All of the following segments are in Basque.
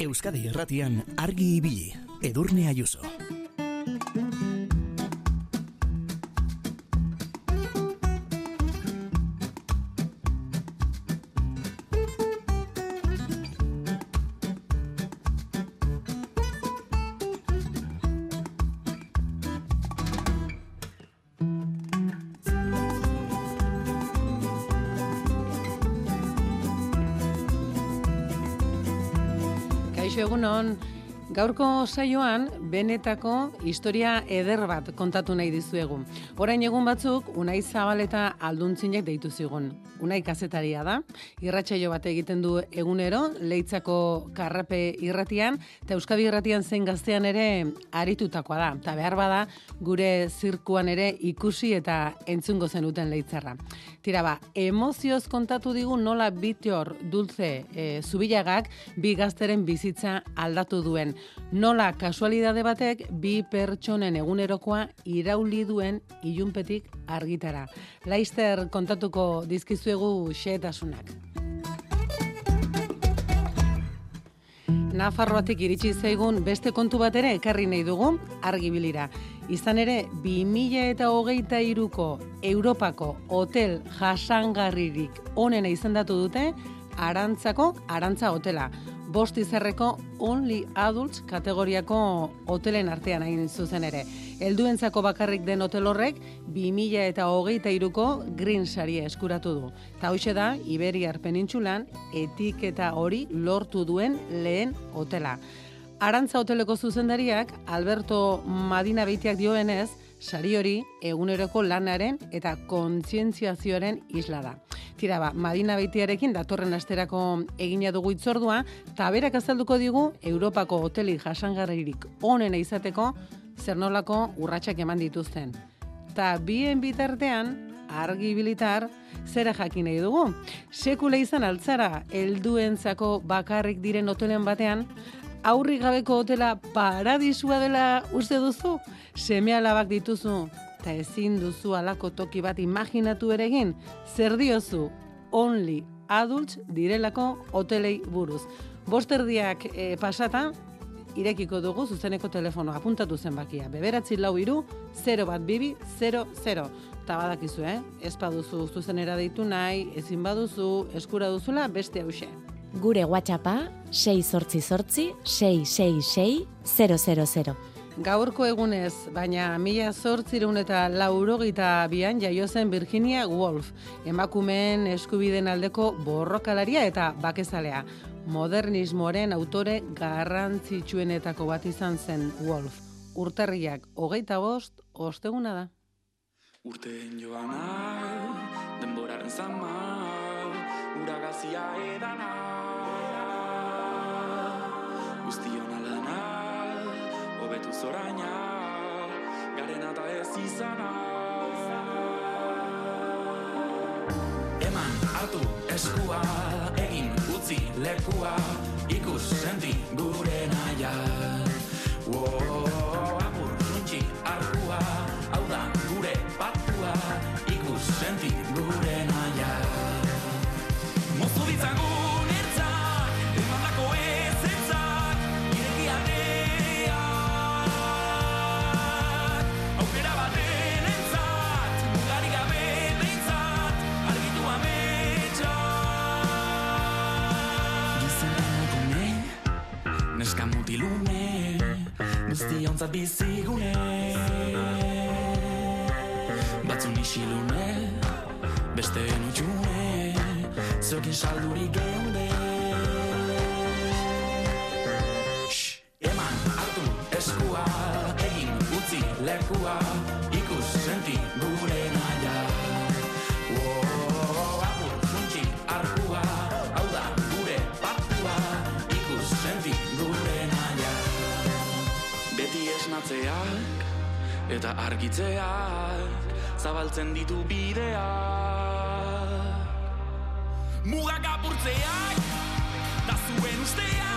Euskadi Erratian argi ibili, Edurne Ayuso. Gaurko saioan benetako historia eder bat kontatu nahi dizuegu. Orain egun batzuk, Unai Zabaleta alduntzinek deitu zigun. Unai kazetaria da, irratsaio bat egiten du egunero, leitzako karrape irratian, eta Euskadi irratian zein gaztean ere aritutakoa da. Eta behar bada, gure zirkuan ere ikusi eta entzungo zenuten leitzarra. Tira ba, emozioz kontatu digu nola bitior dulce e, zubilagak bi gazteren bizitza aldatu duen. Nola kasualidade batek bi pertsonen egunerokoa irauli duen ilunpetik argitara. Laister kontatuko dizkizuegu xehetasunak. Nafarroatik iritsi zaigun beste kontu bat ere ekarri nahi dugu argibilira. Izan ere, 2000 eta hogeita iruko Europako hotel jasangarririk onena izendatu dute Arantzako Arantza Hotela. Bost izerreko Only Adults kategoriako hotelen artean hain zuzen ere. Helduentzako bakarrik den hotel horrek 2000 eta hogeita iruko Green Saria eskuratu du. Ta hoxe da, Iberiar penintxulan etiketa hori lortu duen lehen hotela. Arantza hoteleko zuzendariak, Alberto Madina Beitiak dioenez, sari hori eguneroko lanaren eta kontzientziazioaren isla da. Tira ba, Madina Beitiarekin datorren asterako egina dugu itzordua, eta berak azalduko digu Europako hoteli jasangarririk onena izateko zer nolako urratsak eman dituzten. Ta bien bitartean, argi bilitar, zera jakin nahi dugu. Sekula izan altzara, helduentzako bakarrik diren hotelen batean, aurri gabeko hotela paradisua dela uste duzu? Seme alabak dituzu, eta ezin duzu alako toki bat imaginatu ere egin, zer diozu, only adults direlako hotelei buruz. Bosterdiak e, pasata, irekiko dugu zuzeneko telefonoa apuntatu zenbakia. Beberatzi lau iru, 0 bat bibi, 0, 0. Eta badakizu, eh? Ez baduzu zuzenera deitu nahi, ezin baduzu, eskura duzula, beste hause. Gure WhatsAppa 6 sortzi sortzi 666 000. Gaurko egunez, baina mila zortzireun eta laurogita bian jaio zen Virginia Woolf, emakumeen eskubiden aldeko borrokalaria eta bakezalea. Modernismoaren autore garrantzitsuenetako bat izan zen Woolf. Urtarriak hogeita bost, osteguna da. Urteen joana, denboraren zama, uragazia edana. Guztion alana, hobetu zoraina, garena eta ez izana. Hartu, eskua, egin, utzi, lekua, ikus, senti, gure naia. Wow, guztiontzat bizigune. Batzun isilune, beste utxune, zokin saldurik geunde. Eman, hartu, eskua, egin, utzi, lekua, ikus, senti, gure Esnatzeak, eta argitzeak, zabaltzen ditu bideak. Mugak apurtzeak, da zuen usteak,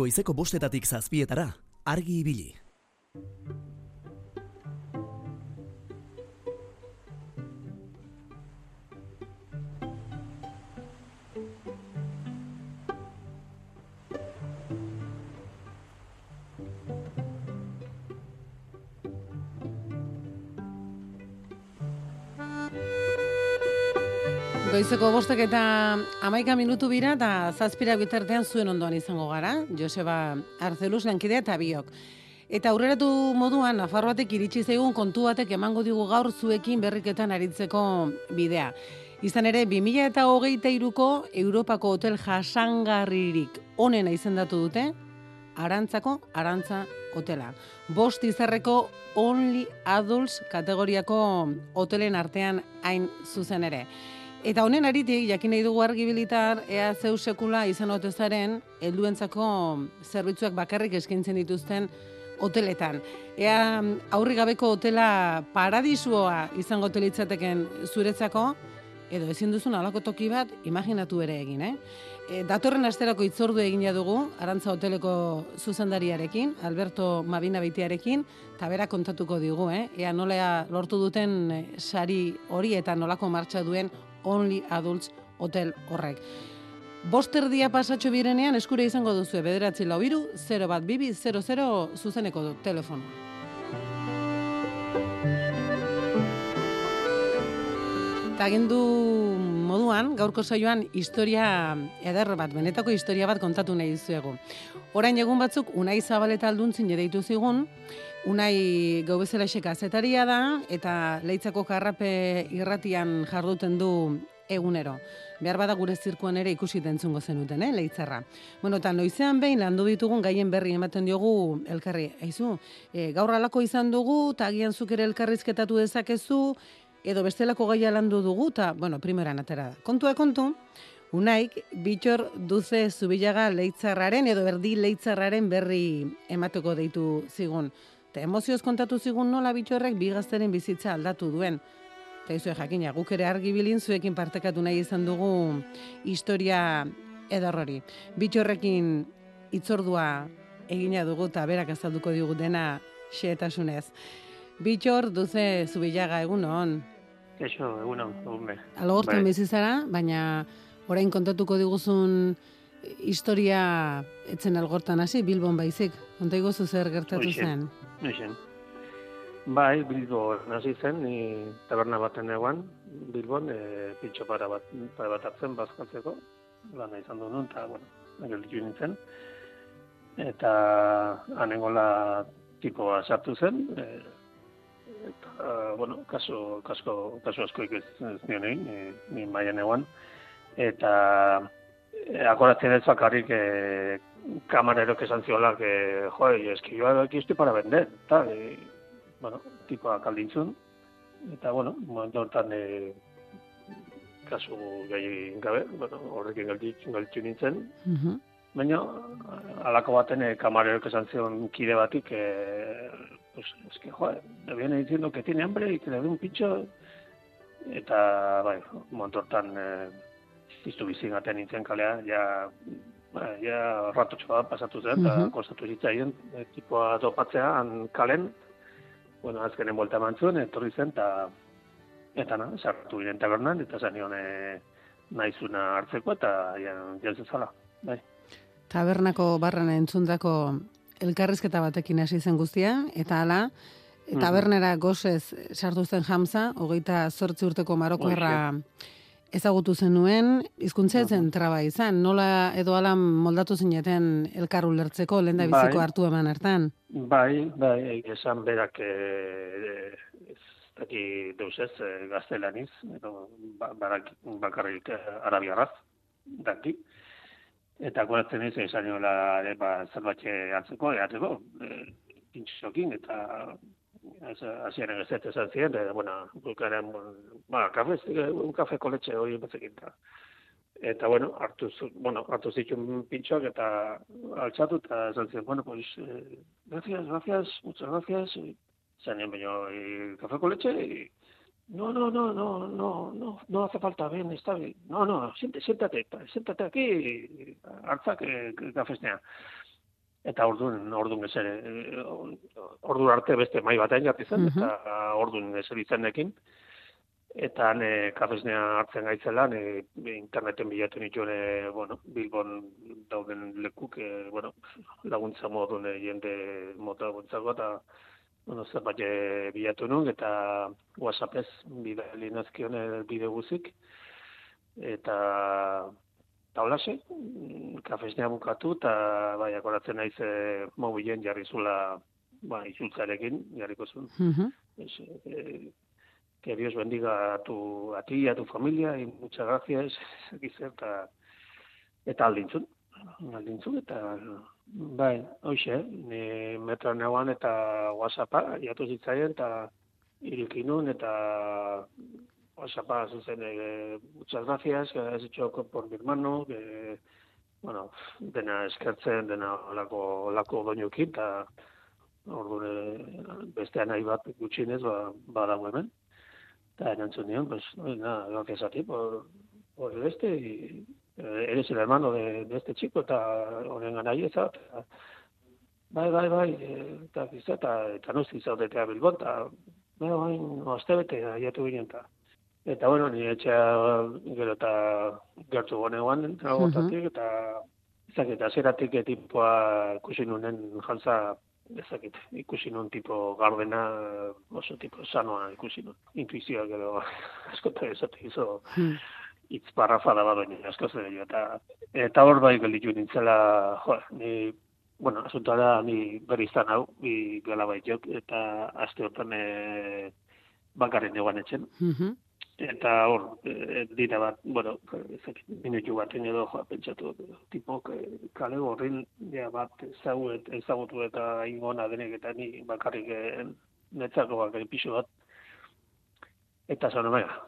Goizeko bostetatik zazpietara, argi ibili. Goizeko bostek eta amaika minutu bira eta zazpira bitartean zuen ondoan izango gara, Joseba Arzeluz lankidea eta biok. Eta aurreratu moduan, Nafar batek iritsi zaigun kontu batek emango digu gaur zuekin berriketan aritzeko bidea. Izan ere, 2000 eta hogeita iruko Europako hotel jasangarririk onena izendatu dute, Arantzako Arantza hotela. Bost izarreko Only Adults kategoriako hotelen artean hain zuzen ere. Eta honen aritik, jakin nahi dugu argibilitar, ea zeu sekula izan otezaren, helduentzako zerbitzuak bakarrik eskaintzen dituzten hoteletan. Ea aurri gabeko hotela paradisua izango telitzateken zuretzako, edo ezin duzun alako toki bat, imaginatu ere egin, eh? E, datorren asterako itzordu egina dugu, Arantza Hoteleko zuzendariarekin, Alberto Mabina Beitiarekin, eta bera kontatuko digu, eh? Ea nola lortu duten eh, sari hori eta nolako martxa duen Only Adults Hotel horrek. Boster dia pasatxo birenean eskure izango duzu bederatzi lau biru, 0 bat bibi, 00 zuzeneko du, telefonoa. Agindu moduan, gaurko saioan historia eder bat, benetako historia bat kontatu nahi dizuegu. Orain egun batzuk, Unai Zabaleta alduntzin deitu zigun, Unai gau bezala kazetaria da, eta leitzako karrape irratian jarduten du egunero. Behar bada gure zirkuan ere ikusi entzungo zenuten, eh, leitzarra. Bueno, eta noizean behin landu ditugun gaien berri ematen diogu elkarri. Eizu, e, gaur alako izan dugu, eta agian zuk ere elkarrizketatu dezakezu, edo bestelako gaia landu dugu, eta, bueno, primeran atera da. Kontua kontu, Unaik, bitxor duze zubilaga leitzarraren edo berdi leitzarraren berri emateko deitu zigun. Eta emozioz kontatu zigun nola bitxorrek bi gazteren bizitza aldatu duen. Eta izue jakina, guk ere argi bilin zuekin partekatu nahi izan dugu historia edarrori. Bitxorrekin itzordua egina dugu eta berak azalduko digu dena xeetasunez. Bitxor duze zubilaga egun hon. Eso, egun hon, egun be. Algorten Bai. bizi zara, baina orain kontatuko diguzun historia etzen algortan hasi, Bilbon baizik. Konta iguzu zer gertatu Hoxe. zen. Nixen. Bai, Bilbo nazi zen, ni taberna baten eguan, Bilbon, e, pintxo para bat, para bat hartzen bazkaltzeko, lana izan du nun, eta, bueno, gelditu nintzen. Eta anengola tipoa sartu zen, e, eta, bueno, kaso, kasko, kaso askoik ez, ez nion egin, e, ni maian eguan. Eta e, akoratzen ez bakarrik e, kamarerok esan ziola, que, jo, es que yo aquí estoy para vender, tal, e, bueno, tipoa kaldintzun, eta, bueno, momentu hortan, e, kasu gai gabe, bueno, horrekin gelditu, gelditu nintzen, Mhm. baina alako baten e, kamarerok esan zion kide batik, e, pues, es que, jo, me viene diciendo que tiene hambre y que le doy un pincho, eta, bai, momentu hortan, e, piztu bizin atean nintzen kalea, ja, ba, ja ratotxo bat pasatu zen, eta Mhm. kostatu zitzaien, e, tipoa topatzea, han kalen, bueno, azkenen buelta eman zuen, etorri zen, eta, eta na, sartu ginen tabernan, eta zan nion e, naizuna hartzeko, eta jan, jantzezala, bai. Tabernako barran entzundako elkarrizketa batekin hasi zen guztia, eta hala, Mhm. tabernera gozez sartu zen jamza, hogeita zortzi urteko marokoarra ezagutu zenuen, hizkuntza ez zen traba izan, nola edo ala moldatu zineten elkar ulertzeko, lehen da biziko Bai. hartu eman hartan. Bai, bai, esan berak e, ez daki deus ez, e, gaztelaniz, edo ba, barak, bakarrik e, arabiarraz, daki. Eta goratzen ez, esan niola, e, ba, zerbait hartzeko, ehateko, e, pintxokin, eta ez- hasieran ez ez esan ziren, eta, bueno, bukaren, ba, kafe, un kafe koletxe hori batzekin, eta, eta, bueno, hartu, zu- bueno, hartu zituen pintxoak, eta altxatu, eta esan ziren, bueno, pues, eh, gracias, gracias, muchas gracias, y, Zanen, baina, eh, kafe koletxe, y, no, no, no, no, no, no, no hace falta, ven, está bien. No, no, siéntate, siéntate, siéntate aquí, y hartzak eh, kafesnea. Eta orduan, orduan ezer, eh, ordu arte beste mai batean jarri zen, Mhm. eta orduan ezer izenekin, eta ne kafesnea hartzen gaitzela, ne interneten bilatu nituen, e, bueno, Bilbon dauden lekuk, e, bueno, laguntza modun e, jende mota guntzako, eta bueno, zerbait bilatu nun, eta WhatsAppez bidali nazkion bide guzik, eta eta holaxe, mm, kafesnea bukatu, eta bai, akoratzen naiz e, mobilen jarri zula, ba, izultzarekin, jarriko zuen. Mhm. Es, eh, que Dios bendiga a tu, a ti a tu familia y muchas gracias, gizer, eta, eta aldintzun. Aldintzun, eta, bai, hoxe, ni metro neuan eta whatsappa, jatu zitzaien, eta iriki nun, whatsappa zuzen, eh, muchas gracias, que has hecho por mi hermano, que, bueno, dena eskertzen, dena olako, olako doinukin, eta Orduan, eh, beste nahi bat gutxienez ba, badago hemen. Eta erantzun nion, pues, no, nada, a ti por, por el este, y eh, eres el hermano de, de este chico, eta honen ganai eta, bai, bai, bai, eh, eta giza, eta, eta nuzti zaudetea Bilbon, eta, bai, bai, no, azte bete, aiatu ginen, eta, bueno, ni etxea gero eta gertu gonean, tragotatik, eta, ezakit, azeratik eh, tipoa ikusi nunen jantza ezakit, ikusi nun tipo gardena, oso tipo sanoa ikusi nun. Intuizioa gero askotan esate izo Hmm. hitz parrafada bat baina asko zer eta eta hor bai gelditu nintzela, jo, ni bueno, asuntoa da ni berri izan hau, bi gala baitok, eta aste hortan e, bakarren egoan etxen. Mhm. Eta hor, e, dira bat, bueno, ezakit, minutu baten edo, joa, pentsatu, tipo, kale horrin, ja, bat, ezagut, ezagutu eta ingona denek eta ni bakarrik e, netzako bakarrik pisu bat. Eta zan, baina,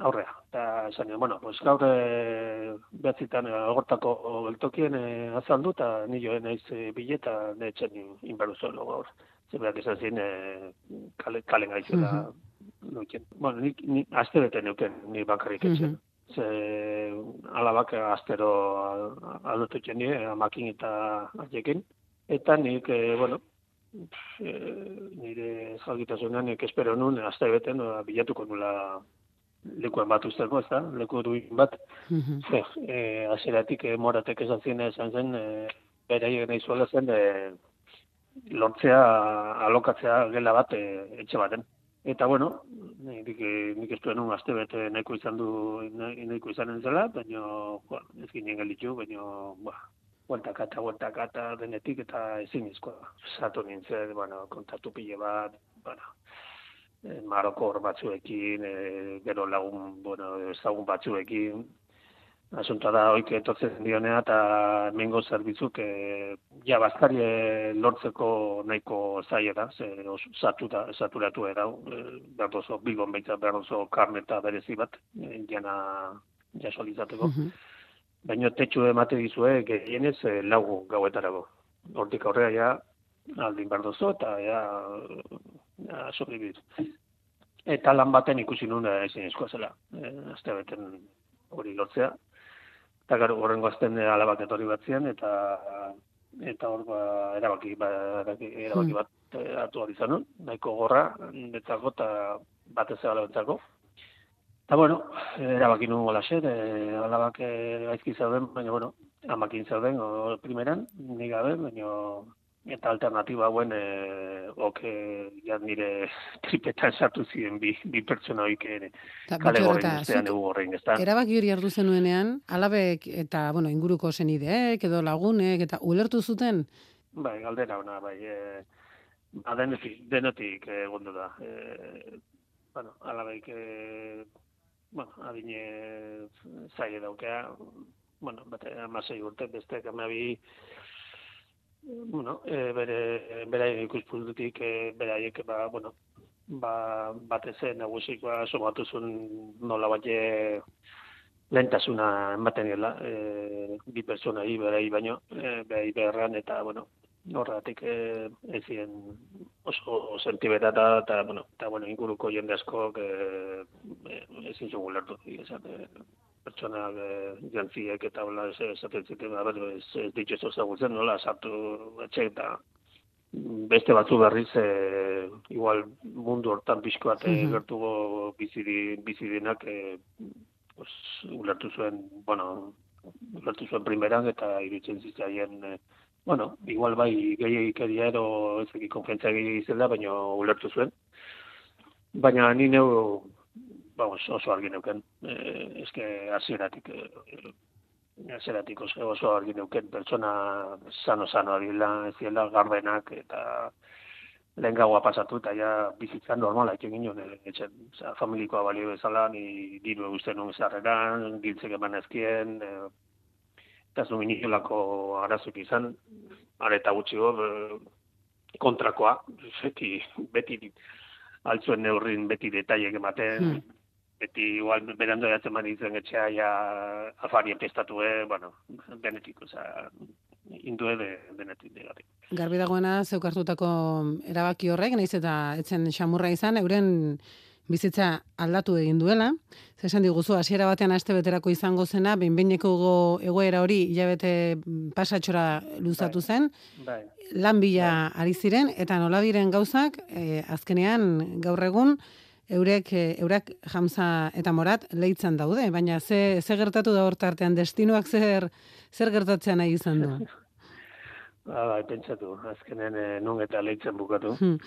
aurrea. Eta nion, bueno, pues gaur e, behatzitan e, agortako geltokien e, azaldu, eta ni joen naiz e, bileta netzen inberuzo gaur. Zebeak esan zin, e, kale, kalen gaizela, nuken. Bueno, nik, nik aste bete neuken, ni bakarrik etxen. Ze alabak astero aldotu txen nire, amakin eta aiekin. Eta nik, e, bueno, e, nire jalgitasunan nik espero nun, aste bete bilatuko nula lekuen bat usteko, ez da, leku duin bat. Mhm. Ze, e, azeratik e, moratek esan zien esan zen, e, beraiek nahi zuela zen, e, lortzea, alokatzea gela bat e, etxe baten. Eta bueno, nik, nik ez duen un aste bete nahiko izan du, nahiko izanen zela, baina, bueno, ez ginen gelditu, baina, ba, bueltaka eta bueltaka eta denetik eta ezin izkoa. Zatu nintzen, bueno, kontatu pile bat, bueno, eh, Marokor batzuekin, e, gero lagun, bueno, ezagun batzuekin, Asuntoa da, oik etortzen dionea eta hemengo zerbitzuk e, ja bazkari eh, lortzeko nahiko zaila da, ze satuta, saturatu erau, e, behar dozo, bilbon baita behar dozo karne eta berezi bat, e, jana jasolitzateko. Mhm. Baina tetxu emate dizue gehienez e, lau gauetarago. Hortik aurrera ja aldin behar dozo eta ja, ja sobrebiz. Eta lan baten ikusi nun eh, ezin eskoa zela. E, azte beten hori lortzea. Eta gero horrengo azten alabak etorri bat zian, eta eta hor ba, erabaki, ba, erabaki, Hmm. bat eh, hartu ahal izan nahiko gorra, betzako eta batez ebala betzako. Eta bueno, erabaki nun gola zer, e, alabak e, gaizki zauden, baina bueno, amakin zauden, o, primeran, ni gabe, baina eta alternatiba hauen e, oke ja nire tripetan sartu ziren bi, bi pertsona hoik ere kale bestean zuk egu gorrein, ez da? Erabaki hori hartu zenuenean, alabek eta, bueno, inguruko zenideek edo lagunek eta ulertu zuten, Bai, galdera ona, bai, e, ba, denetik, denotik egondu da. E, bueno, alabaik, e, bueno, adine zaile daukea, bueno, bate amasei urte, beste kamabi, bueno, e, bere, beraien ikuspuntutik, e, beraiek, ba, bueno, ba, batez nagusikoa somatu zuen nola baie lehentasuna ematen gela, e, bi pertsonai berai baino, e, berai beharran eta, bueno, horregatik e, ezien oso sentibetata eta, bueno, eta, bueno, inguruko jende asko e, ezin zugu lertu, e, pertsonak e, jantziek eta hola ez esaten zuten, a ber, ez, ez ditxezo zagutzen, nola, sartu etxe eta beste batzu berriz, e, igual mundu hortan pixko bat Mhm. gertugo bizidi, bizidinak, e, pues, ulertu zuen, bueno, ulertu zuen primeran eta iruditzen zitzaien, e, bueno, igual bai gehiagikeria edo ez eki konfiantza gehiagik izela, baina ulertu zuen. Baina ni neu, vamos, oso argi neuken, e, eske hasieratik e, hasieratik oso, oso argi neuken pertsona sano-sano adila, ez ziela gardenak eta lehen gaua pasatu eta ja bizitza normala egin ginen e, etxen. Osea, familikoa balio bezala, ni diru eguzten nun zarreran, giltzek eman ezkien, e, eta ez nuen inolako arazik izan, areta gutxi hor, e, kontrakoa, beti, beti altzuen neurrin beti detaiek ematen, Hmm. Beti igual berando jatzen man izan etxea ja afari epestatue, bueno, benetik, osea, indue de, benetik degatik. Garbi dagoena zeuk hartutako erabaki horrek, naiz eta etzen xamurra izan, euren bizitza aldatu egin duela. Zer esan diguzu, hasiera batean aste beterako izango zena, behinbeineko go- egoera hori hilabete pasatxora luzatu Bai. zen, Bai, lan bila ari ziren, eta nola diren gauzak, eh, azkenean gaur egun, eurek, eh, eurak jamza eta morat leitzen daude, baina ze, ze gertatu da hortartean, destinoak zer, zer gertatzea nahi izan du. ba, bai, pentsatu, azkenen e, nun eta leitzen bukatu. Hmm.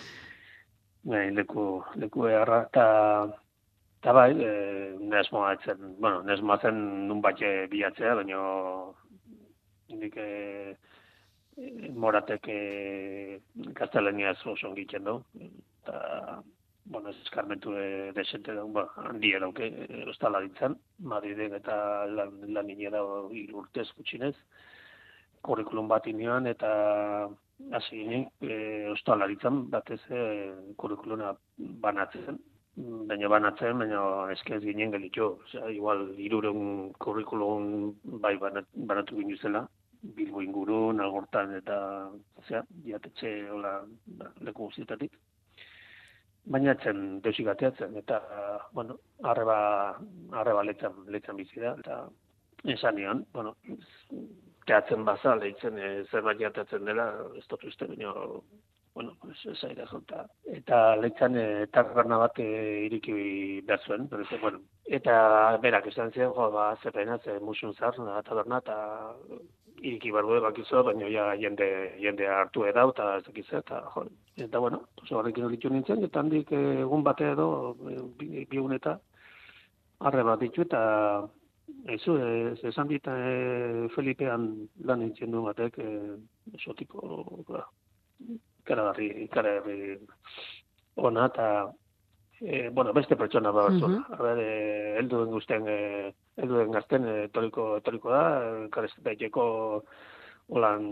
Bai, leku, leku eharra, eta eta bai, e, nesmoa etzen, bueno, nesmoa zen nun batxe bilatzea, baina nik e, moratek e, gaztelaniaz oso ongitzen du, eta, bueno, eskarmentu e, desente da, ba, handia dauke, e, ostala ditzen, Madriden eta lan, lan inera urtez gutxinez, kurrikulum bat inoan, eta hasi ginen, e, ostalaritzan, batez e, kurrikuluna banatzen, baina banatzen, baina eske ez ginen gelitu. Osea, igual iruren kurrikulum bai banat- banatu ginen zela, Bilbo ingurun, algortan eta, osea, jatetxe hola leku guztietatik. Baina etzen deusik ateatzen, eta, bueno, arreba, arreba letzan, letzan bizi da, eta esan nion, bueno, teatzen baza, lehitzen e, zerbait jatatzen dela, ez dut uste, baina, bueno, ez, aire jota. Eta lehitzen e, taberna bat e, iriki behar zuen, pero ez, bueno, eta berak esan ziren, jo, ba, zepena, ze musun zar, na, taberna, eta iriki behar dugu bakizu, baina ja jende, jende hartu edau, eta ez dakiz, eta, jo, eta, bueno, oso horrekin horitu nintzen, eta handik egun bate edo, e, bi, bi egun eta, arre bat ditu, eta Ezu, ez, esan dit e, Felipean lan nintzen du batek, e, oso tipo, ba, karagarri, karagarri ona, eta, e, bueno, beste pertsona ba, Mhm. mm A ber, e, helduen guztien, e, helduen gazten, e, etoriko, etoriko da, karestetaiteko holan,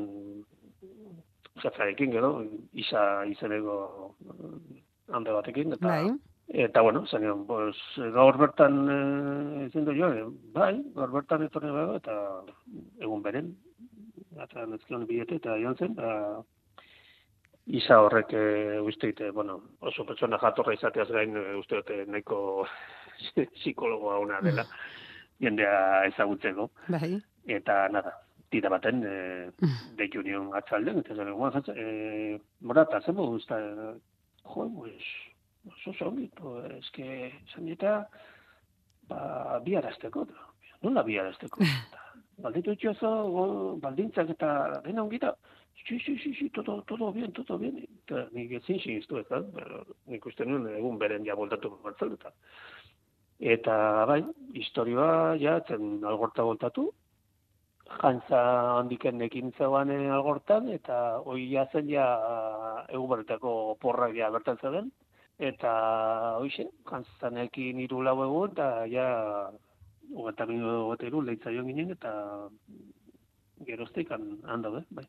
zatzarekin, gero, isa, izeneko eh, hande batekin, eta, Bai. Eta, bueno, zenion, pues, gaur bertan e, ezin du jo, eh, bai, gaur bertan etorri gago, eta egun beren, eta nezkion bilete, eta joan zen, eta isa horrek e, uste bueno, oso pertsona jatorra izateaz gain, e, uste dute nahiko psikologoa ona dela, jendea ezagutzeko, Bai. eta nada, tira baten, e, deitu nion atzalden, eta zen, guan, e, morata, zen modu, usta, jo, pues, oso oso ongi, pues, eske, esan dieta, ba, biarazteko, nola biarazteko? Balditu itxozo, go- baldintzak eta dena ongita, sí, sí, sí, todo, todo bien, todo bien. Eta nik ezin sinistu ez da, nik uste nuen egun beren ja voltatu bertzen eta. Eta bai, historioa ja, zen algorta voltatu, jantza handiken ekin zegoan eh, algortan, eta hoi ja ja egun berretako porrak ja bertan zeuden, eta hoixe, jantzanekin hiru lau egun, eta ja, hiru lehitza joan ginen, eta geroztik han, han bai.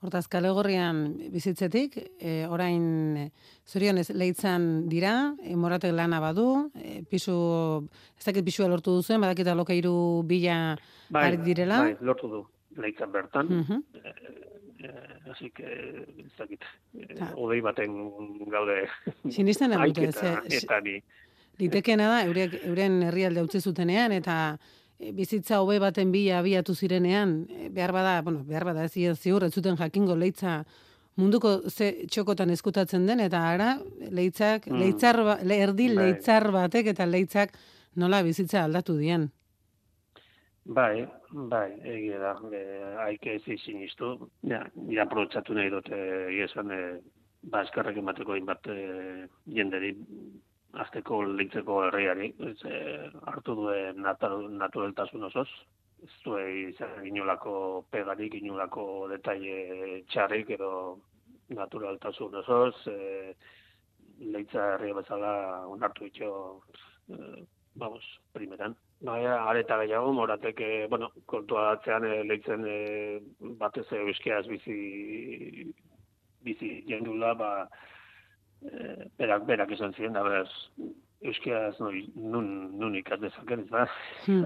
Hortaz, kale gorrian bizitzetik, e, orain e, zorionez leitzan dira, e, moratek lana badu, e, pisu, ez dakit pisua lortu duzuen, badakit alokairu bila ari direla. Bai, lortu du, leitzan bertan. Mhm. Eh, así que, ez dakit, eh, Ta. odei baten gaude Sinisten ez haiketa, ze- eta ni. Litekeena da, euren herrialde utzi zutenean, eta e, bizitza hobe baten bila abiatu zirenean, e, behar bada, bueno, behar bada ez ziur, ez zuten jakingo leitza munduko ze txokotan eskutatzen den, eta ara, leitzak, Mm. leitzar, ba, le, erdi Bai. leitzar batek eta leitzak nola bizitza aldatu dien. Bai, bai, egia da. E, aike ez sinistu. Ja, ja aprobetxatu nahi dute egia esan e, ba, eskerrak emateko hainbat e, jenderi azteko leitzeko herriari. Ez, e, hartu duen naturaltasun osoz. Ez du izan inolako pegarik, inolako detaile txarrik edo naturaltasun osoz. E, leitza herria bezala onartu ditxo, e, vamos, primeran. Baina, areta gehiago, moratek, eh, bueno, kontua atzean eh, leitzen eh, batez eh, euskeaz bizi, bizi jendula, ba, eh, berak, berak esan ziren, da beraz, euskeaz noi, nun, nun ikas dezaken, ez da? Hmm.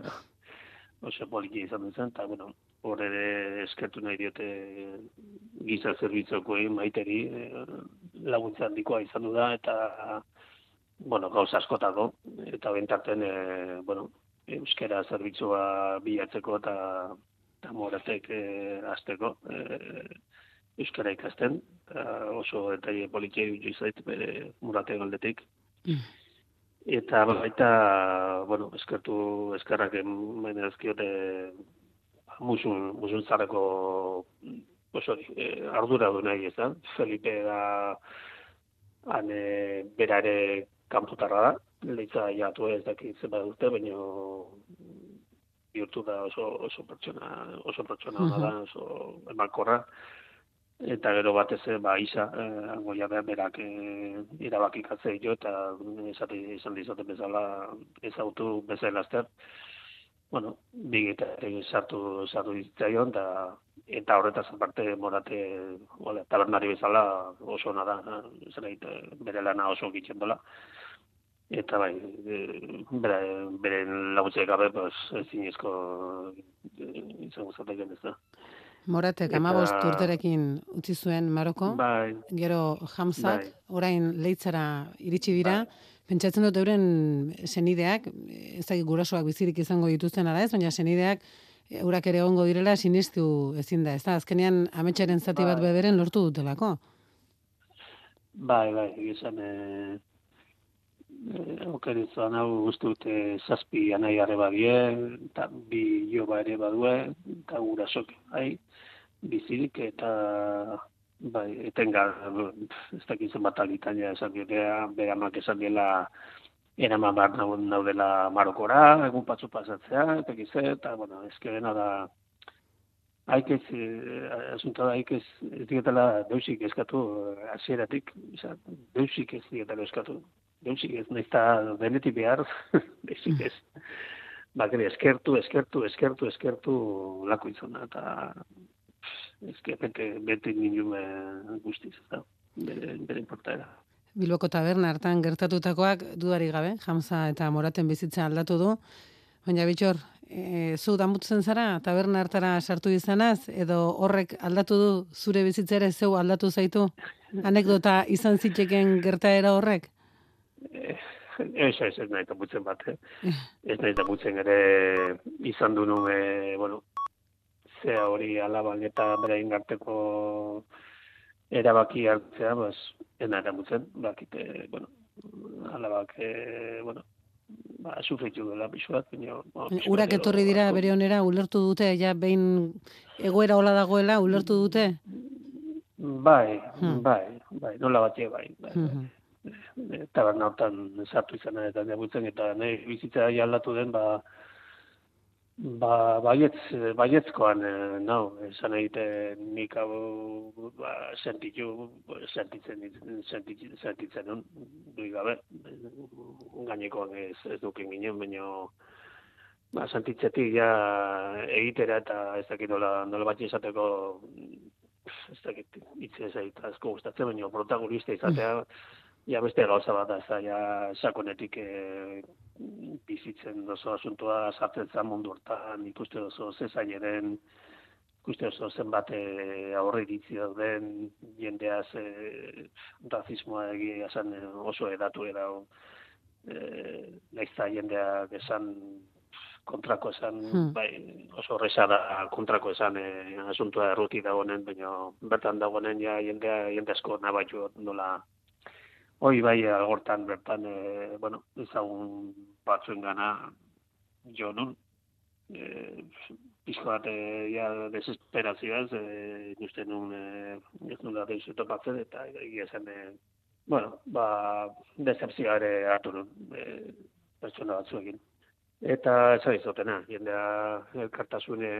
Oso poliki izan zen, eta, bueno, hor ere eskertu nahi diote giza zerbitzukoei maiteri eh, laguntza handikoa izan du da, eta, bueno, gauza askotako, eta bentarten, eh, bueno, euskera zerbitzua bilatzeko eta eta moratek e, azteko e, euskara ikasten eta oso detaile politia iruditu zait bere muraten aldetik Mm. eta baita bueno eskertu eskerrak eman ezkiote musun musun zarreko oso e, ardura du nahi ez da Felipe da han e, bera ere kanpotarra da leitza jatu ez dakit zenbat urte, baina bihurtu da oso, oso pertsona, oso pertsona ona da, oso emankorra. Eta gero batez ere, ba, isa, eh, hango jabe berak eh, irabakikatze jo, eta esate izan dizaten bezala ezautu bezala azter. Bueno, bigetatik sartu, sartu ditzaion, eta eta horretaz aparte morate hola, tabernari bezala oso ona da, eh, zerbait eh, bere lana oso gitzen dola eta bai, e, bere, beren laguntzaik gabe, pues, ezinezko e, izango zateken ez da. Moratek Eta- amabost urterekin utzi zuen Maroko, Bai, gero Hamzak, Bai. orain leitzara iritsi dira, pentsatzen dut euren senideak, ez dakit gurasoak bizirik izango dituzten ala ez, baina senideak eurak ere egongo direla sinistu ezin da, ez da, azkenean ametsaren zati bat Bai. beberen lortu dutelako. bai, bai, egizan, e, e, okerizan hau uste dute zazpi anai arreba die, eta bi joba ere badue, eta gurasok, bai, bizirik, eta bai, etenga, ez dakit zenbat alitania esan diotea, bere amak esan diela, eraman behar nau- naudela Marokora, egun patzu pasatzea, eta gize, eta, bueno, ezkerena da, haikez, eh, asunta da, haikez, ez dietela deusik eskatu eh, hasieratik, deusik ez dietela eskatu, deusik ez, nahiz eta benetik behar, deusik ez. Bakere, eskertu, eskertu, eskertu, eskertu lako izan eta eske, bete, bete nindume guztiz, eta bere, bere portaera. Bilboko taberna hartan gertatutakoak dudari gabe, Hamza eta Moraten bizitza aldatu du, baina bitxor, e, zu damutzen zara taberna hartara sartu izanaz, edo horrek aldatu du zure bizitza ere zeu aldatu zaitu? Anekdota izan zitekeen gertaera horrek? Eh, Ez, ez, ez nahi taputzen bat, eh? Ez nahi taputzen ere izan du nume, bueno, zea hori alaban eta berain arteko erabaki hartzea, bas, ez nahi taputzen, bakite, bueno, alabak, eh, bueno, ba, sufritu dela pixuat, baina... pixuat Urak etorri dira bere onera, ulertu dute, ja behin egoera hola dagoela, ulertu dute? Bai, Hmm. bai, bai, nola batie bai, bai. Mhm. e, taberna hortan sartu izana eta nebutzen eta nahi bizitza aldatu den ba ba baietz baietzkoan eh, nau esan egite nik hau ba sentitu sentitzen sentitzen sentitzen dui gabe. Gainekoan ez ez dukin ginen baina ba sentitzetik ja egitera eta ez dakit nola nola bat esateko ez dakit hitz ez asko gustatzen baina protagonista izatea ja beste gauza bat da, ez da, ja sakonetik e, bizitzen oso asuntua sartzen zen mundu hortan, ikuste oso zezaileren, ikuste oso zenbat e, aurre iritzi dauden jendeaz e, razismoa egia esan e, oso edatu edau, e, naizta jendeak esan kontrako esan, Hmm. bai, oso horreza da kontrako esan e, asuntua erruti dagoenen, baina bertan dagoenen ja jendea, jende asko nabaitu nola hoi bai algortan bertan, e, bueno, ezagun batzuen gana jo nun, e, pizko bat e, ja desesperazioaz, e, ikusten nun, e, ez nula deizu topatzen, eta egia zen, e, bueno, ba, decepzioa ere hartu nun, e, pertsona batzuekin. Eta ez izotena, jendea elkartasun e,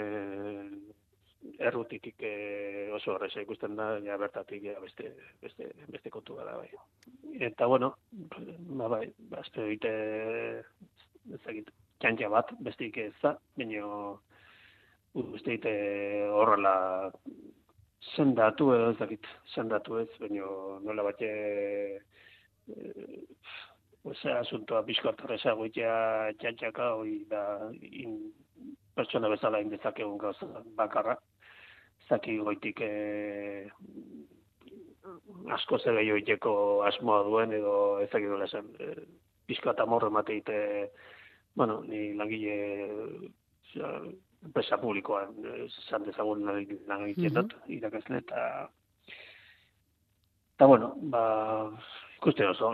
errutitik e, oso horreza ikusten da, ja bertatik ja beste, beste, beste kontu da bai. Eta bueno, ba bai, ba, espero dite, ezagit, txantxa bat, besteik ez da, baina uste dite horrela sendatu edo ez dakit, sendatu ez, baina nola bate e, Ose, asuntoa pixko hartarreza goitea txantxaka, hoi da, in, pertsona bezala indezakegun gauza bakarra. Zaki goitik e, asko zer gehiago iteko asmoa duen, edo ezakit dola esan, e, pixko eta morro emateite, bueno, ni langile, osea, enpresa publikoan, eh, esan dezagun lan egiten dut, irakasle, eta Eta, bueno, ba, ikusten oso,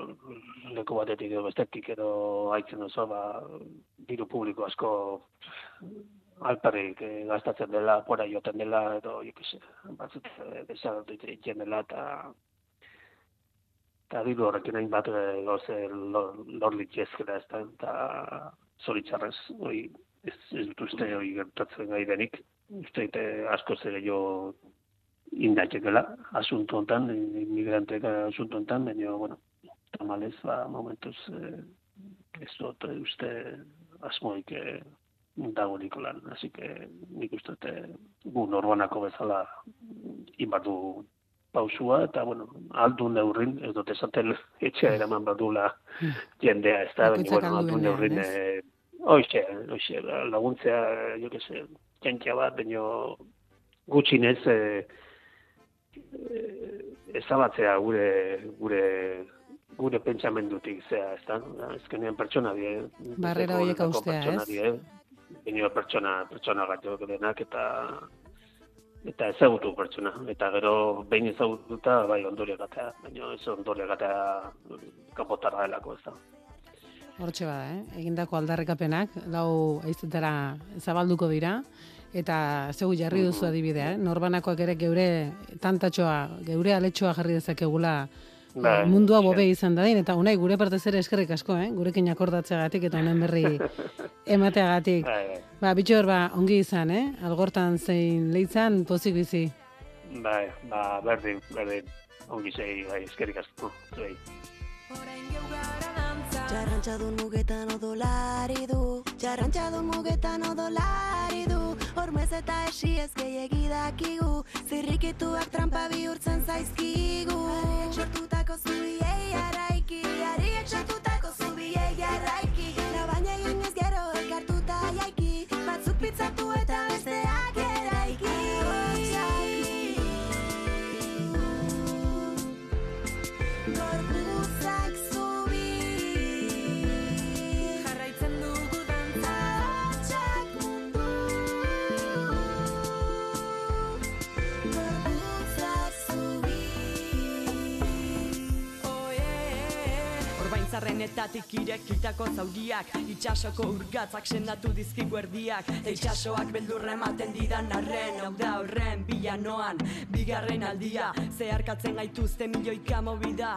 leku batetik edo bestetik edo haitzen oso, ba, diru publiko asko alperrik eh, gastatzen dela, pora joten dela, edo, jo kese, batzut, eh, desagertu egiten dela, eta eta diru horrekin hainbat eh, gauze lor, lor litzezkera ez da, eta zoritzarrez, hori, ez, ez dut uste hori gertatzen gai denik, uste dute asko zer gehiago indatekela asunto hontan, inmigrantek asunto hontan, baina, bueno, tamalez, ba, momentuz, eh, ez dut uste asmoik eh, dagoenik lan. Así que nik uste eh, gu norbanako bezala inbatu pausua, eta, bueno, aldu neurrin, ez dut esaten etxea eraman badula jendea, ez da, baina, bueno, aldu neurrin, eh, hoxe, hoxe, laguntzea, jo que se, txantxa bat, baina gutxinez, eh, eh, ezabatzea gure, gure, gure pentsamendutik, zea, ez da, azkenean pertsona die. Barrera horiek pertsona ez? Die, baina pertsona, pertsona gatiok denak, eta eta ezagutu pertsona. Eta gero, behin ezagututa, bai, ondorio gatea, baina ez ondorio gatea kapotara delako, ez da. Hortxe bada, eh? egindako aldarrekapenak, lau aizetara zabalduko dira, eta zeu jarri duzu adibidea, eh? norbanakoak ere geure tantatxoa, geure aletxoa jarri dezakegula Bai, mundua hoxe. bobe izan dadin, eta unai gure partez ere eskerrik asko, eh? gurekin akordatzeagatik eta honen berri emateagatik. Bai, bai. Ba, bitxor, ba, ongi izan, eh? Algortan zein leitzan, pozik bizi. Bai, ba, berdin, berdin, ongi zei, bai, eskerik asko, zuei. Txarrantxadun mugetan odolari du. Txarrantxadun mugetan odolari du. Hormez eta esi ez gehiagi dakigu. Zirrikituak trampa bihurtzen zaizkigu. Ariek sortutako zubiei araiki Ariek sortutako zubiei araiki. Labaina egin ez gero elkartuta jaiki. Batzuk pitzatu Orbaintzarrenetatik irekitako zauriak Itxasoko urgatzak sendatu dizkigu erdiak. Eta itxasoak beldurra ematen didan arren Hau da horren bilanoan. Bigarren aldia Zeharkatzen gaituzte milioika mobida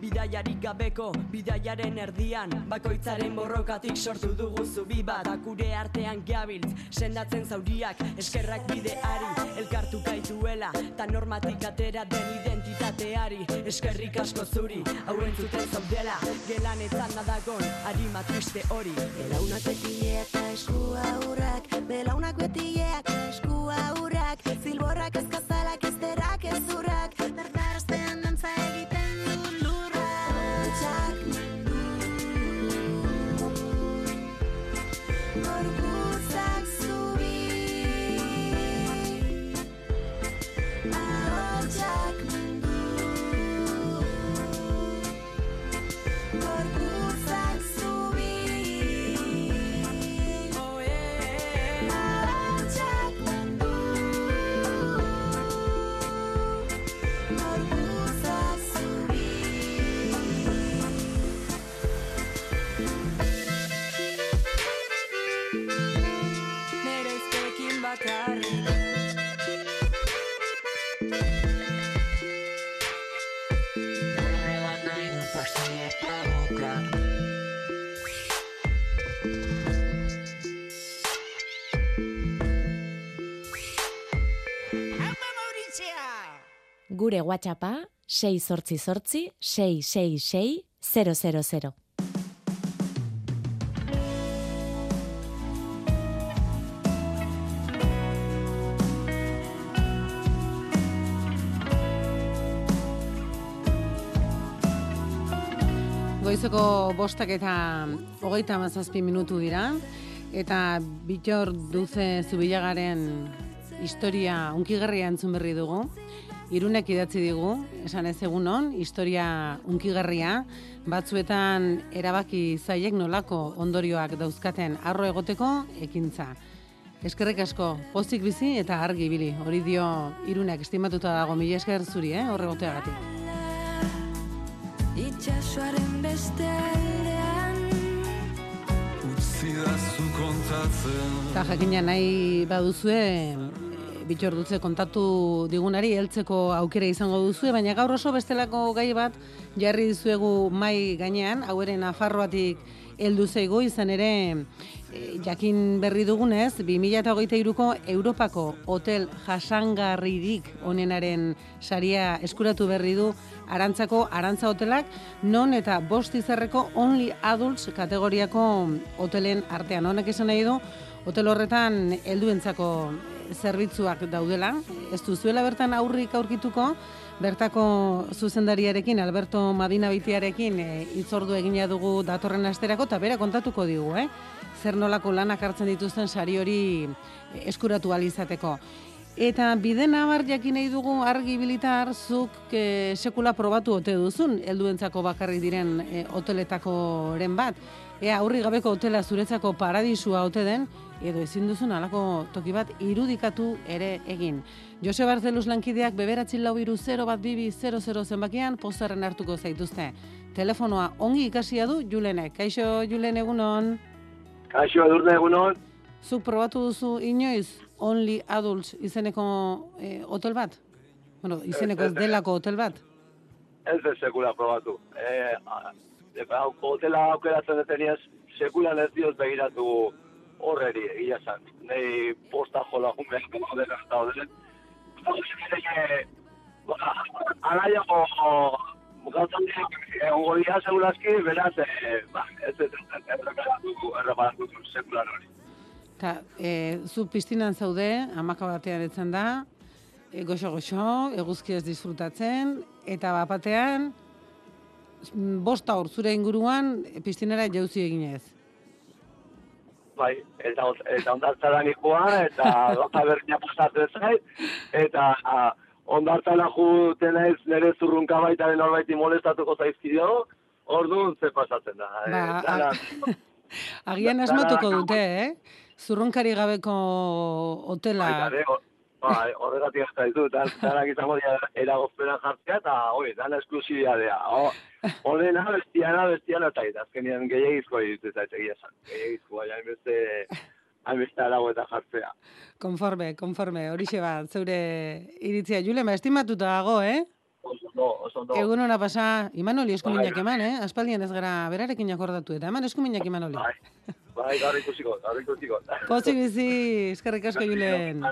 Bidaiarik gabeko, bidaiaren erdian. Bakoitzaren borrokatik sortu dugu zubi bat. Akure artean gabiltz, sendatzen zauriak Eskerrak bideari, elkartu gaituela Ta normatik atera den identitateari. Eskerrik asko zuri, hau entzuten zaudela. Gelanetan nadagon, harima triste hori. Belaunak beti eta esku aurrak Belaunak beti eta esku aurrak. Zilborrak ezkazalak ezterak ezurrak Gure WhatsAppa 688 666 000. Goizeko bostak eta hogeita mazazpi minutu dira, eta bitor duze zubilagaren historia unkigarria entzun berri dugu. Irunek idatzi digu, esan ez egunon, historia unkigarria, batzuetan erabaki zaiek nolako ondorioak dauzkaten arro egoteko ekintza. Eskerrik asko, pozik bizi eta argi ibili. Hori dio irunek estimatuta dago mila esker zuri, eh, horregoteagatik. Itxasoaren beste aldean Utzi da zu kontatzen Eta jakina nahi baduzue, bitxor dutze kontatu digunari heltzeko aukera izango duzue, baina gaur oso bestelako gai bat jarri dizuegu mai gainean, hau ere Nafarroatik heldu zaigu izan ere e, jakin berri dugunez, 2023ko Europako hotel jasangarririk onenaren saria eskuratu berri du Arantzako Arantza hotelak, non eta bost izarreko Only Adults kategoriako hotelen artean. Honek esan nahi du, hotel horretan helduentzako zerbitzuak daudela. Ez duzuela bertan aurrik aurkituko, bertako zuzendariarekin, Alberto Madina Bitiarekin, e, itzordu egina dugu datorren asterako, eta bera kontatuko digu, eh? zer nolako lanak hartzen dituzten sari hori eh, eskuratu alizateko. Eta bide nabar jakin nahi dugu argi bilitar zuk e, sekula probatu ote duzun, helduentzako bakarrik diren e, hoteletakoren bat. Ea aurri gabeko hotela zuretzako paradisua ote den, edo ezin duzun alako toki bat irudikatu ere egin. Jose Barzeluz lankideak beberatzi lau iru 0 bat bibi 00 zenbakian pozarren hartuko zaituzte. Telefonoa ongi ikasia du Julenek. Kaixo Julen egunon. Kaixo edurne egunon, Zuk probatu duzu inoiz Only Adults izeneko eh, hotel bat? Bueno, izeneko ez Ez, ez, ez. delako hotel bat? ez de sekula probatu. E, a, e, hau, hotela aukeratzen deteniaz, sekulan ez dioz begiratu horreri, egia zan. Nei posta jola jumen, como dena eta oderen. Alaiako gauzan diak, egongo dira segulazki, beraz, e, ba, ez ez erreparatu, sekulan hori. Ta, e, zu piztinan zaude, amaka batean etzen da, goxo-goxo, eguzki ez disfrutatzen, eta bapatean, mm, bost aur zure inguruan e, piztinera jauzi eginez. bai, eta, eta ondartzara nikoa, eta gauza berdina pasatzen zait, eta a, ondartzara juten naiz nire zurrunka baitaren norbaiti molestatuko zaizkio, orduan ze pasatzen da. Ba, Eh, dana- Agian asmatuko dute, eh? Zurrunkari gabeko hotela. Baita hor- bai, horregatik ez daitu, dan, danak izango dira eragozpenan jartzea, eta hoi, dana esklusibidadea. Ho- Honena, bestiana, bestiana, eta eta azkenean gehiagizko ditu eta egia esan. Gehiagizko, baina hainbeste, hainbeste arago eta jartzea. Konforme, konforme, horixe bat, zeure iritzia. Jule, ma estimatuta dago, eh? Oso ondo, oso ondo. Egun hona pasa, Imanoli eskuminak Bai. eman, eh? Aspaldian ez gara berarekin akordatu, eta eman eskuminak Imanoli. Bai, bai, gaur ikusiko, gaur ikusiko. Pozik bizi, eskerrik asko Julen.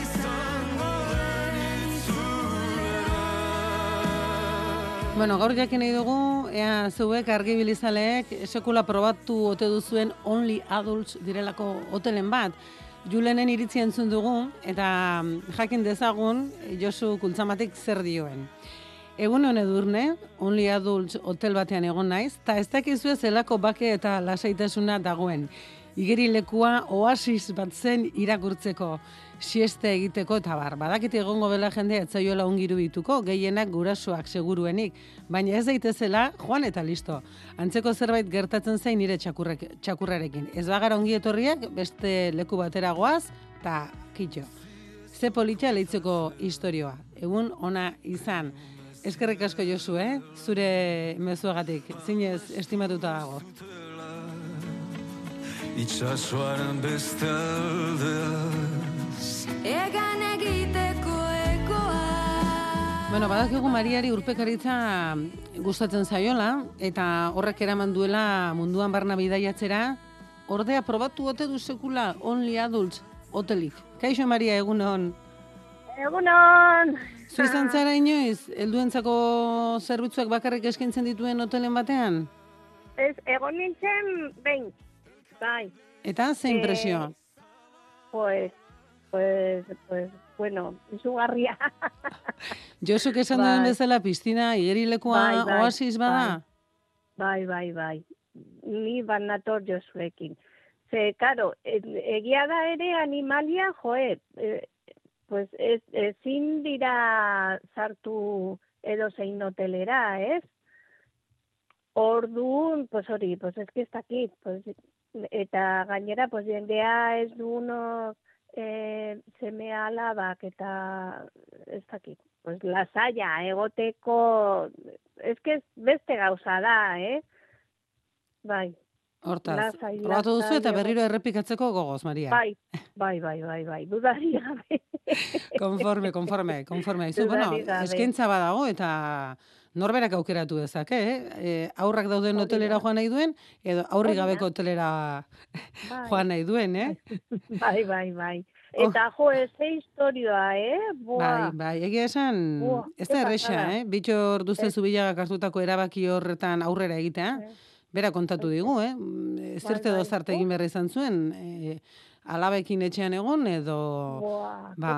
Izango den itzulera Bueno, gaur jakin nahi dugu, ea zeuek argibilizaleek sekula probatu ote duzuen Only Adults direlako hotelen bat. Julenen iritzi entzun dugu, eta mm, jakin dezagun Josu Kultzamatik zer dioen. Egun hone edurne, Only Adults hotel batean egon naiz, eta ez dakizue zelako bake eta lasaitasuna dagoen. Igerilekua oasis bat zen irakurtzeko, sieste egiteko eta bar. Badakite egongo bela jendea etzaiola ongiru bituko, gehienak gurasoak seguruenik, baina ez daitezela joan eta listo. Antzeko zerbait gertatzen zain nire txakurrek, txakurrarekin. Ez bagara ongi etorriak beste leku batera goaz, eta kitxo. Ze politxa leitzeko historioa. Egun ona izan. Eskerrik asko Josu, eh? Zure mezuagatik. Zinez estimatuta dago. Itxasoaren beste aldea Egan egiteko ekoa Bueno, badakigu Mariari urpekaritza gustatzen zaiola eta horrek eraman duela munduan barna bidaiatzera. Ordea probatu ote du sekula Only Adults hotelik. Kaixo Maria egunon. Egunon! Zu izan zara inoiz, helduentzako zerbitzuak bakarrik eskaintzen dituen hotelen batean? Ez, egon nintzen, behin. Bai, Eta zein Eh, presio? pues, pues, pues, bueno, izugarria. Josuk esan duen bai. bezala piztina igerilekoa Bai, bai, oasis bada? bai, bai, bai. Ni bat nator jozuekin. Ze, karo, e- egia da ere animalia, joe, e, pues ez, ezin dira sartu edo zein hotelera, ez? Orduan, pues hori, pues ez que ez dakit, pues, eta gainera, pues jendea ez du uno eh, seme alabak eta ez dakit. Pues lasaia, egoteko, ez que beste gauza da, eh? Bai, Hortaz, Lasai, probatu duzu eta berriro errepikatzeko gogoz, Maria. bai, bai, bai, bai, bai, dudari gabe. Konforme, konforme, konforme. Aizu, bueno, eskaintza badago eta norberak aukeratu dezake, eh? E, aurrak dauden hotelera joan nahi duen, edo aurri gabeko hotelera Bai. joan nahi duen, eh? Bai, bai, bai. Oh. Eta jo, ez historioa, eh? Bai, Boa. bai, egia esan, Buah, ez da erresa, eh? Bitxor duzte zubilagak hartutako erabaki horretan aurrera egitea. Ez. Bera kontatu digu, eh? Mm, Zerte bai. edo zarte egin behar izan zuen, eh, alabekin etxean egon edo Boa, ba,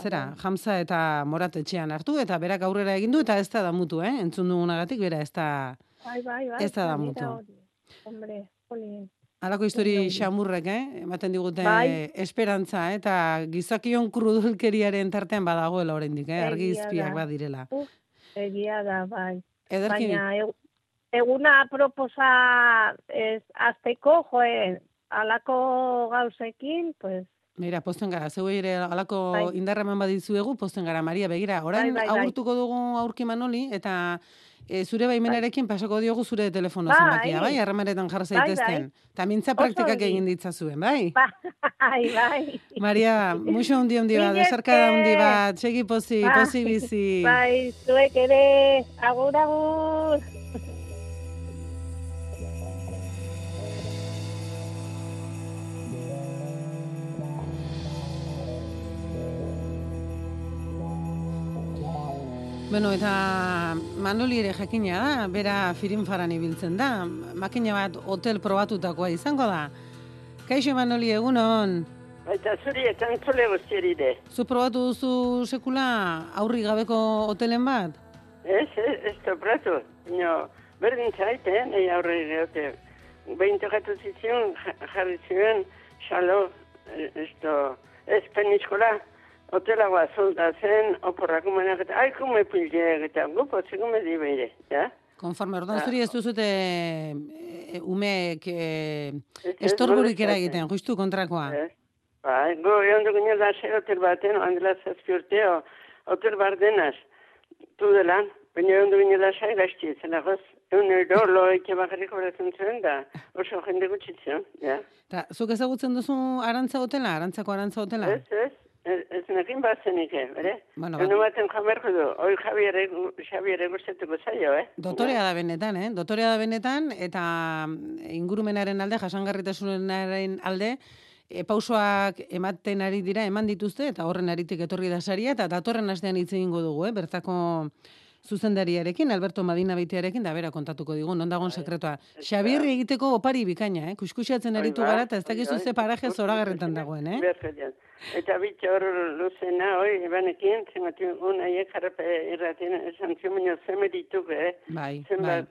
zera, bai. jamza eta morat etxean hartu eta berak aurrera egin du eta ez da damutu, eh? Entzun dugunagatik bera ez da Bai, bai, bai. Ez da damutu. Hombre. Halako histori xamurrek, eh? Ematen digute Bai. esperantza, eh? eta gizakion krudulkeriaren tartean badagoela oraindik, eh? Egia Argizpiak da. badirela. Egia da, bai. Ederki, Baina eguna proposa ez azteko, joe, alako gauzekin, pues, Mira, posten gara, zeu ere alako Bai. indarraman badizuegu, posten gara, Maria, begira, orain Bai, bai, bai. agurtuko dugu aurki manoli, eta e, zure baimenarekin pasako diogu zure telefono Bai. zenbakia, bai, harremanetan jarra Bai, bai. zaitezten. Eta mintza Oso praktikak egin ditzazuen, bai? bai, bai. Maria, muxo hundi hundi bat, Mila desarkada hundi bat, segi pozi, Bai. pozi bizi. Bai, zuek ere, agur, agur. Bueno, eta Manoli ere jakina da, bera firinfaran ibiltzen da. Makina bat hotel probatutakoa izango da. Kaixo Manoli, egunon. Eta zuri eta entzule guztieri de. Zu probatu duzu sekula aurri gabeko hotelen bat? Ez, ez, ez topratu. No, berdin zait, eh, nahi aurre geote. Behin tokatu zizion, ja- jarri ziren, xalo, eh, esto, ez peniskola, hotelagoa zolda zen, oporrak umenak eta, ai, kume pildeak eta, gupo, zikume di beire, ja? Konforme, orduan Ah, zuri ez duzute e, umeek e, estorburik eragiten, justu kontrakoa. Ez. Bai, go, egon dugu nio da zer hotel baten, handela zazpi urteo, hotel bardenaz, tu delan, baina egon dugu nio da gazti, zela goz, egun edo lo eke horretzen zuen da, oso jende gutxitzen, ja. Ta, zuk ezagutzen duzu arantza hotela, arantzako arantza hotela? Ez, ez, ez, nekin bazenik, eh, bere? Bueno, ba- baten jamerko du, oi Javier, Javier gustatuko zaio, eh? Dotorea da benetan, eh? Dotorea da benetan, eta mm, ingurumenaren alde, jasangarritasunaren alde, e, pausoak ematen ari dira, eman dituzte, eta horren aritik etorri da saria, eta datorren astean hitz egingo dugu, eh? Bertako zuzendariarekin, Alberto Madina Beitiarekin, da bera kontatuko digu, non dagoen sekretua. Xabirri egiteko opari bikaina, eh? Kuskusiatzen Bai, aritu ba, gara, eta ez bai, dakizu bai. ze paraje zoragarretan dagoen, eh? Eta bitxo hor luzena, oi, ebanekin, zematu un aiek jarrape irratien esan zion, baina zeme dituk, eh? Bai, bai.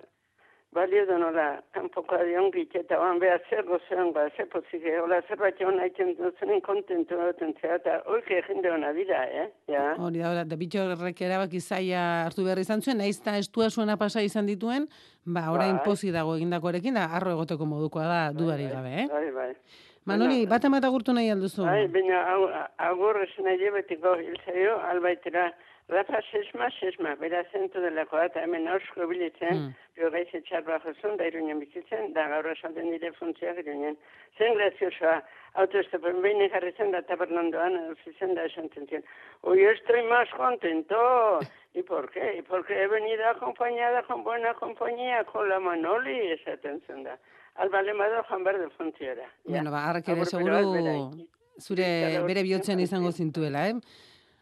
Balio da nola, kanpoko adion eta oan behar zer gozean, ba, zer pozik, hola zerbait hona iten duzunen kontentu duten zera, eta oike jende hona dira, eh? Ja. Hori da, da bitxo errek erabaki zaila hartu behar izan zuen, nahiz eta estua zuena pasa izan dituen, ba, orain Bai. pozi dago egindakoarekin, da, arro egoteko modukoa da, dudarik gabe, eh? Bai, bai. Manoli, bat emat agurtu nahi alduzu? Bai, baina agur esan nahi betiko hilzaio, albaitera, Rafa sesma, bera zentu delako eta hemen ausko bilitzen, Mm. bio gaiz etxar bajozun, da iruñen bizitzen, da gaur esalden dire funtzioak iruñen. Zen graziosoa, autoestopen behin jarri zen da tabernandoan, ofizen da esan zentzen. Hoy estoy más contento. ¿Y por qué? ¿Y porque he venido acompañada con buena compañía, con la Manoli, esaten zen da. Alba lemado Juan Berde funtziora. Bueno, ba, hark ere seguru zure bere bihotzen izango zintuela, eh?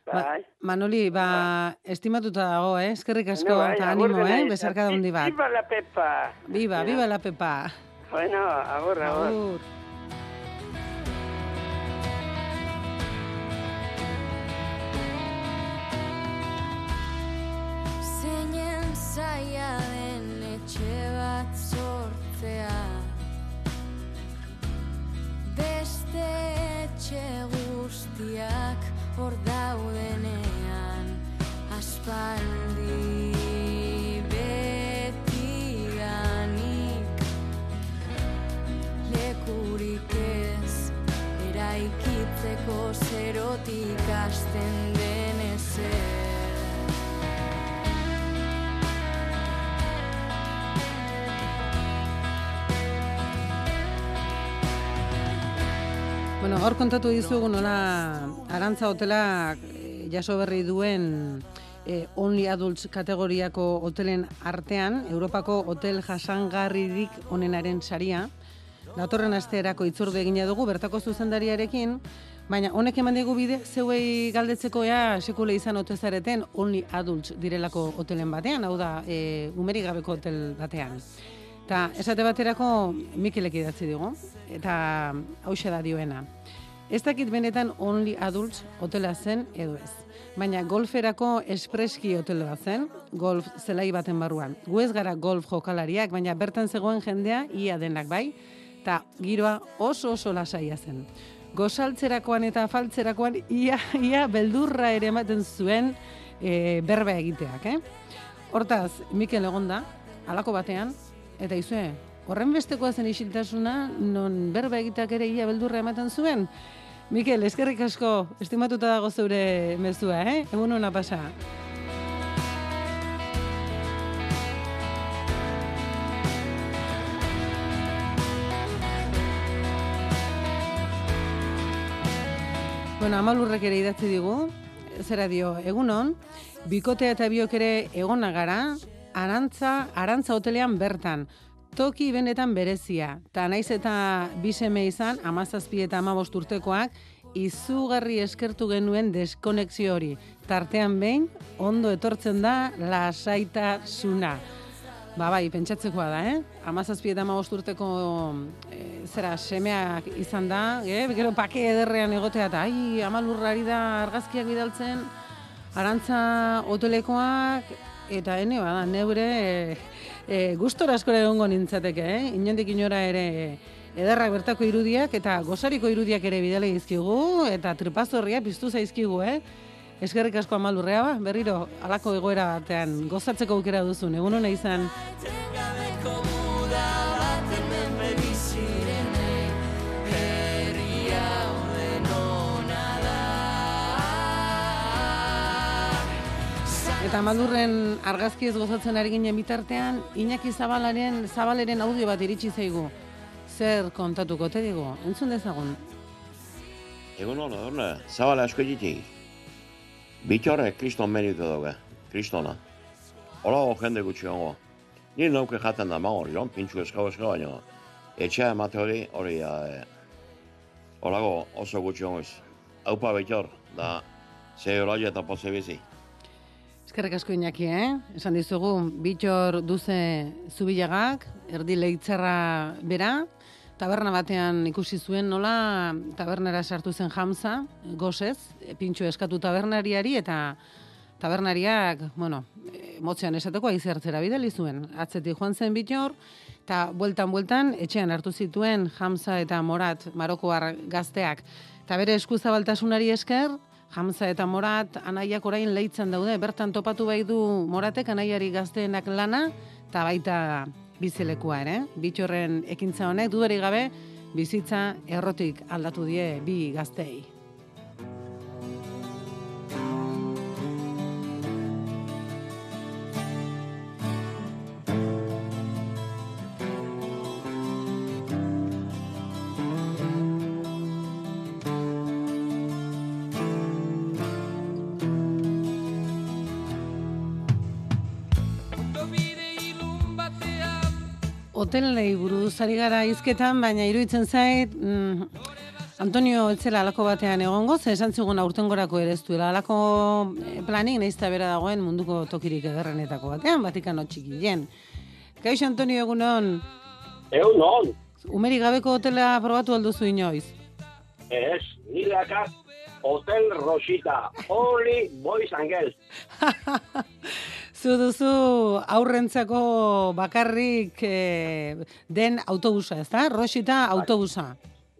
Ba, Bai. Manoli, ba, estimatuta dago, eh? Eskerrik asko, Bueno, bai, eta animo, eh? eta Besarka da hundi bat. Viva la Pepa! Viva, Ja. viva la Pepa. Bueno, agur, agur. Agur. Zeinen zaila den etxe bat sortzea Beste etxe guztiak hor daudenean Aspaldi betidanik. Lekurik ez eraikitzeko zerotik hasten den ezer Bueno, hor kontatu dizugu nola Arantza Hotelak eh, jaso berri duen eh, Only Adults kategoriako hotelen artean, Europako hotel jasangarririk onenaren saria. Datorren asteerako itzorde egina dugu bertako zuzendariarekin, baina honek eman digu bide zeuei galdetzeko ea sekule izan ote zareten Only Adults direlako hotelen batean, hau da, e, umerik gabeko hotel batean. Eta esate baterako Mikelek idatzi digu, eta hause da dioena. Ez dakit benetan only adults hotela zen edo ez. Baina golferako espreski hotel bat zen, golf zelai baten barruan. Gu ez gara golf jokalariak, baina bertan zegoen jendea ia denak bai, eta giroa oso oso lasaia zen. Gozaltzerakoan eta faltzerakoan ia, ia beldurra ere ematen zuen e, berba egiteak, eh? Hortaz, Mikel egonda, halako batean, eta izue, horren bestekoa zen isiltasuna, non berba egiteak ere ia beldurra ematen zuen. Mikel, eskerrik asko, estimatuta dago zeure mezua, eh? Egun hona pasa. Bueno, amalurrek ere idatzi digu, zera dio, egunon, bikotea eta biok ere egona gara, arantza, arantza hotelean bertan, toki benetan berezia, eta naiz eta biseme izan, amazazpi eta amabost urtekoak, izugarri eskertu genuen deskonexio hori. Tartean behin, ondo etortzen da lasaitasuna. Ba bai, pentsatzekoa da, eh? Amazazpi eta amabost urteko e, zera semeak izan da, eh? gero pake ederrean egotea eta ai, amalurrari da argazkiak bidaltzen, arantza hotelekoak, eta ene bada, neure e, e, gustora askora egongo nintzateke, eh? inondik inora ere ederrak bertako irudiak eta gozariko irudiak ere bidale dizkigu eta tripazorria piztu zaizkigu, eh? Eskerrik asko amalurrea ba, berriro alako egoera batean gozatzeko aukera duzun, egun hona izan. Eta Malurren argazki ez gozatzen ari ginen bitartean, Iñaki Zabalaren, Zabaleren audio bat iritsi zaigu. Zer kontatuko te digu? Entzun dezagun. Egun hona, horna, zabala asko ditik. Bitxorre, kriston meritu daude, kristona. Hola ho jende gutxi gongo. Ni nauke jaten da maur, joan, pintxu eskau eskau baino. Etxea emate hori, hori, e, holago oso gutxi gongoiz. Aupa bitxor, da, ze hori eta poze bizi. Eskerrik asko Iñaki, eh? Esan dizugu, bitxor duze zubilagak, erdi leitzerra bera, taberna batean ikusi zuen nola tabernera sartu zen jamza, gozez, pintxo eskatu tabernariari eta tabernariak, bueno, eh, motzean esateko aize hartzera bidali zuen. Atzetik joan zen bitor, eta bueltan bueltan etxean hartu zituen Hamza eta Morat Marokoar gazteak. Eta bere eskuzabaltasunari esker, Hamza eta Morat anaiak orain leitzen daude, bertan topatu bai du Moratek anaiari gazteenak lana, eta baita bizilekua ere. Bitxorren ekintza honek dudarik gabe, bizitza errotik aldatu die bi gaztei. Hotelei buruz ari gara hizketan, baina iruditzen zait, mm, Antonio etzela alako batean egongo, ze esan zigun aurtengorako ere ez duela alako eh, planik nahiz eta bera dagoen munduko tokirik ederrenetako batean, batikano txikien. Kaixo Antonio egunon, Egun non, umeri gabeko hotela probatu alduzu inoiz. ez, nire akaz, Hotel Rosita, Only Boys and Girls. Zu duzu aurrentzako bakarrik eh, den autobusa, ez da? Rosita autobusa.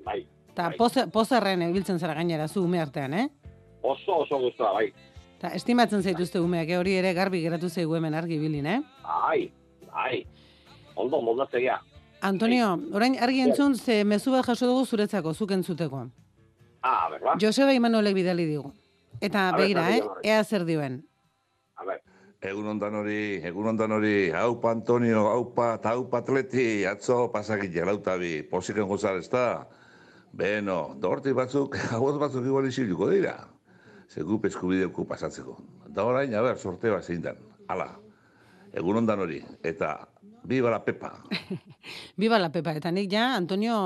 Bai, Eta poze, pozerren ibiltzen zara gainera zu ume artean, eh? oso oso guztua, bai. Ta estimatzen zaituzte umeak, eh? hori ere garbi geratu zaigu hemen argi bilin, eh? Bai, bai. Ondo moldatzea. Antonio, orain argi entzun ze mezu bat jaso dugu zuretzako, zuk entzuteko. Ah, berba? Joseba Imanolek bidali digu. Eta begira, eh? Ea zer dioen. A ver, Egun ondan hori, egun ondan hori, haupa Antonio, haupa eta haupa atleti, atzo pasakit jalauta bi, posiken gozar ez da. Beno, dorti batzuk, hauaz batzuk igual isiluko dira. Segup eskubideuku pasatzeko. Da orain, a ber, sorteo zein dan. Hala, egun ondan hori, eta biba la pepa. Biba la pepa, eta nik ja, Antonio,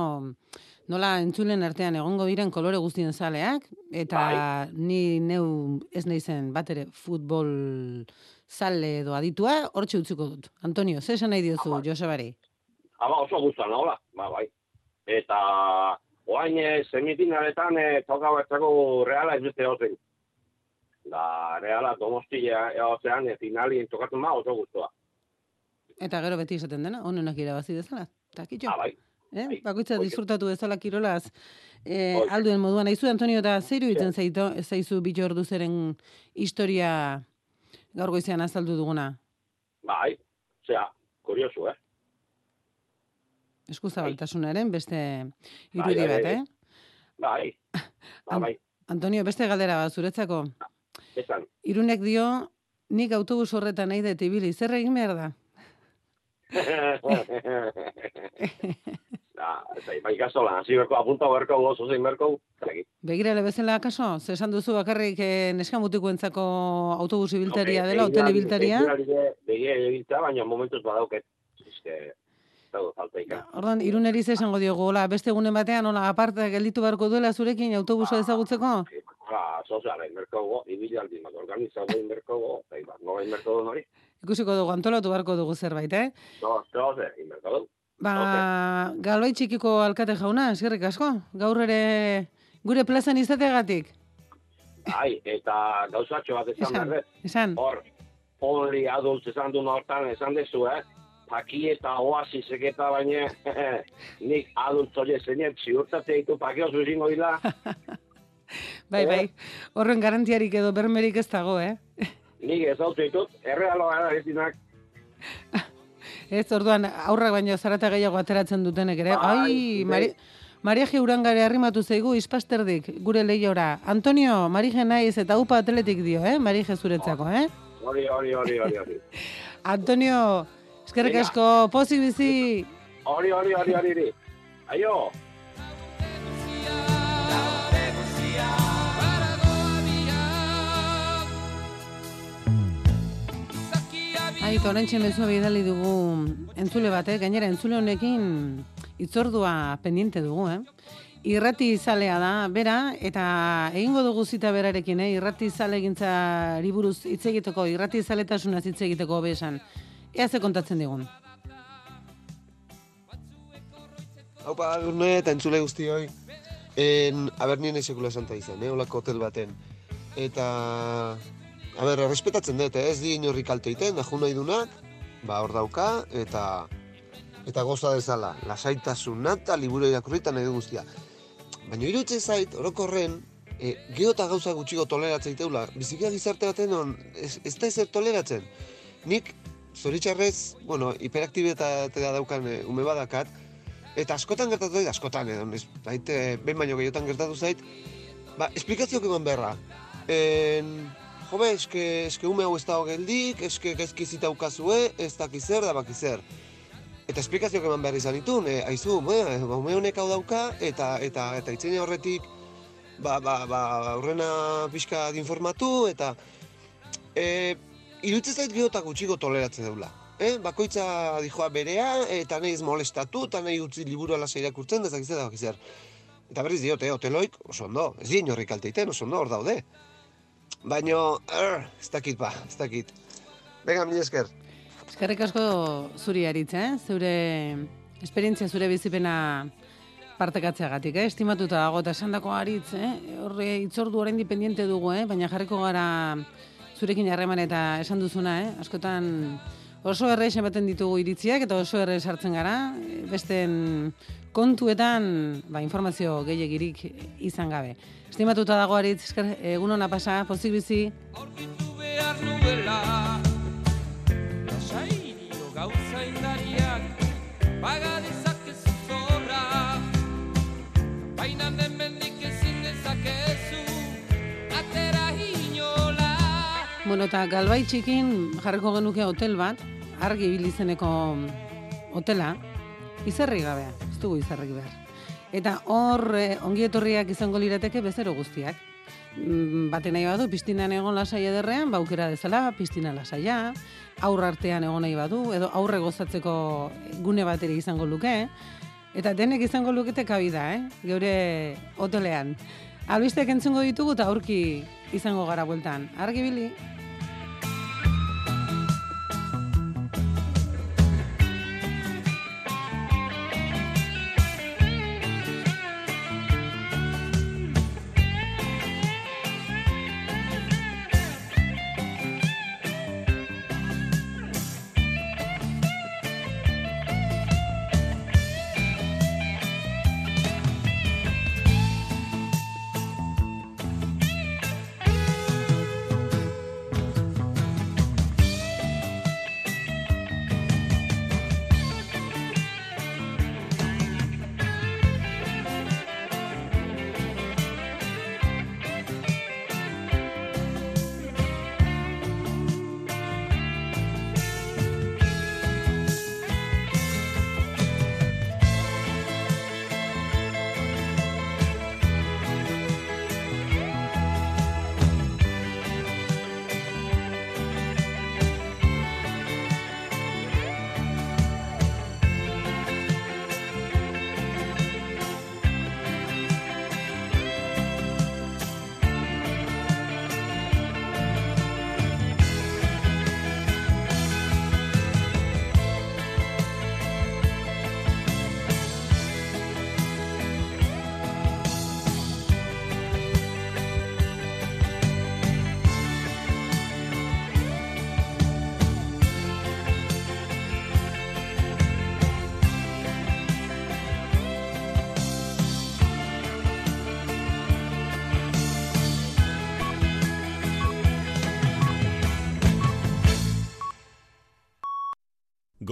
nola entzulen artean egongo diren kolore guztien zaleak, eta ni neu ez naizen bat ere futbol zale edo aditua, hortxe utziko dut. Antonio, ze esan nahi diozu, Josebari? ama oso guztua nahola, ba, bai. Eta, oain eh, semifinaletan eh, toka bertzako reala ez beste hozen. Da, reala domostia eozean eh, finalien tokatzen ma oso guztua. Eta gero beti esaten dena, onenak irabazi dezala. Eta kitxo. Ah, bai. Eh? Bakoitza hori. disfrutatu dezala kirolaz eh, alduen moduan. Aizu, Antonio, eta zeiru itzen zaizu bitxor zeren historia gaur goizean azaldu duguna. Bai, osea, kuriosu, eh? Eskuzabaltasunaren beste Bai, irudi bai, bat, bai. eh? Bai, ba, bai, Antonio, beste galdera bat zuretzako. esan. Irunek dio, nik autobus horretan nahi dut ibili, zer egin behar da? da, eta bai gazola, hasi berko, apunta berko, gozo zein berko, zaki. Begirale bezala kaso? Ze esan duzu bakarrik eh, neskamutikoentzako autobus ibiltaria dela, Begira- hotel ibiltaria? begira- Begira ibiltza, baina momentuz badauket. Ikan. Orduan, iruneri ze esango diogu, hola, beste egunen batean, hola, aparte gelditu beharko duela zurekin autobusa ezagutzeko? Ba, sozialen berkogo, ibilaldi bat organizatu egin berkogo, bai, bat, nola egin berkogo nori? Ikusiko dugu, antolatu beharko dugu zerbait, eh? No, zoze, egin Ba, galbai txikiko alkate jauna, eskerrik asko, gaur ere gure plazan izateagatik. Ai, eta gauzatxo bat esan Esan, behar, esan. hor, only adults esan du hortan, esan dezu, eh? Paki eta oasisek eta baina, nik adult hori zeinet, ziurtate ditu paki oso izango dila, Bai, bai, horren garantiarik edo bermerik ez dago, eh? nik ez hau ditut, errealo gara etinak, Ez, orduan, aurrak baino zarata gehiago ateratzen dutenek ere. Bai, Ai, bai. Mari, Maria Geurangare arrimatu zaigu ispasterdik gure lehiora. Antonio, Marije naiz eta upa atletik dio, eh? Marije zuretzako, eh? hori, hori, hori, hori, hori. Antonio, eskerrik asko, pozik bizi. Hori, hori, hori, hori, hori. Aio! Ai, torrentxe mezua bidali dugu entzule bat, eh? Gainera, entzule honekin itzordua pendiente dugu, eh? Irrati zalea da, bera, eta egingo dugu zita berarekin, eh? Irrati zale egintzari buruz hitz egiteko, irrati zaletasunaz hitz egiteko besan. Ea ze kontatzen digun. Haupa, agurne eta entzule guztioi. En, aber nien sekula santa izan, eh, olako hotel baten. Eta a ber, errespetatzen dut, eh, ez di inorri kalte egiten, naju nahi dunak, ba, hor dauka, eta eta goza dezala, lasaitasuna eta liburu irakurritan nahi guztia. Baina irutzen zait, orokorren, e, geho eta gauza gutxiko toleratzen iteula, bizikia gizarte baten on, ez, ez da ezer toleratzen. Nik, zoritxarrez, bueno, hiperaktibitatea daukan e, ume badakat, eta askotan gertatu zait, askotan, edo, ez, zait, e, behin baino gehiotan gertatu zait, ba, esplikazioak eman beharra. En, jo be, eske, eske ume hau ez dago geldik, eske gezki zita ukazue, ez dakizer, da bakizer. Eta esplikazioak eman behar izan ditun, e, aizu, ba, ume honek hau dauka, eta eta eta itzene horretik, ba, ba, ba, aurrena pixka informatu, eta e, irutzen zait gehotak gutxiko toleratzen deula. Eh? Bakoitza dijoa berea, eta nahi ez molestatu, eta nahi utzi liburu alasa irakurtzen, da zakizte da bakizer. Eta berriz diote, hoteloik, oso ondo, ez din horrik kalteiten, oso ondo, hor daude. Baina, er, ez dakit ba, ez dakit. Venga, mi esker. Eskerrik asko zuri aritza, eh? Zure esperientzia, zure bizipena partekatzeagatik, eh? Estimatuta dago eta esan dako aritz, eh? Horre itzordu orain dipendiente dugu, eh? Baina jarriko gara zurekin harreman eta esan duzuna, eh? Askotan oso erre ematen ditugu iritziak eta oso erre sartzen gara, besten kontuetan ba, informazio gehiagirik izan gabe. Estimatuta dago aritz, esker, egun hona pasa, pozik bizi. behar nuela Lasairio gauza indariak Paga dezakezu zorra Baina hemendik ezin dezakezu Atera inola Bueno, eta galbai txikin jarriko genuke hotel bat, argi bilizeneko hotela, izerri gabea, ez dugu izerrik behar. Eta hor eh, ongi etorriak izango lirateke bezero guztiak. Mm, Baten nahi badu, piztinan egon lasai ederrean, baukera dezala, piztina lasaia, aurra artean egon nahi badu, edo aurre gozatzeko gune bat ere izango luke, eta denek izango lukete kabida, eh? geure hotelean. Albisteak entzungo ditugu eta aurki izango gara bueltan. Argi bili?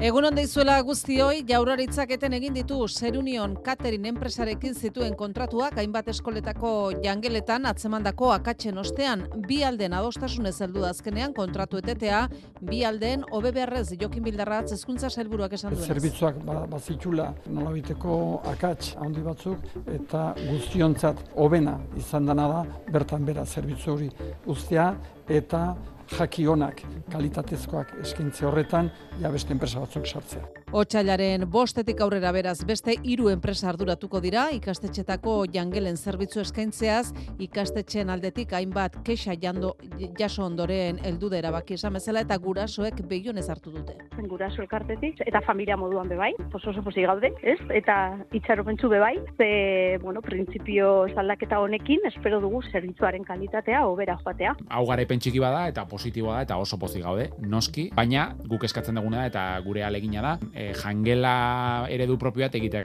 Egun onde izuela guztioi, jaurlaritzak eten egin ditu Serunion Catering enpresarekin zituen kontratuak hainbat eskoletako jangeletan atzemandako akatzen ostean bi alden adostasunez heldu azkenean kontratu etetea, bi alden hobe beharrez Jokin Bildarratz hezkuntza sailburuak esan duenez. Zerbitzuak ba, bazitula nolabiteko akats handi batzuk eta guztiontzat hobena izan dana da bertan bera zerbitzu hori uztea eta jaki onak kalitatezkoak eskaintze horretan ja beste enpresa batzuk sartzea. Otsailaren bostetik aurrera beraz beste hiru enpresa arduratuko dira ikastetxetako jangelen zerbitzu eskaintzeaz ikastetxeen aldetik hainbat kexa jando, jaso ondoren heldu da erabaki esan bezala eta gurasoek begionez hartu dute. guraso elkartetik eta familia moduan bebai, oso oso posi gaude, ez? Eta itxaropentsu bebai, ze, bueno, printzipio aldaketa honekin espero dugu zerbitzuaren kalitatea hobera joatea. Hau garaipen txiki bada eta positiboa da eta oso pozik gaude, noski, baina guk eskatzen duguna da eta gure alegina da, e, jangela eredu propioa egitea.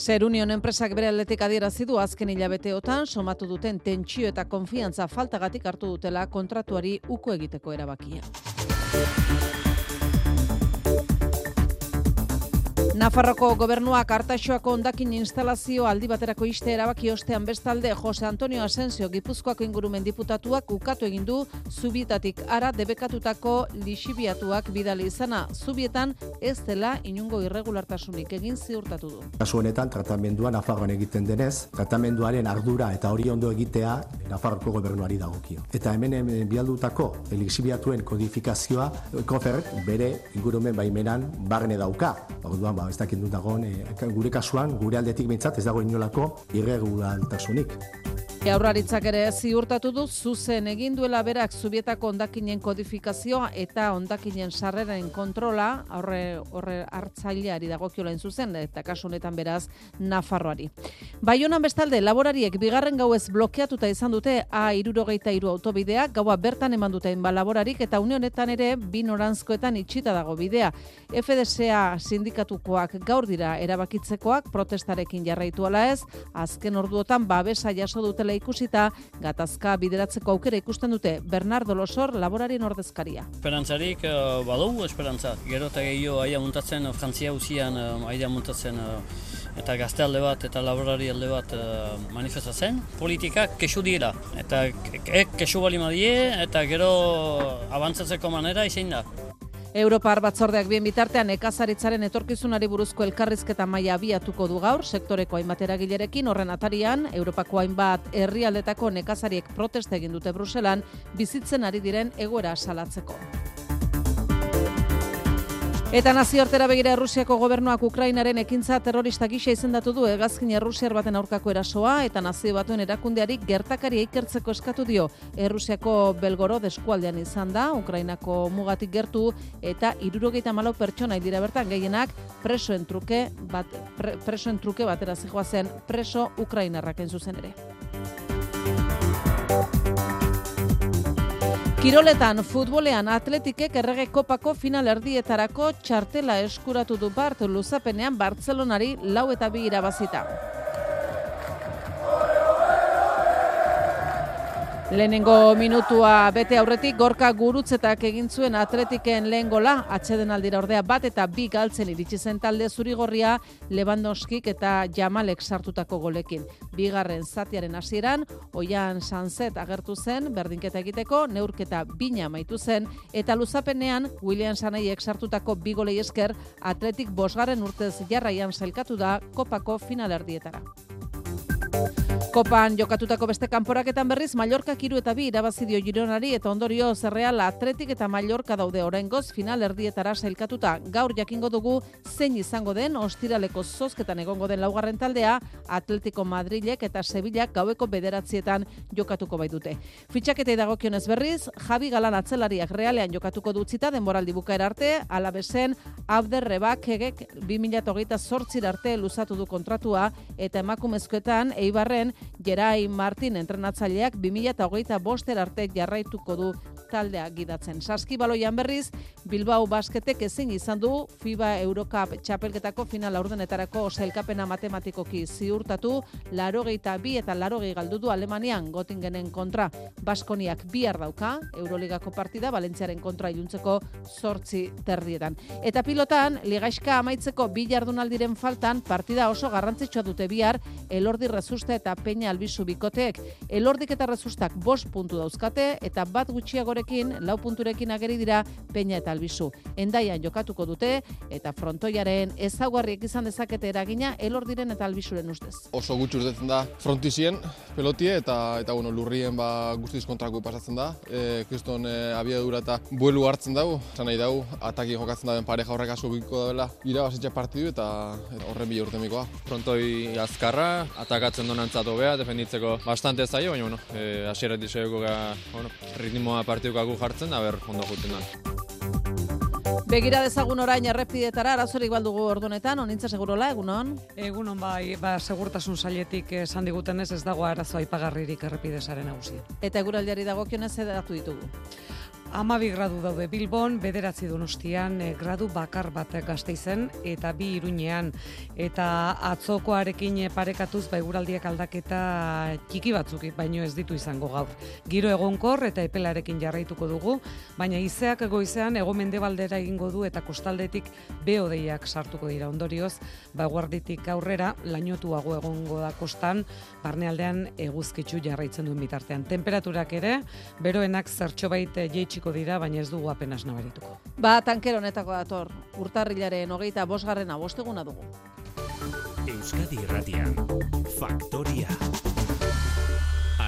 Zer Union enpresak bere aldetik adierazi du azken hilabeteotan somatu duten tentsio eta konfiantza faltagatik hartu dutela kontratuari uko egiteko erabakia. Nafarroko gobernuak hartaxoako ondakin instalazio aldi baterako iste erabaki ostean bestalde Jose Antonio Asensio Gipuzkoako ingurumen diputatuak ukatu egin du zubietatik ara debekatutako lixibiatuak bidali izana. Zubietan ez dela inungo irregulartasunik egin ziurtatu du. Kasu honetan tratamenduan Nafarroan egiten denez, tratamenduaren ardura eta hori ondo egitea Nafarroko gobernuari dagokio. Eta hemen hemen bialdutako lixibiatuen kodifikazioa kofer bere ingurumen baimenan barne dauka. Orduan ba, ez dakit dut dagoen, e, gure kasuan, gure aldetik behintzat ez dago inolako irregulartasunik. Jaurlaritzak ere ziurtatu du zuzen egin duela berak zubietako ondakinen kodifikazioa eta ondakinen sarreren kontrola horre horre hartzaileari dagokiola zuzen eta kasu honetan beraz Nafarroari. Baionan bestalde laborariek bigarren gauez blokeatuta izan dute A63 autobidea gaua bertan eman dute ba laborarik eta une honetan ere bi noranzkoetan itxita dago bidea. FDSA sindikatukoak gaur dira erabakitzekoak protestarekin jarraitu ala ez, azken orduotan babesa jaso dutela ikusita gatazka bideratzeko aukera ikusten dute Bernardo Losor laborarien ordezkaria. Esperantzarik uh, badugu esperantza. Gero eta gehiago aia muntatzen, uh, Frantzia usian uh, aia muntatzen uh, eta gazte alde bat eta laborari alde bat uh, manifestatzen. Politikak kesu dira. Eta ek kesu bali madie eta gero abantzatzeko manera izin da. Europar batzordeak bien bitartean ekazaritzaren etorkizunari buruzko elkarrizketa maila abiatuko du gaur sektoreko hainbat eragilerekin horren atarian Europako hainbat herrialdetako nekazariek protesta egin dute Bruselan bizitzen ari diren egoera salatzeko. Eta nazioartera begira Errusiako gobernuak Ukrainaren ekintza terrorista gisa izendatu du hegazkin Errusiar baten aurkako erasoa eta nazio batuen erakundeari gertakari ikertzeko eskatu dio. Errusiako Belgorod eskualdean izan da, Ukrainako mugatik gertu eta irurogeita malau pertsona dira bertan gehienak presoen truke, bat, pre, presoen truke batera zijoazen preso Ukrainarrak zuzen ere. Kiroletan, futbolean, atletikek errege kopako final erdietarako txartela eskuratu du bart luzapenean Bartzelonari lau eta bi irabazita. Lehenengo minutua bete aurretik gorka gurutzetak egin zuen atletiken lehen gola, atxeden aldira ordea bat eta bi galtzen iritsi zen talde zurigorria Lewandowskik eta Jamalek sartutako golekin. Bigarren zatiaren hasieran Oian Sanzet agertu zen berdinketa egiteko, neurketa bina amaitu zen eta luzapenean William Sanaiek sartutako bi golei esker atletik bosgarren urtez jarraian sailkatu da kopako finalerdietara. Kopan jokatutako beste kanporaketan berriz Mallorca kiru eta bi irabazi dio Gironari eta ondorio Zerreal Atletik eta Mallorca daude oraingoz final erdietara sailkatuta. Gaur jakingo dugu zein izango den ostiraleko zozketan egongo den laugarren taldea Atletico Madrilek eta Sevillak gaueko bederatzietan jokatuko bai dute. Fitxaketei dagokionez berriz, Javi Galan atzelariak realean jokatuko dutzita denboraldi bukaera arte, alabesen Abder Rebakegek 2028 zortzir arte luzatu du kontratua eta emakumezkoetan Eibarren Gerai Martin entrenatzaileak 2008 boster arte jarraituko du taldea gidatzen. Saskibaloian berriz, Bilbao basketek ezin izan du FIBA Eurocup txapelketako final aurdenetarako sailkapena matematikoki ziurtatu, larogeita bi eta larogei galdu du Alemanian Gotingenen kontra. Baskoniak bihar dauka, Euroligako partida, Valentziaren kontra iluntzeko sortzi terrietan. Eta pilotan, ligaixka amaitzeko bi jardunaldiren faltan, partida oso garrantzitsua dute bihar, elordi rezusta eta peña albizu bikoteek. Elordik eta rezustak bost puntu dauzkate, eta bat gutxiagore punturekin, lau punturekin ageri dira Peña eta Albizu. Endaian jokatuko dute eta frontoiaren ezaugarriek izan dezakete eragina elor diren eta Albizuren ustez. Oso gutxi urtetzen da frontizien pelotie eta eta bueno, lurrien ba guztiz kontraku pasatzen da. E, kriston e, abiadura eta buelu hartzen dugu, esan nahi dugu, ataki jokatzen daben pareja horrek asko biko dela. Irabazitza partidu eta horren bila urtemikoa. Frontoi azkarra, atakatzen donantzat hobea, defenditzeko bastante zaio, baina bueno, disego ga, bueno, ritmoa partidukagu jartzen, aber ondo juten. Begira dezagun orain errepidetara, arazorik baldugu ordunetan, onintza segurola, egunon? Egunon bai, ba, segurtasun sailetik esan digutenez ez dago arazo aipagarririk errepidesaren nagusia. Eta eguraldiari dagokionez edatu ditugu. Amabi gradu daude Bilbon, bederatzi donostian, eh, gradu bakar bat gazteizen, eta bi iruñean. Eta atzokoarekin eh, parekatuz, ba, eguraldiak aldaketa txiki batzuk, baino ez ditu izango gaur. Giro egonkor eta epelarekin jarraituko dugu, baina izeak egoizean ego mendebaldera egingo du eta kostaldetik beodeiak sartuko dira ondorioz, ba, guarditik aurrera, lainotuago egongo da kostan, barnealdean eguzkitzu jarraitzen duen bitartean. Temperaturak ere, beroenak zertxo baita jeitxiko dira, baina ez dugu apenas nabarituko. Ba, tanker honetako dator, urtarrilaren hogeita bosgarrena bosteguna dugu. Euskadi Irratian, Faktoria.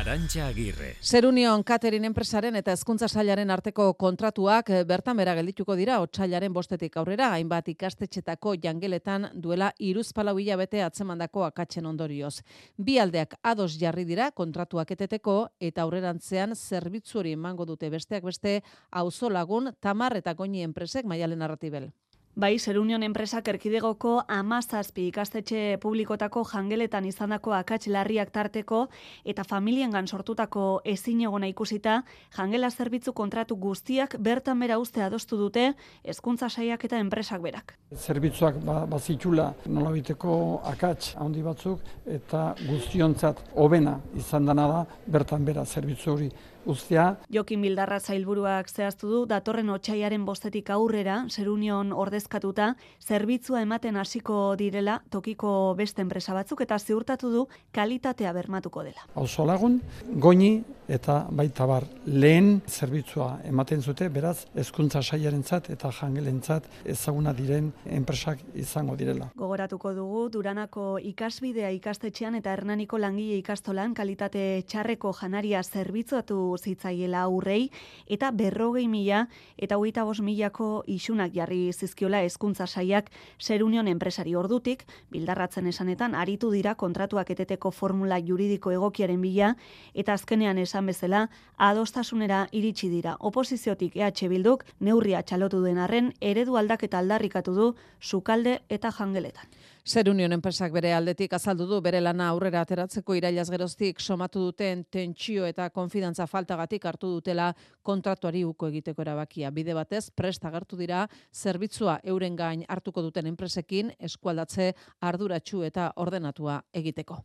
Arantxa Agirre. Zerunion Catering enpresaren eta hezkuntza sailaren arteko kontratuak eh, bertan bera geldituko dira otsailaren bostetik aurrera, hainbat ikastetxetako jangeletan duela iruzpalau hilabete atzemandako akatzen ondorioz. Bi aldeak ados jarri dira kontratuak eteteko eta aurrerantzean zerbitzu hori emango dute besteak beste auzo lagun tamar eta goini enpresek maialen narratibel. Bai, Zerunion enpresak erkidegoko amazazpi ikastetxe publikotako jangeletan izandako akats larriak tarteko eta familiengan sortutako ezin egona ikusita, jangela zerbitzu kontratu guztiak bertan bera uste adostu dute hezkuntza saiak eta enpresak berak. Zerbitzuak ba, bazitula nolabiteko akats handi batzuk eta guztiontzat hobena izan dana da bertan bera zerbitzu hori ustea. Jokin Bildarra zailburuak zehaztu du, datorren otxaiaren bostetik aurrera, Zerunion ordezkatuta, zerbitzua ematen hasiko direla tokiko beste enpresa batzuk eta ziurtatu du kalitatea bermatuko dela. Auzo lagun, goini eta baita bar lehen zerbitzua ematen zute, beraz, hezkuntza saiarentzat eta jangelentzat ezaguna diren enpresak izango direla. Gogoratuko dugu, Duranako ikasbidea ikastetxean eta Hernaniko langile ikastolan kalitate txarreko janaria zerbitzuatu zitzaiela aurrei eta berrogei mila eta hogeita bost milako isunak jarri zizkiola hezkuntza saiak Zerunion enpresari ordutik, bildarratzen esanetan aritu dira kontratuak eteteko formula juridiko egokiaren bila eta azkenean esan bezala adostasunera iritsi dira. Oposiziotik EH Bilduk neurria txalotu den arren eredu aldaketa aldarrikatu du sukalde eta jangeletan. Zer Union enpresak bere aldetik azaldu du bere lana aurrera ateratzeko irailaz geroztik somatu duten tentsio eta konfidantza faltagatik hartu dutela kontratuari uko egiteko erabakia. Bide batez, prest agertu dira zerbitzua euren gain hartuko duten enpresekin eskualdatze arduratsu eta ordenatua egiteko.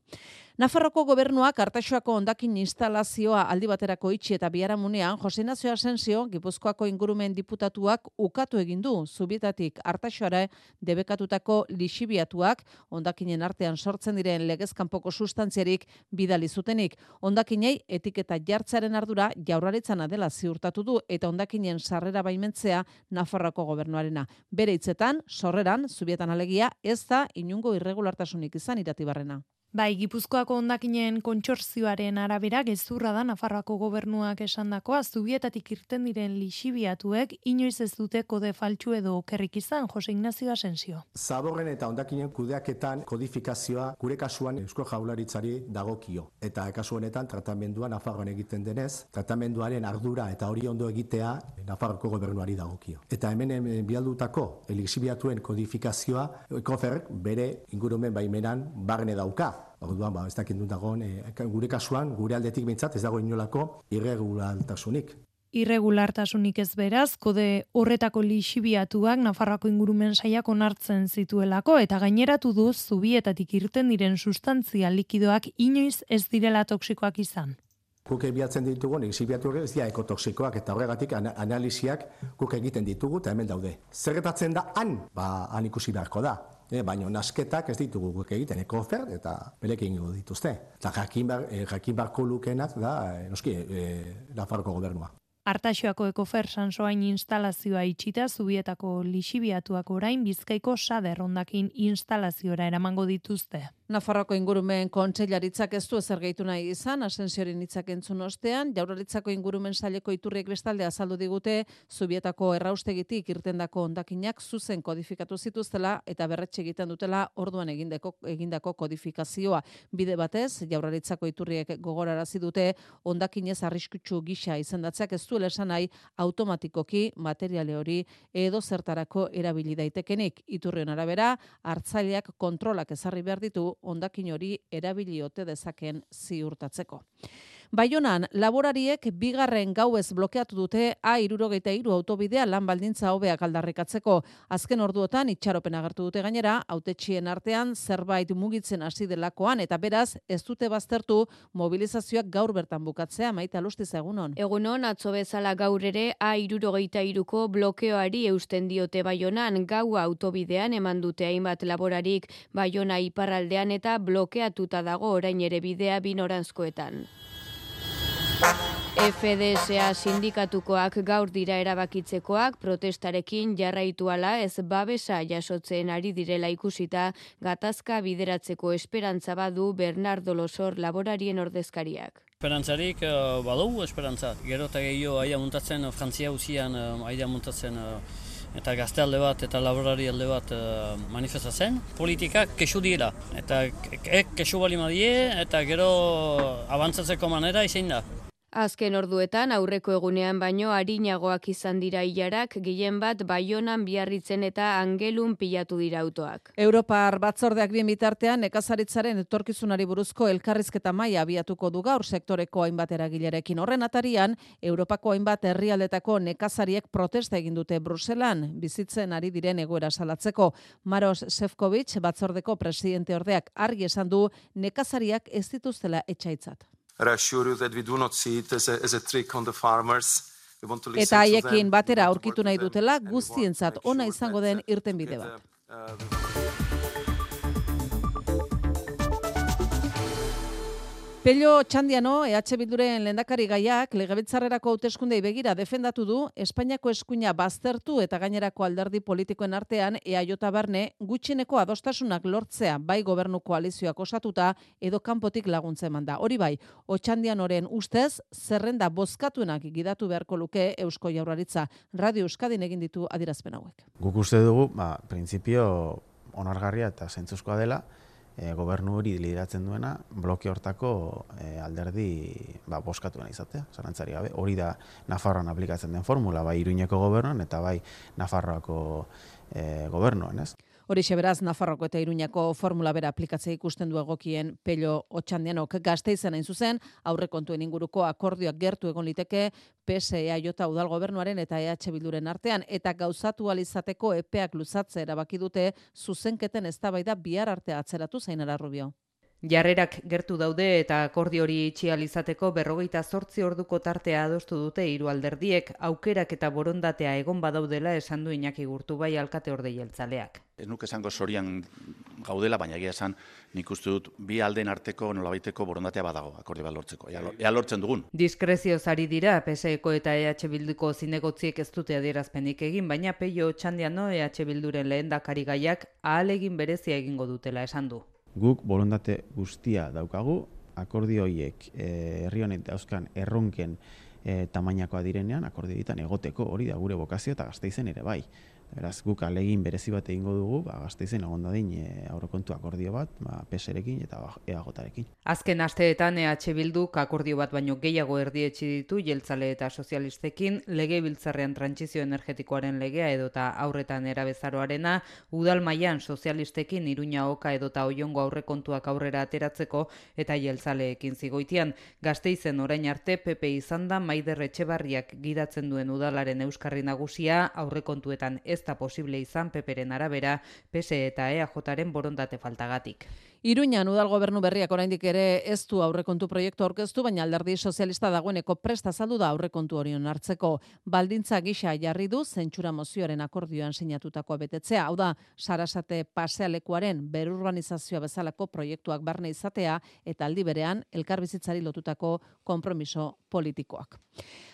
Nafarroko gobernuak artaxoako ondakin instalazioa aldi baterako itxi eta biharamunean Jose Nazio Asensio, Gipuzkoako ingurumen diputatuak ukatu egin du zubietatik artaxoara debekatutako lixibiatuak ondakinen artean sortzen diren legezkanpoko sustantziarik bidali zutenik. Ondakinei etiketa jartzaren ardura jaurlaritzana dela ziurtatu du eta ondakinen sarrera baimentzea Nafarroko gobernuarena. Bere hitzetan, sorreran, zubietan alegia, ez da inungo irregulartasunik izan iratibarrena. Bai, Gipuzkoako ondakinen kontsortzioaren arabera gezurra da Nafarroako gobernuak esandakoa zubietatik irten diren lixibiatuek inoiz ez dute kode faltsu edo okerrik izan Jose Ignacio Asensio. Zaborren eta ondakinen kudeaketan kodifikazioa gure kasuan Eusko Jaurlaritzari dagokio eta kasu honetan tratamenduan Nafarroan egiten denez, tratamenduaren ardura eta hori ondo egitea Nafarroko gobernuari dagokio. Eta hemen hemen bialdutako lixibiatuen kodifikazioa koferrek bere ingurumen baimenan barne dauka. Orduan, ba, ez dakit dagoen, e, gure kasuan, gure aldetik behintzat, ez dago inolako irregulartasunik. Irregulartasunik ez beraz, kode horretako lixibiatuak Nafarroako ingurumen saiak onartzen zituelako eta gaineratu du zubietatik irten diren sustantzia likidoak inoiz ez direla toksikoak izan. Guk bilatzen ditugu, lixibiatu ez dira ekotoksikoak eta horregatik ana- analisiak guk egiten ditugu eta hemen daude. Zer gertatzen da han? Ba, han ikusi beharko da. E, baina nasketak ez ditugu guk egiten, ekofer eta belekin egingo dituzte. Eta jakin, bar, e, barko lukenak da, noski, e, Nafarroko gobernua. Artaxoako ekofer sansoain instalazioa itxita zubietako lixibiatuak orain bizkaiko sader ondakin instalaziora eramango dituzte. Nafarroko ingurumen kontseilaritzak ez du ezer gehitu nahi izan, asensiorin hitzak entzun ostean, jaurlaritzako ingurumen saileko iturriek bestalde azaldu digute, zubietako erraustegitik irtendako ondakinak zuzen kodifikatu zituztela eta berretxe egiten dutela orduan egindako, egindako kodifikazioa. Bide batez, jaurlaritzako iturriek gogorarazi dute, ondakinez arriskutsu gisa izendatzeak ez duela esan nahi automatikoki materiale hori edo zertarako erabili daitekenik. Iturrion arabera, hartzaileak kontrolak ezarri behar ditu ondakin hori erabili ote dezaken ziurtatzeko. Baionan, laborariek bigarren gauez blokeatu dute A63 autobidea lan baldintza hobeak aldarrikatzeko. Azken orduotan itxaropen agertu dute gainera, autetxien artean zerbait mugitzen hasi delakoan eta beraz ez dute baztertu mobilizazioak gaur bertan bukatzea maita lustiz egunon. Egunon, atzo bezala gaur ere A63ko blokeoari eusten diote Baionan gaua autobidean eman dute hainbat laborarik Baiona iparraldean eta blokeatuta dago orain ere bidea binoranzkoetan. FDSA sindikatukoak gaur dira erabakitzekoak protestarekin jarraitu ala ez babesa jasotzen ari direla ikusita gatazka bideratzeko esperantza badu Bernardo Losor laborarien ordezkariak. Esperantzarik uh, badu esperantza. Gero eta gehiago aia muntatzen, Frantzia usian uh, aia muntatzen uh, eta gazte alde bat eta laborari alde bat uh, manifestatzen. Politikak kesu dira. Eta ek kesu bali madie eta gero abantzatzeko manera izin da. Azken orduetan aurreko egunean baino arinagoak izan dira ilarak, gehien bat baionan biarritzen eta angelun pilatu dira autoak. Europar batzordeak bien bitartean nekazaritzaren etorkizunari buruzko elkarrizketa maila abiatuko du gaur sektoreko hainbat eragilerekin. Horren atarian, Europako hainbat herrialdetako nekazariek protesta egin dute Bruselan bizitzen ari diren egoera salatzeko. Maros Sefcovic batzordeko presidente ordeak argi esan du nekazariak ez dituztela etxaitzat. Reassure you that we do not see it as a, as a trick on the farmers. We want to listen Eta to haiekin batera aurkitu nahi dutela guztientzat ona izango den irtenbide bat. Pello Txandiano, EH Bilduren lendakari gaiak, legebiltzarrerako hauteskundei begira defendatu du, Espainiako eskuina baztertu eta gainerako alderdi politikoen artean EAJ barne gutxineko adostasunak lortzea bai gobernu koalizioak osatuta edo kanpotik laguntza eman da. Hori bai, Otxandianoren ustez, zerrenda bozkatuenak gidatu beharko luke Eusko Jaurlaritza. Radio Euskadin egin ditu adirazpen hauek. Guk uste dugu, ba, printzipio onargarria eta zentzuzkoa dela, e, gobernu hori lideratzen duena bloke hortako e, alderdi ba, boskatuena izatea, zarantzari gabe. Hori da Nafarroan aplikatzen den formula, bai Iruñeko gobernuan eta bai Nafarroako e, gobernuan, ez? Horixe beraz, Nafarroko eta Iruñako formula bera aplikatzea ikusten du egokien pello otxandianok gazteizen hain zuzen, aurrekontuen inguruko akordioak gertu egon liteke PSEA jota udal gobernuaren eta EH Bilduren artean, eta gauzatu alizateko epeak luzatze erabaki dute zuzenketen eztabaida bihar arte atzeratu zainara rubio. Jarrerak gertu daude eta akordi hori itxial izateko berrogeita zortzi orduko tartea adostu dute hiru alderdiek aukerak eta borondatea egon badaudela esan du Iñaki Gurtu bai alkate orde jeltzaleak. Ez nuke esango sorian gaudela, baina egia esan nik uste dut bi alden arteko nolabaiteko borondatea badago akordi bat lortzeko. Ea, ea lortzen dugun. Diskrezioz ari dira PSEko eta EH Bilduko zinegotziek ez dute adierazpenik egin, baina Peio Txandiano EH Bilduren lehendakari gaiak ahalegin berezia egingo dutela esan du. Guk borondate guztia daukagu, akordio horiek eh, herri honek dauzkan erronken e, tamainakoa direnean, akordio ditan egoteko hori da gure bokazio eta gazteizen ere bai. Beraz, guk alegin berezi bat egingo dugu, ba, gazteizen egon dadin e, aurrekontu akordio bat, ba, PSrekin eta ba, EAJarekin. Azken asteetan EH Bilduk akordio bat baino gehiago erdietsi ditu jeltzale eta sozialistekin, lege biltzarrean trantzizio energetikoaren legea edota aurretan erabezaroarena, udal mailan sozialistekin iruña oka edota oiongo aurrekontuak aurrera ateratzeko eta jeltzaleekin zigoitian. Gazteizen orain arte PP izan da Maider Etxebarriak gidatzen duen udalaren euskarri nagusia aurrekontuetan ez da posible izan peperen arabera, PSE eta EAJaren borondate faltagatik. Iruñan udal gobernu berriak oraindik ere ez du aurrekontu proiektu aurkeztu, baina alderdi sozialista dagoeneko presta azaldu da aurrekontu hori hartzeko. Baldintza gisa jarri du zentsura mozioaren akordioan sinatutakoa betetzea. Hau da, Sarasate pasealekuaren berurbanizazioa bezalako proiektuak barne izatea eta aldi berean elkarbizitzari lotutako konpromiso politikoak.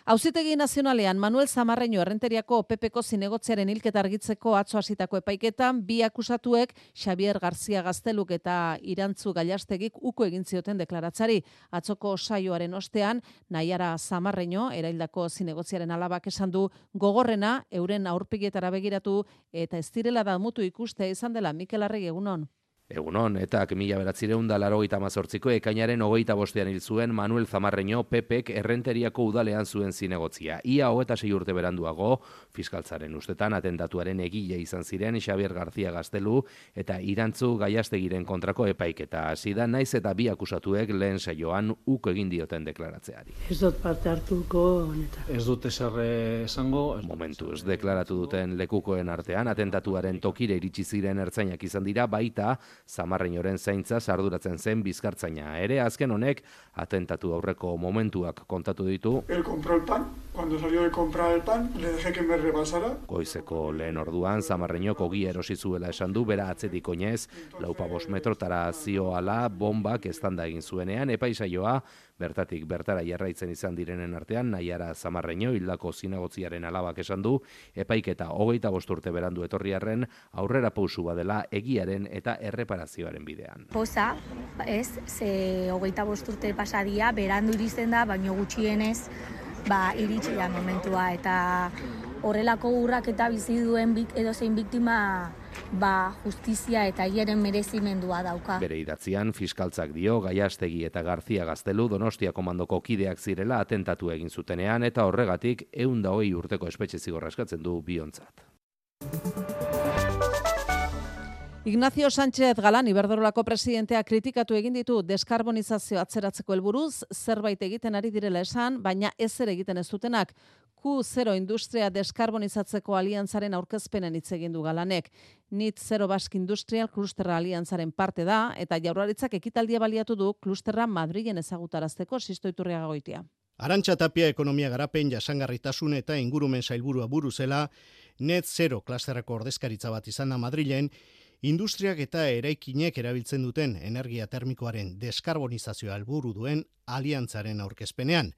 Auzitegi nazionalean Manuel Zamarreño errenteriako PPko zinegotziaren hilketa argitzeko atzo hasitako epaiketan bi akusatuek Xavier García Gazteluk eta Irantzu Gailastegik uko egin zioten deklaratzari atzoko saioaren ostean Naiara Zamarreño eraildako zinegotziaren alabak esan du gogorrena euren aurpigietara begiratu eta ez direla da mutu ikuste izan dela Mikel Arregi egunon. Egunon, eta mila beratzireun da laro mazortziko ekainaren hogeita bostean hil zuen Manuel Zamarreño Pepek errenteriako udalean zuen zinegotzia. Ia hogeta sei urte beranduago, fiskaltzaren ustetan atentatuaren egile izan ziren Xavier García Gaztelu eta irantzu gaiastegiren kontrako epaiketa. Hasi da naiz eta bi akusatuek lehen saioan uko egin dioten deklaratzeari. Ez dut parte hartuko honetan. Ez dut esarre esango. Momentu ez deklaratu duten lekukoen artean, atentatuaren tokire iritsi ziren ertzainak izan dira, baita zamarreinoren zaintza sarduratzen zen bizkartzaina. Ere azken honek atentatu aurreko momentuak kontatu ditu. El compró el pan, cuando salió de comprar el pan, le dejé que me rebasara. Goizeko lehen orduan zamarreinok ogi erosi zuela esan du bera atzetik oinez, laupa bos metrotara zioala bombak estanda egin zuenean epaisaioa bertatik bertara jarraitzen izan direnen artean, nahiara zamarreño hildako zinegotziaren alabak esan du, epaiketa hogeita bosturte berandu etorriarren aurrera pausu badela egiaren eta erreparazioaren bidean. Poza, ez, ze hogeita bosturte pasadia, berandu iristen da, baino gutxienez, ba, iritsi da momentua, eta horrelako urrak eta bizi duen bik, edo zein biktima ba, justizia eta hieren merezimendua dauka. Bere idatzian, fiskaltzak dio, Gaiastegi eta Garzia Gaztelu Donostia komandoko kideak zirela atentatu egin zutenean eta horregatik eunda hoi urteko espetxe zigorra eskatzen du biontzat. Ignacio Sánchez Galán Iberdrolako presidentea kritikatu egin ditu deskarbonizazio atzeratzeko helburuz zerbait egiten ari direla esan, baina ez ere egiten ez dutenak. Q0 industria deskarbonizatzeko aliantzaren aurkezpenen hitz egin du Galanek. Nit Zero Basque Industrial Klusterra aliantzaren parte da eta Jaurlaritzak ekitaldia baliatu du klusterra Madrilen ezagutarazteko Sisto Iturriaga goitia. Arantxa Tapia ekonomia garapen jasangarritasun eta ingurumen sailburua buruzela Net Zero klasterrako ordezkaritza bat izan da Madrilen Industriak eta eraikinek erabiltzen duten energia termikoaren deskarbonizazioa helburu duen aliantzaren aurkezpenean.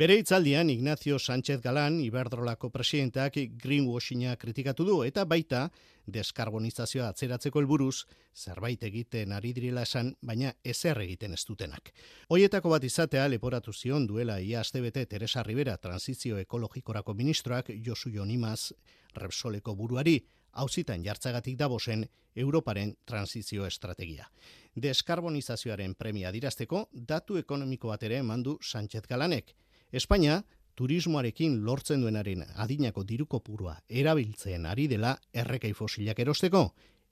Bere itzaldian Ignacio Sánchez Galán, Iberdrolako presidentak greenwashinga kritikatu du eta baita deskarbonizazioa atzeratzeko helburuz zerbait egiten ari direla esan, baina ezer egiten ez dutenak. Hoietako bat izatea leporatu zion duela ia astebete Teresa Rivera transizio ekologikorako ministroak Josu Jonimaz Repsoleko buruari hauzitan jartzagatik dabosen Europaren transizio estrategia. Deskarbonizazioaren premia dirazteko datu ekonomiko bat ere emandu Sánchez Galanek. Espainia, turismoarekin lortzen duenaren adinako diruko purua erabiltzen ari dela errekai fosilak erosteko,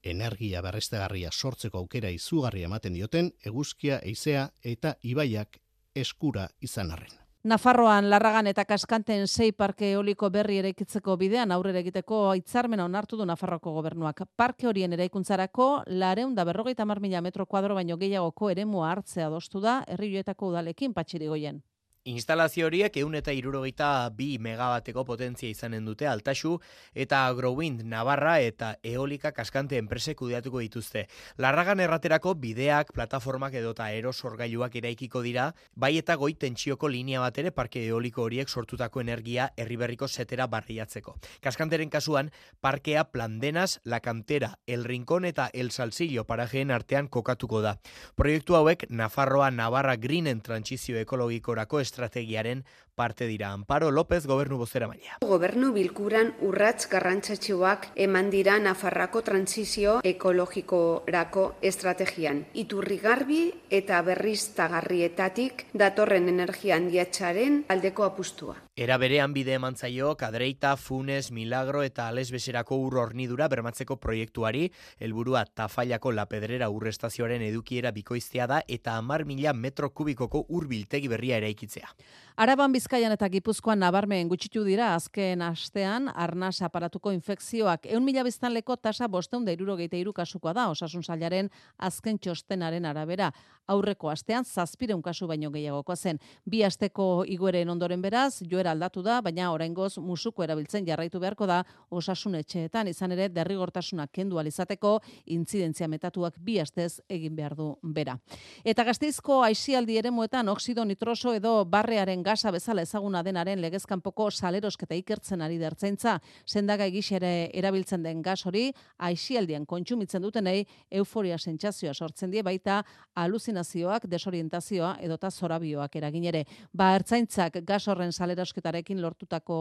energia berreztegarria sortzeko aukera izugarria ematen dioten eguzkia, eizea eta ibaiak eskura izan arren. Nafarroan larragan eta kaskanten sei parke eoliko berri eraikitzeko bidean aurrera egiteko hitzarmena onartu du Nafarroko gobernuak. Parke horien eraikuntzarako lareun da berrogeita mila metro kuadro baino gehiagoko eremua hartzea adostu da herrioetako udalekin patxirigoien. Instalazio horiek eun eta irurogeita bi megabateko potentzia izanen dute altasu eta agrowind Navarra eta eolika kaskante enpresek kudeatuko dituzte. Larragan erraterako bideak, plataformak edota erosorgailuak eraikiko dira, bai eta goi tentsioko linea bat ere parke eoliko horiek sortutako energia herriberriko setera barriatzeko. Kaskanteren kasuan, parkea plandenaz, la kantera, el rincón eta el salsillo parajeen artean kokatuko da. Proiektu hauek Nafarroa Navarra Greenen trantsizio ekologikorako estrategiaren parte dira. Amparo López, gobernu bozera maila. Gobernu bilkuran urratz garrantzatsuak eman dira Nafarrako transizio ekologikorako estrategian. Iturri garbi eta berriz tagarrietatik datorren energia handiatxaren aldeko apustua. Era berean bide eman zaio, kadreita, funes, milagro eta ales beserako ur hornidura bermatzeko proiektuari, helburua tafaiako la pedrera urrestazioaren edukiera bikoiztea da eta amar mila metro kubikoko ur biltegi berria eraikitzea. Araban Bizkaian eta Gipuzkoan nabarmen gutxitu dira azken astean arnas aparatuko infekzioak. Eun mila biztanleko tasa bosteun da irurogeita iru kasukoa da, osasun zailaren azken txostenaren arabera. Aurreko astean zazpireun kasu baino gehiagoko zen. Bi asteko igueren ondoren beraz, joera aldatu da, baina oraingoz musuko erabiltzen jarraitu beharko da osasun etxeetan, izan ere derrigortasuna kendu alizateko intzidentzia metatuak bi astez egin behar du bera. Eta gazteizko aixialdi ere muetan oksido nitroso edo barrearen gasa bezala ezaguna denaren legezkanpoko salerosketa ikertzen ari dertzaintza, sendaga egixere erabiltzen den gas hori, aixialdian kontsumitzen dutenei euforia sentsazioa sortzen die baita aluzinazioak, desorientazioa edota zorabioak eragin ere. Ba, ertzaintzak gas horren salerosketarekin lortutako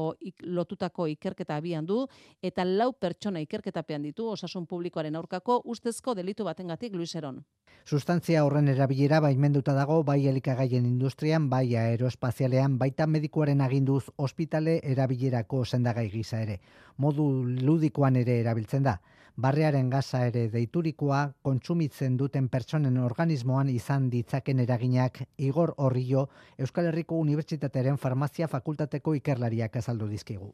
lotutako ikerketa abian du eta lau pertsona ikerketapean ditu osasun publikoaren aurkako ustezko delitu batengatik Luiseron. Sustantzia horren erabilera baimenduta dago bai elikagaien industrian, bai aeroespazialean, baita medikuaren aginduz ospitale erabilerako sendagai gisa ere. Modu ludikoan ere erabiltzen da. Barrearen gaza ere deiturikoa kontsumitzen duten pertsonen organismoan izan ditzaken eraginak Igor Horrillo Euskal Herriko Unibertsitatearen Farmazia Fakultateko ikerlariak azaldu dizkigu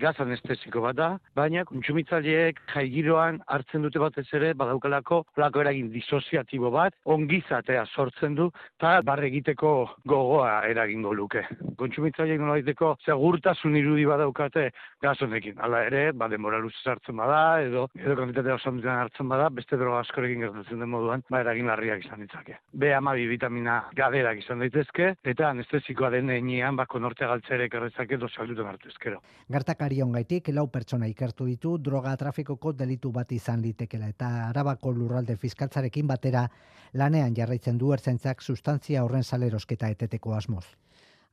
gaz anestesiko bat da, baina kontsumitzaileek jaigiroan hartzen dute batez ere badaukalako lako eragin disoziatibo bat, ongizatea sortzen du, eta barre egiteko gogoa eragingo luke. Kontsumitzaileek nola egiteko segurtasun irudi badaukate gaz honekin. Hala ere, ba, denbora luzez hartzen bada, edo edo kantitatea oso hartzen bada, beste droga askorekin gertatzen den moduan, ba, eragin larriak izan ditzake. B amabi vitamina gaderak izan daitezke, eta anestesikoa den enean, ba, konorte galtzerek errezake dozalduten hartu ezkero. Gertak gaitik lau pertsona ikertu ditu droga trafikoko delitu bat izan litekela eta arabako lurralde fiskaltzarekin batera lanean jarraitzen du ertzaintzak sustantzia horren salerosketa eteteko asmoz.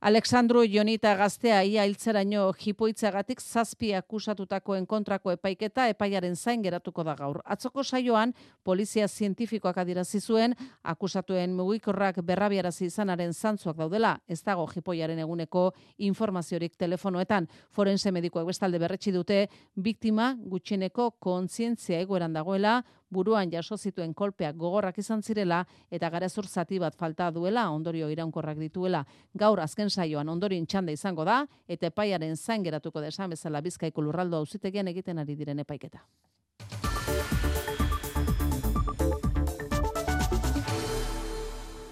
Alexandru Jonita gaztea ia hiltzeraino jipoitzagatik zazpi akusatutakoen kontrako epaiketa epaiaren zain geratuko da gaur. Atzoko saioan, polizia zientifikoak adirazi zuen akusatuen mugikorrak berrabiarazi izanaren zantzuak daudela, ez dago jipoiaren eguneko informaziorik telefonoetan. Forense medikoak bestalde berretsi dute, biktima gutxineko kontzientzia egoeran dagoela, buruan jaso zituen kolpeak gogorrak izan zirela eta garezur zati bat falta duela ondorio iraunkorrak dituela. Gaur azken saioan ondorin txanda izango da eta epaiaren zain geratuko desan bezala bizkaiko lurraldo auzitegian egiten ari diren epaiketa.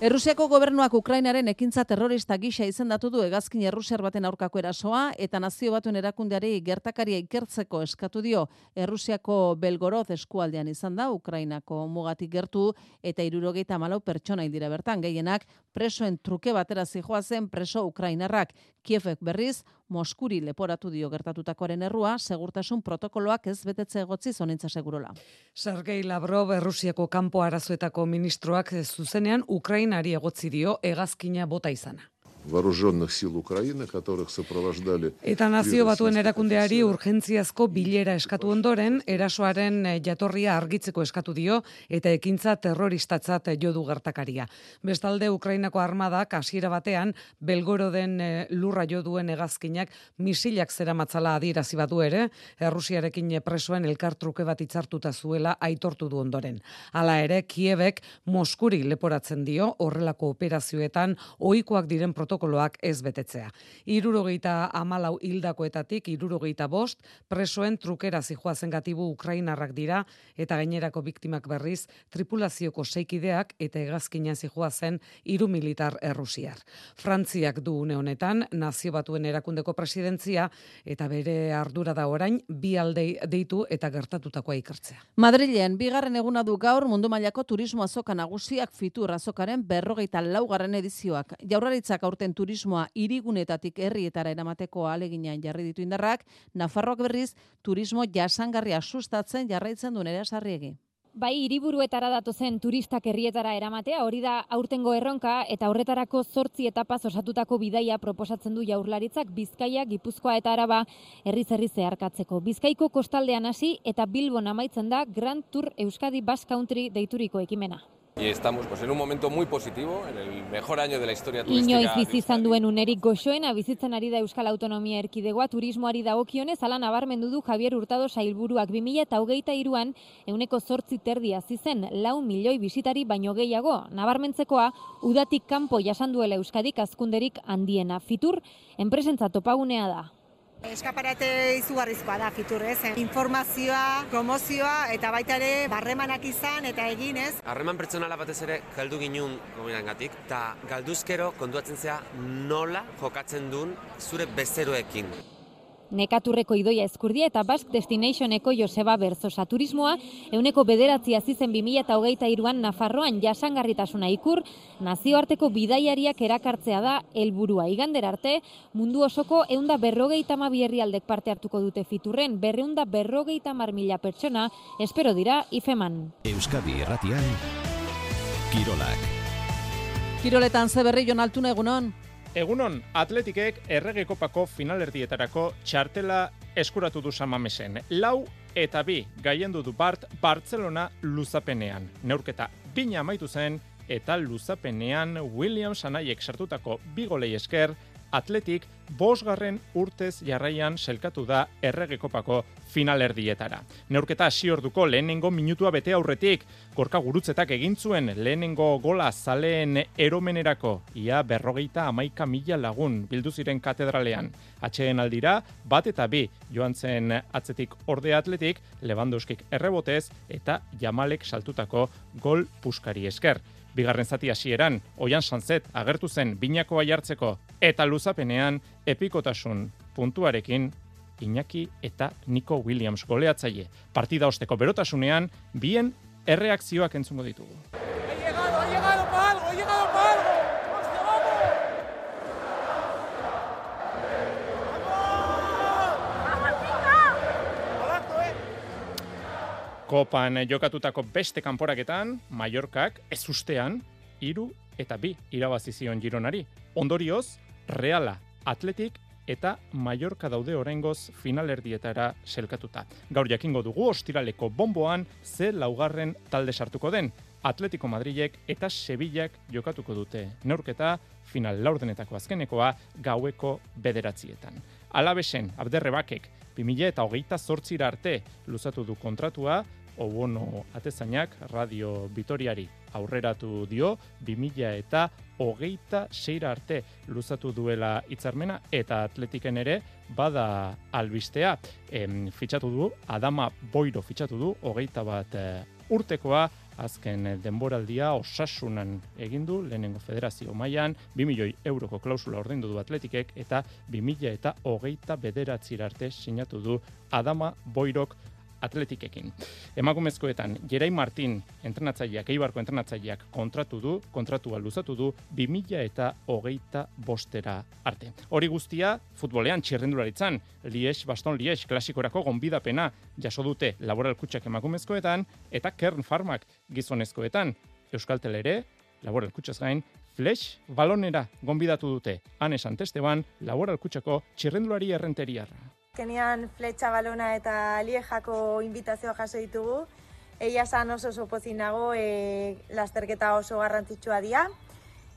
Errusiako gobernuak Ukrainaren ekintza terrorista gisa izendatu du hegazkin errusiar baten aurkako erasoa eta nazio batuen erakundeari gertakaria ikertzeko eskatu dio Errusiako Belgorod eskualdean izan da Ukrainako mugatik gertu eta irurogeita malau pertsona dira bertan gehienak presoen truke batera zijoa zen preso Ukrainarrak. Kiefek berriz, Moskuri leporatu dio gertatutakoaren errua, segurtasun protokoloak ez betetze egotzi zonintza segurola. Sergei Lavrov, Errusiako kanpo arazoetako ministroak zuzenean Ukrainari egotzi dio hegazkina bota izana вооруженных сил Украины, которых сопровождали... Eta nazio batuen erakundeari urgentziazko bilera eskatu ondoren, erasoaren eh, jatorria argitzeko eskatu dio, eta ekintza terroristatzat jo du gertakaria. Bestalde, Ukrainako armadak hasiera batean, belgoro den eh, lurra jo duen egazkinak misilak zera matzala adirazi badu ere, Errusiarekin presoen elkartruke bat itzartuta zuela aitortu du ondoren. Hala ere, Kiebek Moskuri leporatzen dio, horrelako operazioetan, ohikoak diren protokoloak ez betetzea. Irurogeita amalau hildakoetatik, irurogeita bost, presoen trukera zijoazen gatibu Ukrainarrak dira, eta gainerako biktimak berriz, tripulazioko seikideak eta egazkina zijoazen iru militar errusiar. Frantziak du une honetan, nazio batuen erakundeko presidentzia, eta bere ardura da orain, bi aldei deitu eta gertatutakoa ikertzea. Madrilen, bigarren eguna du gaur mundu mailako turismo azoka nagusiak fitur azokaren berrogeita laugarren edizioak. Jaurlaritzak aurten aurten turismoa irigunetatik herrietara eramateko aleginean jarri ditu indarrak, Nafarroak berriz turismo jasangarria sustatzen jarraitzen duen ere sarriegi. Bai, hiriburuetara datu zen turistak herrietara eramatea, hori da aurtengo erronka eta horretarako zortzi etapaz osatutako bidaia proposatzen du jaurlaritzak Bizkaia, Gipuzkoa eta Araba herriz herri zeharkatzeko. Bizkaiko kostaldean hasi eta Bilbon amaitzen da Grand Tour Euskadi Basque Country deituriko ekimena. Y estamos pues, en un momento muy positivo, en el mejor año de la historia turística. Inoiz bizi izan duen unerik goxoena bizitzen ari da Euskal Autonomia Erkidegoa turismoari dagokionez ala nabarmendu du Javier Hurtado sailburuak 2023an euneko zortzi terdia zizen lau milioi bisitari baino gehiago. Nabarmentzekoa, udatik kanpo jasan duela Euskadik azkunderik handiena. Fitur, enpresentza topagunea da. Eskaparate izugarrizkoa da fitur, ez? Informazioa, promozioa eta baita ere barremanak izan eta egin, ez? Harreman pertsonala batez ere galdu ginun gomirangatik eta galduzkero kontuatzen zea nola jokatzen duen zure bezeroekin. Nekaturreko idoia eskurdia eta Basque Destinationeko Joseba Berzosa turismoa, euneko bederatzi azizen 2008 iruan Nafarroan jasangarritasuna ikur, nazioarteko bidaiariak erakartzea da helburua Igander arte, mundu osoko eunda berrogeita bierri aldek parte hartuko dute fiturren, berreunda berrogeita mar mila pertsona, espero dira, ifeman. Euskadi erratian, Kirolak. Kiroletan zeberri jon altuna egunon. Egunon, atletikek errege kopako finalerdietarako txartela eskuratu du samamesen. Lau eta bi gaiendu du Bart Barcelona luzapenean. Neurketa bina amaitu zen eta luzapenean Williams anaiek sartutako bigolei esker atletik bosgarren urtez jarraian selkatu da erregekopako finalerdietara. Neurketa hasi orduko lehenengo minutua bete aurretik, gorka gurutzetak egin zuen lehenengo gola zaleen eromenerako, ia berrogeita amaika mila lagun bildu ziren katedralean. Atxeen aldira, bat eta bi joan zen atzetik orde atletik, Lewandowskik errebotez eta Jamalek saltutako gol puskari esker. Bigarren zati hasieran, oian sanzet agertu zen binakoa jartzeko eta luzapenean epikotasun puntuarekin Iñaki eta Nico Williams goleatzaile. Partida osteko berotasunean, bien erreakzioak entzungo ditugu. Kopan jokatutako beste kanporaketan, Mallorcak ez ustean, iru eta bi irabazi zion gironari. Ondorioz, Reala, Atletik eta Mallorca daude oraingoz finalerdietara selkatuta. Gaur jakingo dugu ostiraleko bomboan ze laugarren talde sartuko den. Atletico Madrilek eta Sevillak jokatuko dute. Neurketa final laurdenetako azkenekoa gaueko bederatzietan. Alabesen, Abderrebakek, 2000 eta hogeita zortzira arte luzatu du kontratua, Obono atezainak Radio Vitoriari aurreratu dio 2000 eta hogeita seira arte luzatu duela hitzarmena eta atletiken ere bada albistea. Em, fitxatu du, Adama Boiro fitxatu du, hogeita bat eh, urtekoa, azken denboraldia osasunan egin du lehenengo federazio mailan 2 milioi euroko klausula ordaindu du atletikek eta 2000 eta hogeita bederatzi arte sinatu du Adama Boirok atletikekin. Emakumezkoetan, Jerai Martin entrenatzaileak, eibarko entrenatzaileak kontratu du, kontratua luzatu du, 2000 eta hogeita bostera arte. Hori guztia, futbolean txirrendularitzan, Lies, Baston Lies, klasikorako gonbidapena jaso dute laboral kutsak emakumezkoetan, eta Kern Farmak gizonezkoetan. Euskaltel ere, laboral kutsaz gain, Flash balonera gonbidatu dute. Anes Antesteban, laboral kutsako txirrendulari errenteriarra. Azkenean fletxa balona eta liejako invitazioa jaso ditugu. Eia san oso oso pozik nago, e, lasterketa oso garrantzitsua dira.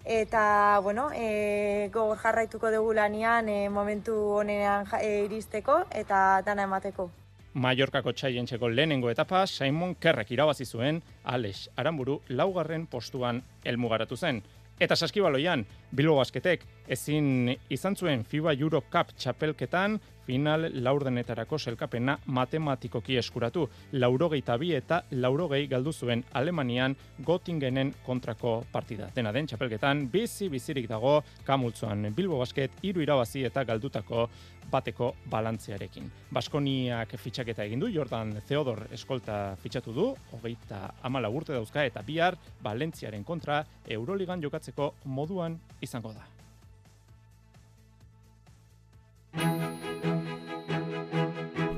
Eta, bueno, e, gogor jarraituko dugu lanian e, momentu honean e, iristeko eta dana emateko. Mallorcako txaientxeko lehenengo etapa, Simon Kerrek irabazi zuen, Alex Aramburu laugarren postuan elmugaratu zen. Eta saskibaloian, Bilbo Basketek ezin izan zuen FIBA Euro Cup txapelketan final laurdenetarako selkapena matematikoki eskuratu. Laurogeita bi eta laurogei galdu zuen Alemanian Gotingenen kontrako partida. Dena den txapelketan, bizi bizirik dago kamultzuan Bilbo Basket iru irabazi eta galdutako bateko balantzearekin. Baskoniak fitxaketa egin du, Jordan Theodor eskolta fitxatu du, hogeita amala urte dauzka eta bihar Valentziaren kontra Euroligan jokatzeko moduan izango da.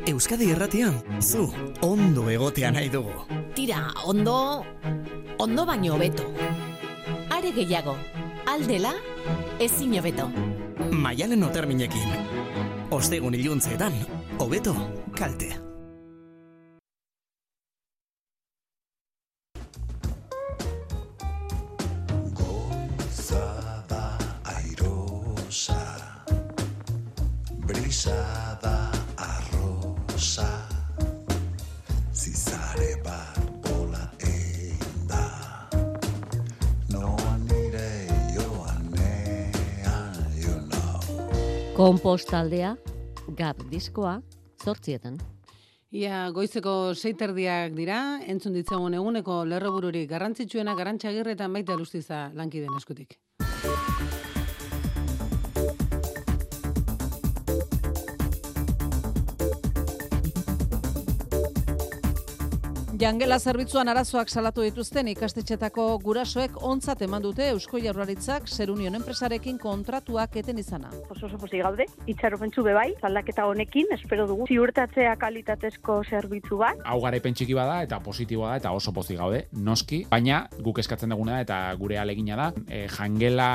Euskadi erratian, zu, ondo egotea nahi dugu. Tira, ondo, ondo baino hobeto. Are gehiago, aldela, ezin hobeto. Maialen oterminekin. Ostegun iluntzeetan, hobeto, kalte. Know Kompostaldea, gap diskoa, zortzietan. Ia goizeko seiterdiak dira, entzun ditzagun eguneko lerrobururik garrantzitsuena garantxagirretan baita lustiza lankiden eskutik. Jangela zerbitzuan arazoak salatu dituzten ikastetxetako gurasoek ontzat eman dute Eusko Jaurlaritzak Serunion enpresarekin kontratuak eten izana. Oso oso pozik gaude, itxaropentsu bebai, aldaketa honekin, espero dugu, ziurtatzea kalitatezko zerbitzu bat. Hau garaipen txiki bada eta positiboa da eta oso pozik gaude, noski, baina guk eskatzen duguna da eta gure alegina da, e, jangela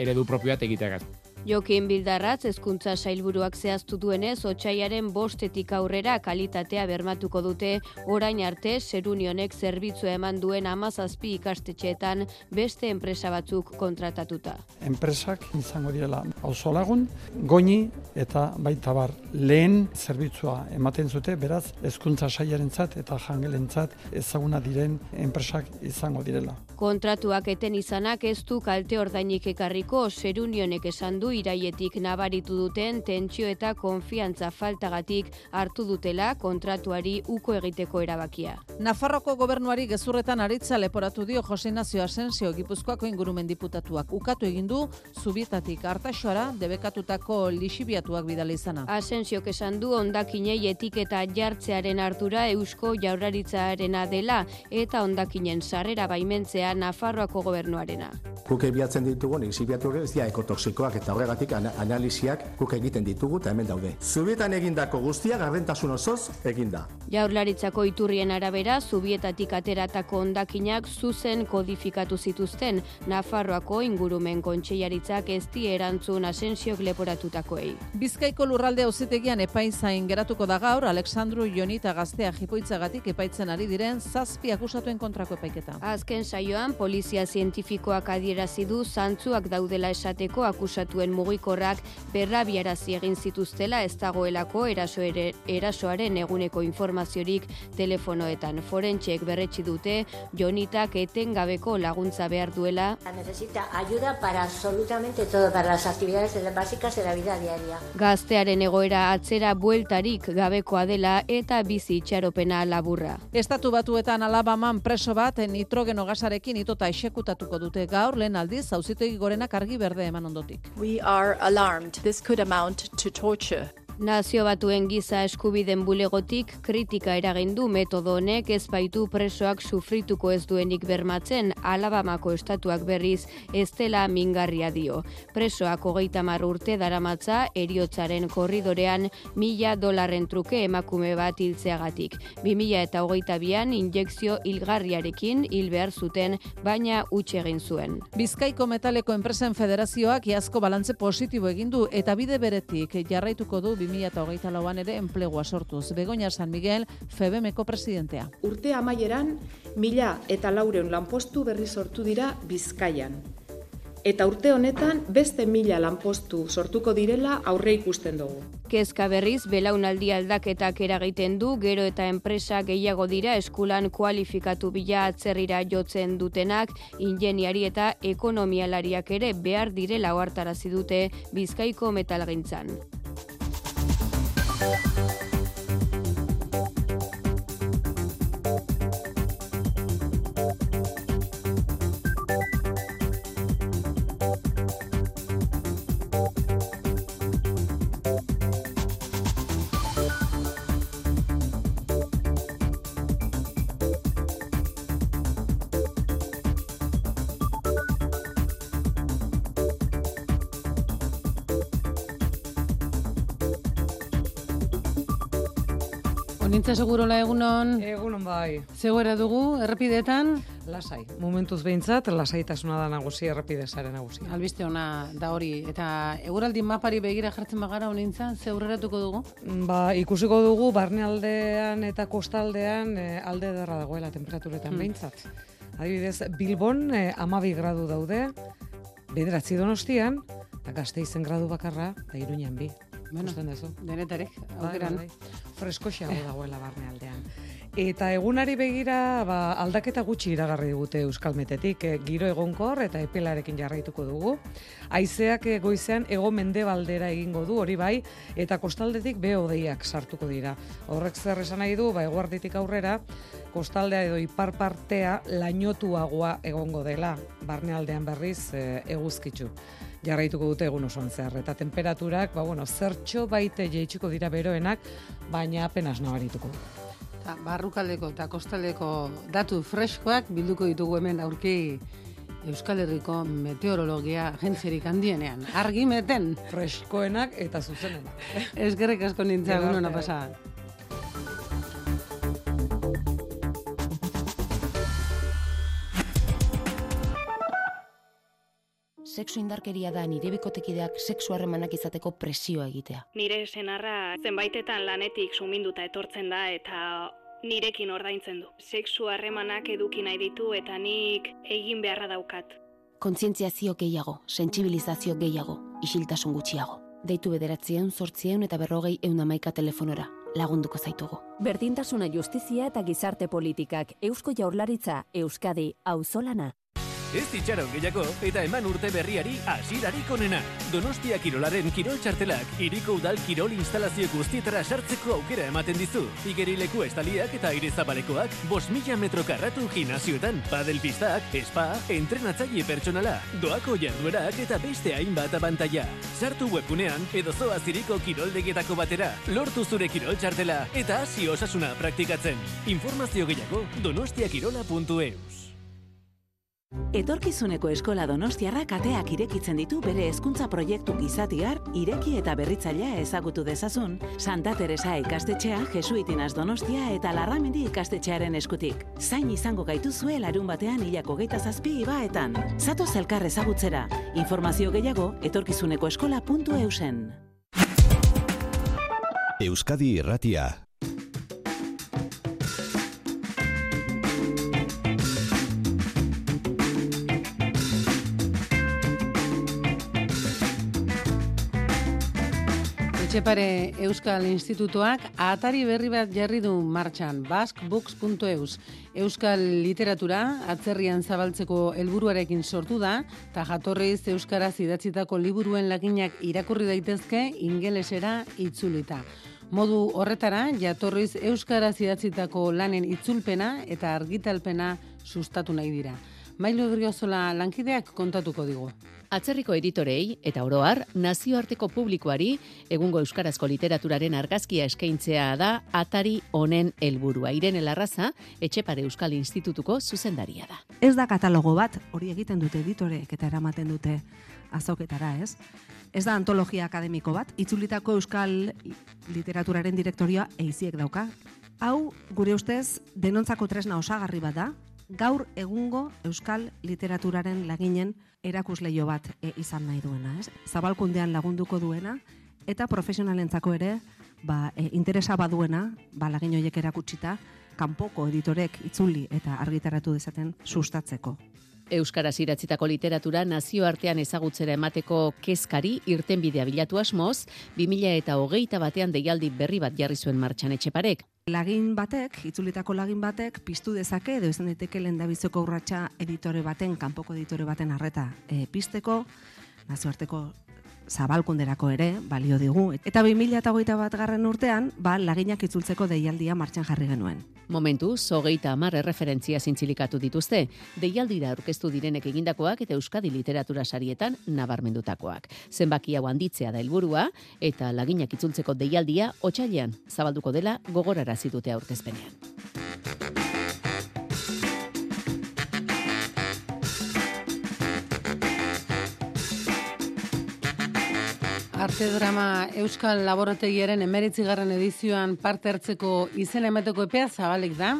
eredu propioa egiteak. Jokin Bildarratz hezkuntza sailburuak zehaztu duenez, otsaiaren bostetik aurrera kalitatea bermatuko dute orain arte Serunionek zerbitzua eman duen amazazpi ikastetxeetan beste enpresa batzuk kontratatuta. Enpresak izango direla auzo lagun, goini eta baita bar lehen zerbitzua ematen zute, beraz hezkuntza sailarentzat eta jangelentzat ezaguna diren enpresak izango direla. Kontratuak eten izanak ez du kalte ordainik ekarriko Serunionek esan du iraietik nabaritu duten tentsio eta konfiantza faltagatik hartu dutela kontratuari uko egiteko erabakia. Nafarroko gobernuari gezurretan aritza leporatu dio Jose Nazio Asensio Gipuzkoako ingurumen diputatuak ukatu egin du zubietatik hartaxoara debekatutako lixibiatuak bidali izana. Asensiok esan du ondakinei etiketa jartzearen hartura Eusko Jaurlaritzarena dela eta ondakinen sarrera baimentzea Nafarroako gobernuarena. Guk ebiatzen ditugu, lixibiatuak ez dira ekotoxikoak eta horregatik ana- analiziak guk egiten ditugu eta hemen daude. Zubietan egindako guztia gardentasun osoz eginda. Jaurlaritzako iturrien arabera, zubietatik ateratako ondakinak zuzen kodifikatu zituzten Nafarroako ingurumen kontseilaritzak ez die erantzun asensiok leporatutakoei. Bizkaiko lurralde auzitegian epaizain geratuko da gaur Alexandru Jonita gaztea jipoitzagatik epaitzen ari diren zazpi akusatuen kontrako epaiketa. Azken saioan, polizia zientifikoak adierazi du zantzuak daudela esateko akusatuen mugikorrak berrabiarazi egin zituztela ez dagoelako eraso ere, erasoaren eguneko informaziorik telefonoetan. Forentxek berretsi dute, Jonitak etengabeko laguntza behar duela Necesita ayuda para absolutamente todo, para las actividades básicas de la vida diaria. Gaztearen egoera atzera bueltarik gabekoa dela eta bizi itxaropena laburra. Estatu batuetan alabaman preso bat nitrogeno gasarekin itota esekutatuko dute gaur lehen aldiz auzitegi gorenak argi berde eman ondotik. We are alarmed. This could amount to torture. Nazio batuen giza eskubiden bulegotik kritika eragin du metodo honek ez baitu presoak sufrituko ez duenik bermatzen Alabamako estatuak berriz ez dela mingarria dio. Presoak hogeita mar urte daramatza eriotzaren korridorean mila dolarren truke emakume bat hiltzeagatik. 2000 eta hogeita bian injekzio hilgarriarekin hil behar zuten baina utxe egin zuen. Bizkaiko metaleko enpresen federazioak iazko balantze positibo egin du eta bide beretik jarraituko du 2008 lauan ere enplegua sortuz. Begoña San Miguel, FEBEMeko presidentea. Urte amaieran, mila eta laureun lanpostu berri sortu dira Bizkaian. Eta urte honetan beste mila lanpostu sortuko direla aurre ikusten dugu. Kezka berriz belaunaldi aldaketak eragiten du, gero eta enpresa gehiago dira eskulan kualifikatu bila atzerrira jotzen dutenak, ingeniari eta ekonomialariak ere behar direla ohartarazi dute Bizkaiko metalgintzan. Thank you Onintza segurola egunon. Egunon bai. Zegoera dugu, errepidetan? Lasai. Momentuz behintzat, lasaitasuna da nagusi, errepide zare nagusi. Albiste ona da hori. Eta eguraldi mapari begira jartzen bagara honintza, ze aurreratuko dugu? Ba, ikusiko dugu, barnealdean eta kostaldean eh, alde derra dagoela temperaturetan Hmm. behintzat. Adibidez, Bilbon eh, amabi gradu daude, bederatzi donostian, eta gazte izen gradu bakarra, da iruñan bi. Bueno, ikusten duzu. Denetarek, Bai, aukeran. bai, bai. Freskoxeago dagoela barnealdean. Eta egunari begira ba, aldaketa gutxi iragarri digute Euskalmetetik, e, giro egonkor eta epelarekin jarraituko dugu. Haizeak e, goizean ego mendebaldera egingo du, hori bai, eta kostaldetik be hodeiak sartuko dira. Horrek zer esan nahi du, ba, eguarditik aurrera, kostaldea edo ipar partea lainotuagoa egongo dela, barnealdean berriz e, eguzkitzu jarraituko dute egun osoan zehar. Eta temperaturak, ba, bueno, zertxo baite jeitsiko dira beroenak, baina apenas nabarituko. Ta, barrukaldeko eta kostaldeko datu freskoak bilduko ditugu hemen aurki Euskal Herriko meteorologia agentziarik handienean. Argi meten. Freskoenak eta zuzenenak. Eskerrik asko nintzen, Gero egun ona arte. pasa. Sexu indarkeria da nire bikotekideak sexu harremanak izateko presioa egitea. Nire senarra zenbaitetan lanetik suminduta etortzen da eta nirekin ordaintzen du. Sexu harremanak eduki nahi ditu eta nik egin beharra daukat. Kontzientziazio gehiago, sentsibilizazio gehiago, isiltasun gutxiago. Deitu bederatzieun, sortzieun eta berrogei eun amaika telefonora. Lagunduko zaitugu. Berdintasuna justizia eta gizarte politikak Eusko Jaurlaritza Euskadi Auzolana. Ez itxaron gehiago eta eman urte berriari hasirarik onena. Donostia Kirolaren kirol txartelak iriko udal kirol instalazio guztietara sartzeko aukera ematen dizu. Igerileku estaliak eta aire zabalekoak, bos mila metro karratu gimnazioetan, padel pistak, spa, entrenatzaile pertsonala, doako jarduerak eta beste hainbat abantaila. Sartu webgunean edo zoa ziriko kiroldegietako batera, lortu zure kirol txartela eta hasi osasuna praktikatzen. Informazio gehiago donostiakirola.eus. Etorkizuneko eskola donostiarrak ateak irekitzen ditu bere hezkuntza proiektu gizatiar, ireki eta berritzailea ezagutu dezazun, Santa Teresa ikastetxea, Jesuitinas Donostia eta Larramendi ikastetxearen eskutik. Zain izango gaituzue larun batean hilako geita zazpi ibaetan. Zatoz elkar ezagutzera. Informazio gehiago, etorkizuneko eskola.eusen. Euskadi Irratia. Etxepare Euskal Institutuak atari berri bat jarri du martxan, baskbooks.eus. Euskal literatura atzerrian zabaltzeko helburuarekin sortu da, eta jatorriz Euskaraz idatzitako liburuen laginak irakurri daitezke ingelesera itzulita. Modu horretara, jatorriz Euskaraz idatzitako lanen itzulpena eta argitalpena sustatu nahi dira. Mailu Driozola lankideak kontatuko digu. Atzerriko editorei eta oroar nazioarteko publikoari egungo euskarazko literaturaren argazkia eskaintzea da atari honen helburua. Irene Larraza, Etxepare Euskal Institutuko zuzendaria da. Ez da katalogo bat, hori egiten dute editoreek eta eramaten dute azoketara, ez? Ez da antologia akademiko bat, itzulitako euskal literaturaren direktorioa eiziek dauka. Hau, gure ustez, denontzako tresna osagarri bat da, gaur egungo euskal literaturaren laginen erakusleio bat e, izan nahi duena, ez? Zabalkundean lagunduko duena eta profesionalentzako ere, ba, e, interesa baduena, ba lagin horiek erakutsita, kanpoko editorek itzuli eta argitaratu dezaten sustatzeko. Euskaraz iratzitako literatura nazioartean ezagutzera emateko kezkari irtenbidea bilatu asmoz, 2000 eta hogeita batean deialdi berri bat jarri zuen martxan etxeparek. Lagin batek, itzulitako lagin batek, piztu dezake, edo izan daiteke lendabiziko urratsa editore baten, kanpoko editore baten arreta e, pizteko, nazioarteko zabalkunderako ere, balio digu. Eta 2008 bat garren urtean, ba, laginak itzultzeko deialdia martxan jarri genuen. Momentu, zogeita amar erreferentzia zintzilikatu dituzte, deialdira aurkeztu direnek egindakoak eta Euskadi literatura sarietan nabarmendutakoak. Zenbaki hau handitzea da helburua eta laginak itzultzeko deialdia otsailean zabalduko dela gogorarazi dute aurkezpenean. Arte drama Euskal Laborategiaren emeritzigarren edizioan parte hartzeko izen emateko epea zabalik da.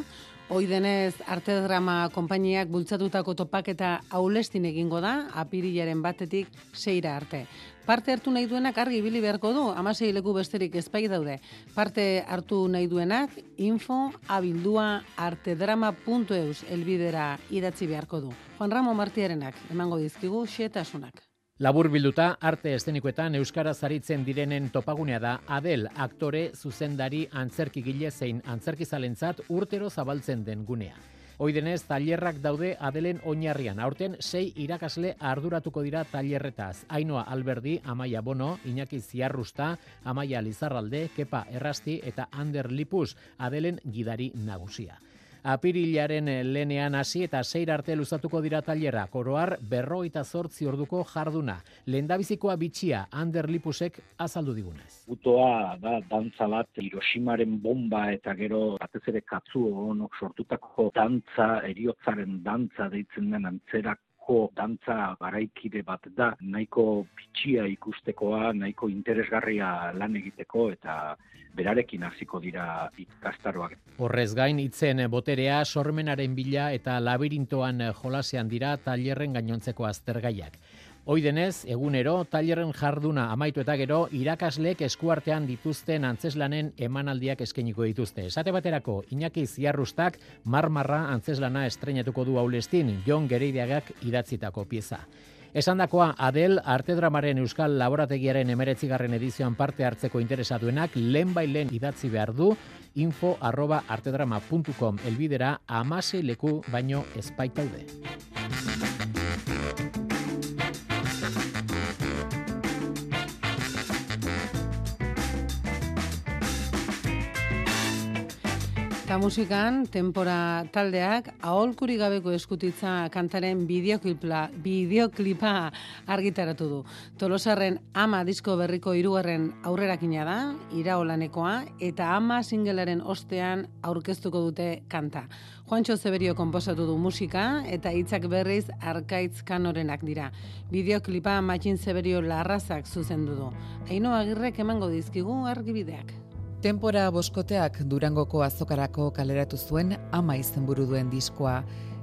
Hoi denez, arte drama konpainiak bultzatutako topaketa aulestin egingo da, apirilaren batetik seira arte. Parte hartu nahi duenak argi ibili beharko du, amasei leku besterik ezpai daude. Parte hartu nahi duenak, info abildua artedrama.eus elbidera idatzi beharko du. Juan Ramo Martiarenak, emango dizkigu xetasunak. Labur bilduta, arte estenikoetan Euskara zaritzen direnen topagunea da Adel, aktore, zuzendari, antzerkigile zein antzerkizalentzat urtero zabaltzen den gunea. Oidenez, tailerrak daude Adelen oinarrian. Aurten, sei irakasle arduratuko dira tailerretaz. Ainoa Alberdi, Amaia Bono, Iñaki Ziarrusta, Amaia Lizarralde, Kepa Errasti eta Ander Lipus, Adelen gidari nagusia. Apirilaren lenean hasi eta seir arte luzatuko dira tailera. Koroar berroita zortzi orduko jarduna. Lendabizikoa bitxia, Ander Lipusek azaldu digunez. Gutoa da dantza bat Hiroshimaren bomba eta gero batez ere katzu honok sortutako dantza, eriotzaren dantza deitzen den antzerak dantza garaikide bat da, nahiko bitxia ikustekoa, nahiko interesgarria lan egiteko eta berarekin hasiko dira ikastaroak. Horrez gain hitzen boterea sormenaren bila eta labirintoan jolasean dira tailerren gainontzeko aztergaiak. Hoi denez, egunero, tailerren jarduna amaitu eta gero, irakasleek eskuartean dituzten antzeslanen emanaldiak eskeniko dituzte. Esate baterako, Iñaki Ziarrustak marmarra antzeslana estrenatuko du haulestin, Jon Gereideagak idatzitako pieza. Esandakoa Adel Artedramaren Euskal Laborategiaren emeretzigarren edizioan parte hartzeko interesatuenak lehen idatzi behar du info elbidera amase leku baino espaitaude. Eta musikan, tempora taldeak, aholkuri gabeko eskutitza kantaren bideoklipa, bideoklipa argitaratu du. Tolosarren ama disko berriko irugarren aurrerakina da, iraolanekoa, eta ama singelaren ostean aurkeztuko dute kanta. Juancho Zeberio konposatu du musika, eta hitzak berriz arkaitz kanorenak dira. Bideoklipa matxin Zeberio larrazak zuzendu du. Aino agirrek emango dizkigu argibideak. Tempora boskoteak Durangoko azokarako kaleratu zuen ama izenburu duen diskoa.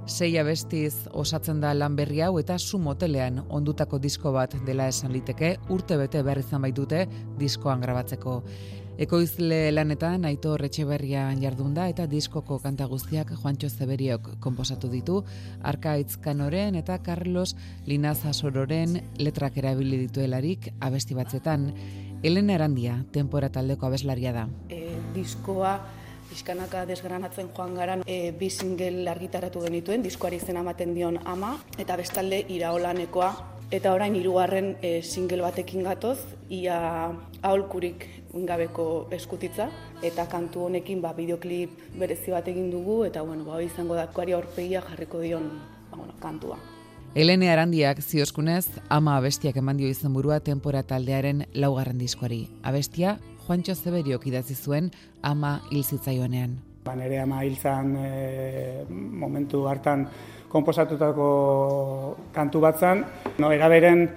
Sei abestiz osatzen da lan berri hau eta su motelean ondutako disko bat dela esan liteke urte bete behar izan baitute diskoan grabatzeko. Ekoizle lanetan Aito Retxeberrian jardunda eta diskoko kanta guztiak Juancho Zeberiok konposatu ditu, Arkaitz Kanoren eta Carlos Linaza Sororen letrak erabili dituelarik abesti batzetan. Elena Erandia, tempora taldeko abeslaria da. E, diskoa, pixkanaka desgranatzen joan garan, e, bi single argitaratu genituen, diskoari izena ematen dion ama, eta bestalde iraolanekoa, eta orain hirugarren e, single batekin gatoz, ia aholkurik gabeko eskutitza, eta kantu honekin ba, bideoklip berezi bat egin dugu, eta bueno, ba, izango datkoari aurpegia jarriko dion ba, bueno, kantua. Elene Arandiak zioskunez, ama abestiak eman dio izan burua tempora taldearen laugarren diskoari. Abestia, Juancho Zeberiok idatzi zuen ama hil zitzaioanean. Ba, nere ama hil e, momentu hartan komposatutako kantu batzan. No, eraberen,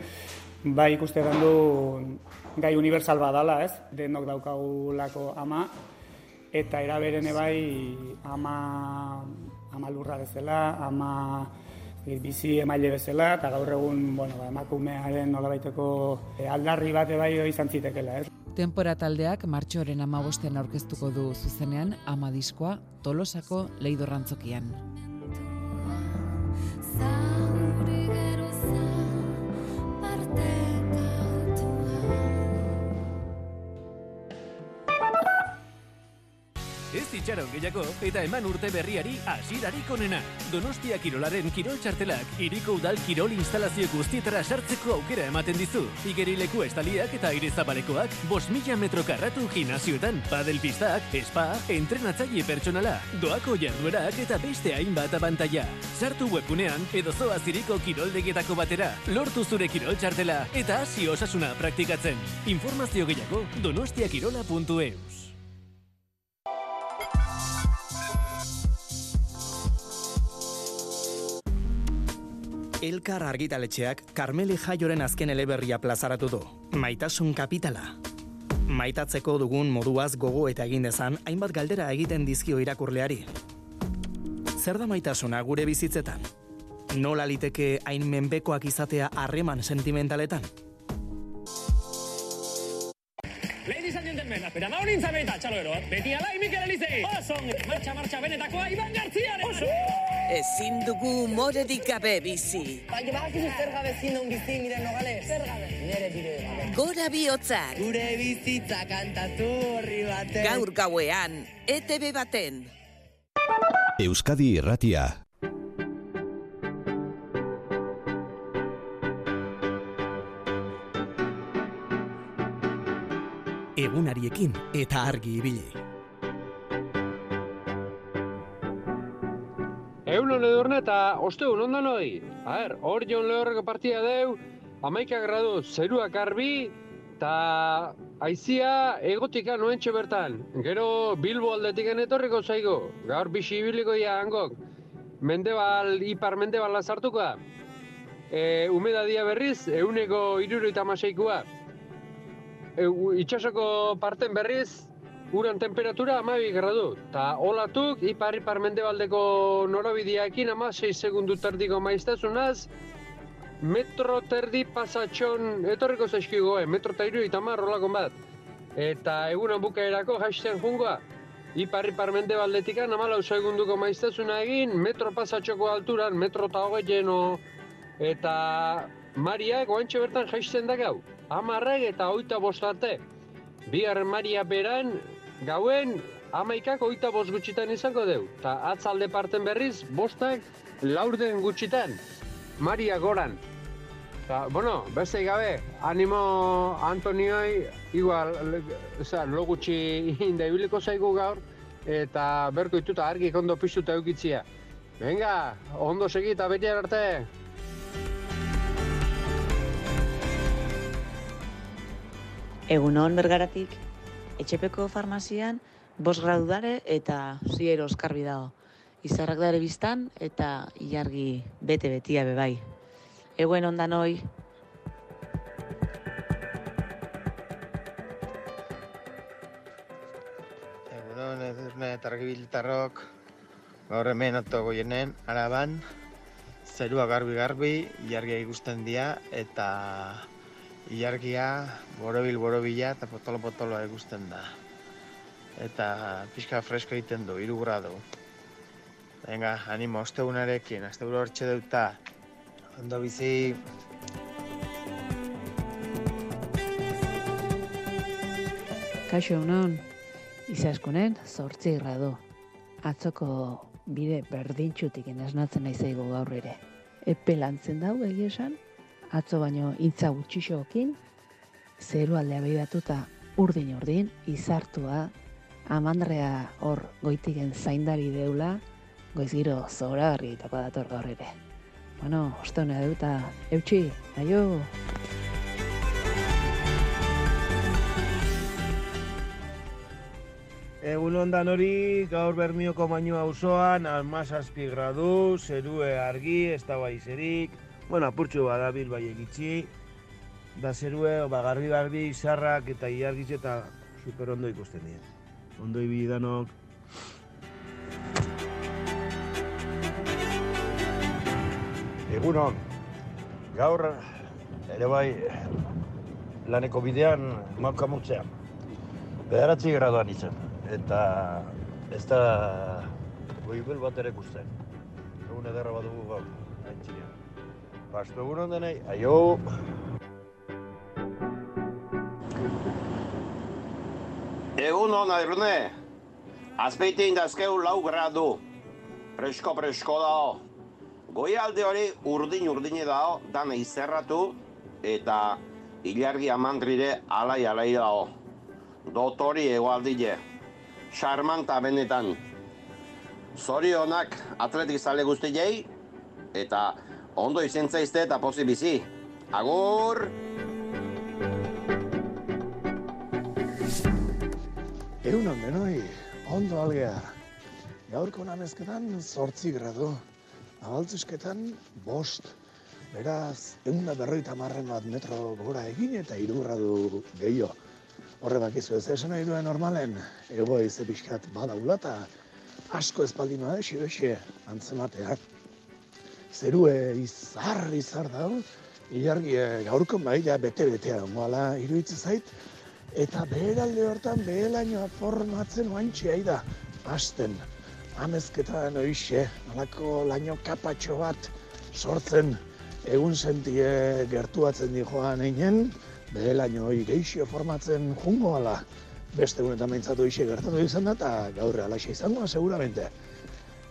bai ikuste du gai universal badala, ez? Denok daukagulako ama. Eta eraberen bai ama, ama lurra bezala, ama bizi emaile bezala, eta gaur egun, bueno, ba, emakumearen nolabaiteko eh, aldarri bate bai izan zitekela, ez? Tempora taldeak martxoren amabostean aurkeztuko du zuzenean ama diskoa tolosako leidorrantzokian. Itxaron gehiago eta eman urte berriari asirarik onena. Donostia Kirolaren Kirol Txartelak iriko udal Kirol instalazio guztietara sartzeko aukera ematen dizu. Igerileku estaliak eta aire zabalekoak bos mila metro karratu gimnazioetan, padel pistak, spa, entrenatzaile pertsonala, doako jarduerak eta beste hainbat abantaia. Sartu webgunean edo zoa ziriko kiroldegetako batera, lortu zure Kirol Txartela eta hasi osasuna praktikatzen. Informazio gehiago donostiakirola.eus. Elkar argitaletxeak Karmeli Jaioren azken eleberria plazaratu du. Maitasun kapitala. Maitatzeko dugun moduaz gogo eta egin dezan, hainbat galdera egiten dizkio irakurleari. Zer da maitasuna gure bizitzetan? Nola liteke hain menbekoak izatea harreman sentimentaletan? Ladies and gentlemen, espera ma honin zabeta, txalo ero, beti alai Mikel Elizei! Oso, marcha, marcha, benetakoa, Iban Garziaren! Oso! Ezin dugu moredik gabe bizi. Baina badakizu zer gabe zin on bizi miren nogales. Zer gabe? Nere bide gabe. Gora bihotzak. Gure bizitza kantatu horri baten. Gaur gauean, ETB baten. Euskadi Irratia. Egunariekin eta argi ibili. Egun edurne eta ostegun ondan hoi. A ber, hor jon lehorreko partia deu, amaika gradu zeruak arbi, eta aizia egotika noentxe bertan. Gero Bilbo aldetik etorriko zaigo, gaur bisi ibiliko ia hangok. Mendebal, ipar mendebala sartuko da. E, umedadia berriz, euneko iruroita maseikua. E, itxasoko parten berriz, uran temperatura amabi gradu. Ta olatuk, ipar ipar mendebaldeko norabideakin ama 6 segundu terdiko maiztasunaz, metro terdi pasatxon etorriko zaizkigo, eh? metro eta iru eta marrolako bat. Eta egunan bukaerako hasten jungoa. Ipar ipar mendebaldetikan amalau segunduko maiztasuna egin, metro pasatxoko alturan, metro eta hogei jeno, eta Mariak oantxe bertan jaisten da gau. Amarrek eta oita bost arte. Bigarren Maria beran, gauen amaikak oita bost gutxitan izango deu. Ta atzalde parten berriz, bostak laurden gutxitan. Maria goran. Ta, bueno, beste gabe, animo Antonioi, igual, lo gutxi inda ibiliko zaigu gaur, eta berko ituta argi ondo piztuta eukitzia. Venga, ondo segi eta beti arte. Egunon bergaratik, etxepeko farmazian, bos gradu dare eta ziero oskarbi dago. Izarrak dare biztan eta ilargi bete-betia bebai. Eguen ondan hoi, Egunon, edurne eta argibiltarrok, gaur hemen goienen, araban, zerua garbi-garbi, ilargia ikusten dira, eta ilargia borobil borobila eta potolo-potoloa ikusten da. Eta pixka fresko egiten du, iru gradu. Venga, animo, ostegunarekin, asteburu hortxe deuta. Ondo bizi... Kaixo egunon, izaskunen zortzi gradu. Atzoko bide berdintxutik esnatzen nahi zaigu gaur ere. Epe lantzen dau egia esan, atzo baino intza gutxixokin, zeru aldea behiratuta urdin urdin, izartua, amandrea hor goitigen zaindari deula, goiz giro zora garritako dator gaur ere. Bueno, oste hona duta, eutxi, aio! Egun ondan hori, gaur bermioko mainua auzoan, almazazpi gradu, zerue argi, ez da baizerik, bueno, apurtxo badabil bai egitzi, da zerue, ba, garbi garbi, izarrak eta iargiz eta super ondo ikusten dira. Ondo ibili danok. Egunon, gaur ere bai laneko bidean maukamutzean. Bederatzi graduan izan, eta ez da goibel bat ere ikusten. Egun ederra bat dugu gaur. Pasto egunon denei, aio! Egun hona, Irune. Azpeite indazkeu lau gradu. Presko, presko dao. Goialde hori urdin urdine dao, dana izerratu, eta ilargi amandrire alai alai dao. Dotori egoaldile. Charman eta benetan. Zorionak atletik zale guztiei, eta ondo izentzaizte eta pozi bizi. Agur! Egun denoi, ondo algea. Gaurko namezketan zortzi gradu. Abaltzusketan bost. Beraz, egun da berroita marren bat metro gora egin eta hiru gradu gehiago. Horre bakizu ez esan nahi duen normalen, ego eize pixkat badaula eta asko espaldinoa esi esi antzematea. Zerue izar, izar dago, ilargi eh, gaurko maila bete-betea ongoala iruditzen zait, eta beheralde hortan behelainoa formatzen oantxe da, hasten. amezketan oixe, alako laino kapatxo bat sortzen egun sentie gertuatzen di joan einen, behe laino hoi geixio formatzen jungo ala. Beste egunetan behintzatu gertatu izan da, eta gaur alaxe izango, seguramente.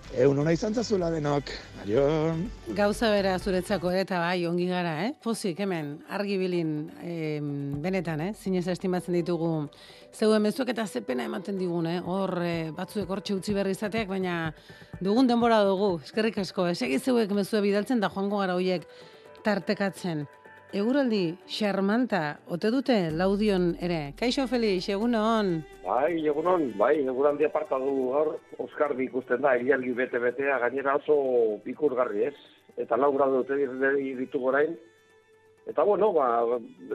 Egun hona izan zazuela denok, adio. Gauza bera zuretzako ere, eta bai, ongi gara, eh? Pozik, hemen, argi bilin, eh, benetan, eh? Zinez estimatzen ditugu zeuen mezuek eta zepena ematen digun, eh? Hor, eh, batzuek hortxe utzi berri izateak, baina dugun denbora dugu, eskerrik asko, eh? Segi zeuek mezue bidaltzen da joango gara hoiek tartekatzen. Eguraldi, xarmanta, ote dute laudion ere. Kaixo Felix, egunon. Bai, egunon, bai, eguraldi aparta du gaur, Oskarbi ikusten da, egialgi bete-betea, gainera oso bikurgarri ez. Eta lau gradu dute ditu gorain. Eta bueno, ba,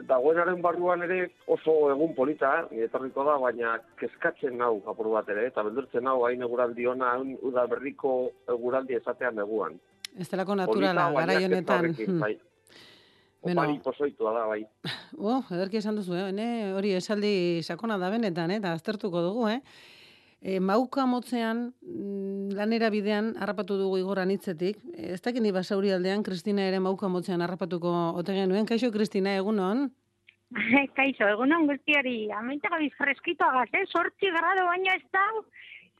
dagoenaren barruan ere oso egun polita, etorriko da, baina kezkatzen nau apur bat ere, eta beldurtzen nau hain eguraldi ona, hain uda berriko eguraldi esatean neguan. Ez delako naturala, gara honetan. Bai. Opari pozoitua da, bai. Oh, ederki esan duzu, eh? Ne, hori esaldi sakona da benetan, eh? eta aztertuko dugu, eh? E, mauka motzean, mm, lanera bidean, harrapatu dugu igoran hitzetik. Ez dakini basauri aldean, Kristina ere mauka motzean harrapatuko ote genuen. Kaixo, Kristina, egunon? Kaixo, egunon guztiari. Amaitega bizfreskito agaz, eh? Sortzi grado baino ez da,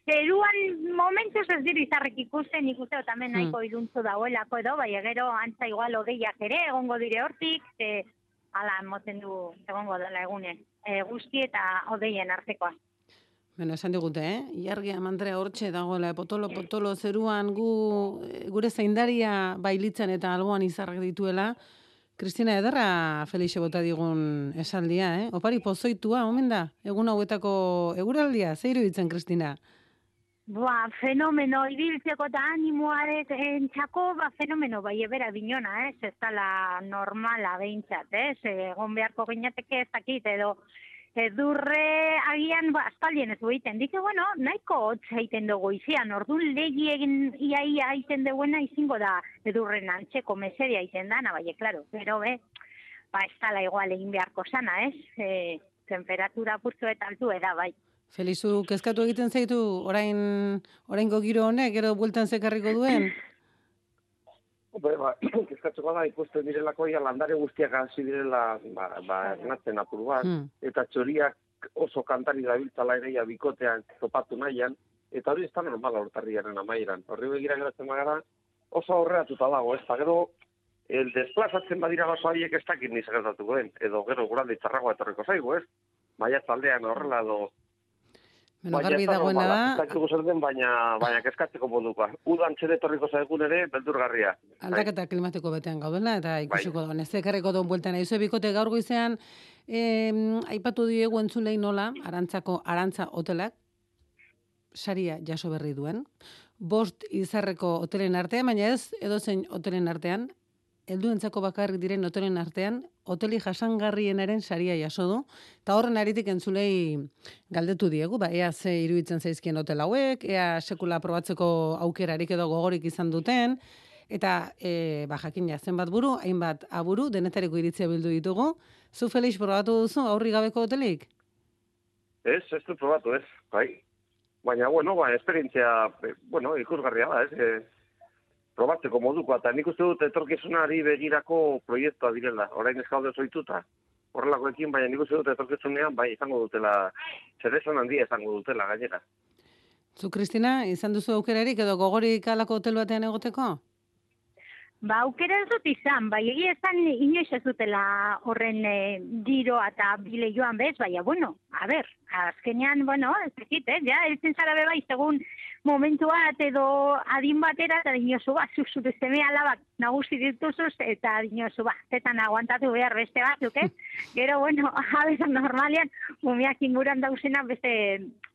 Zeruan momentuz ez dira izarrek ikusten, ikusten tamen hmm. nahiko iluntzu dagoelako edo, bai gero antza igual odeiak ere, egongo dire hortik, e, ala moten du egongo dela egune, e, guzti eta odeien artekoa. Bueno, esan digute, eh? Iargi amandrea hortxe dagoela, potolo, potolo, zeruan gu, e, gure zaindaria bailitzen eta alboan izarrak dituela. Kristina Ederra Felixe bota digun esaldia, eh? Opari pozoitua, omen da? Egun hauetako eguraldia, zeiru ditzen, Kristina? Ba, fenomeno, ibiltzeko eta animoarek entxako, ba, fenomeno, bai, ebera binona, ez, ez tala normala behintzat, ez, egon beharko gineateke ez dakit, edo, edurre agian, ba, aspaldien ez egiten. Dice, bueno, nahiko hotz egiten dugu izian, orduan legi egin iaia egiten duguena izingo da edurren antxeko meseria egiten dana, bai, klaro, pero, be, ba, ez tala igual egin beharko sana, ez, e, temperatura purtzu eta altu eda, bai. Felizu, kezkatu egiten zaitu orain oraingo giro honek, gero bueltan zekarriko duen? Ope, ba, kezkatzeko da ikusten direlako ia landare guztiak hasi direla ba, ba, ernatzen apuru bat, hmm. eta txoriak oso kantari dabiltzala ere bikotean topatu nahian, eta hori ez da normala hortarriaren amaieran. Horri begira geratzen bagara, oso horreatuta dago, ez da gero, el desplazatzen badira baso haiek ez dakit nizagertatuko den, edo gero guraldi txarragoa etorriko zaigu, ez? Maia taldean horrela do, Bueno, garbi dagoena da. Zer den, baina, baina kezkatzeko modukoa. Udan txede torriko zaigun ere, beldurgarria. Aldaketa bai. klimatiko betean gaudela, eta bai. ikusiko bai. da. Ez ekarriko duen bueltan. Ezo bikote gaur goizean, eh, aipatu diegu entzulei nola, arantzako arantza hotelak, saria jaso berri duen. Bost izarreko hotelen artean, baina ez, edozein hotelen artean, helduentzako bakarrik diren hotelen artean, hoteli jasangarrienaren saria jaso du, eta horren aritik entzulei galdetu diegu, ba, ea ze iruditzen zaizkien hotel hauek, ea sekula probatzeko aukerarik edo gogorik izan duten, eta e, ba, jakin zenbat buru, hainbat aburu, denetariko iritzia bildu ditugu. Zu Felix probatu duzu aurri gabeko hotelik? Ez, ez du probatu, ez, bai. Baina, bueno, ba, esperientzia, bueno, ikusgarria da, ez, probatzeko moduko, eta nik uste dut etorkizunari begirako proiektua direla, orain ez gaude zoituta, horrelako ekin, baina nik uste dut etorkizunean, bai, izango dutela, zeresan handia izango dutela, gainera. Zu, Kristina, izan duzu aukerarik edo gogorik alako hotel batean egoteko? Ba, aukera ez dut izan, bai, egia esan inoiz ez dutela horren e, diro eta bile joan bez, baina, bueno, a ber, azkenean, bueno, ez dakit, eh, ja, elzen zara beba, segun momentu bat edo adin batera, eta dinosu bat, zuzure zeme alabak nagusi dituzuz, eta dinosu bat, zetan aguantatu behar beste bat, duke? Gero, bueno, a ber, normalian, mumiak inguran dauzena beste,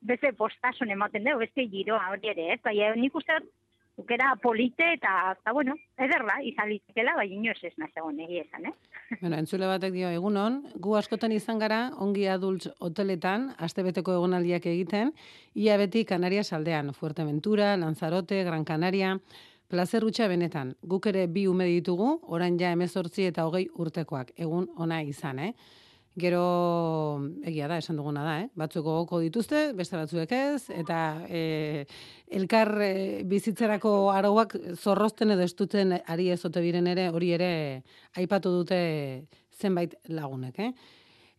beste postasun ematen dugu, beste giro, hori ere, ez, baina, nik uste dut, aukera polite eta, eta bueno, ederra, izan litzekela, bai inoz ez nazegon egi esan, eh? Bueno, entzule batek dio, egunon, gu askotan izan gara, ongi adultz hoteletan, astebeteko egonaldiak egiten, ia beti Canarias aldean, Fuerteventura, Lanzarote, Gran Canaria, placer utxa benetan, guk ere bi ume ditugu, orain ja emezortzi eta hogei urtekoak, egun ona izan, eh? Gero, egia da, esan duguna da, eh? batzuk gogoko dituzte, beste batzuek ez, eta e, elkar e, bizitzerako arauak zorrozten edo estuten ari ezote biren ere, hori ere aipatu dute zenbait lagunek. Eh?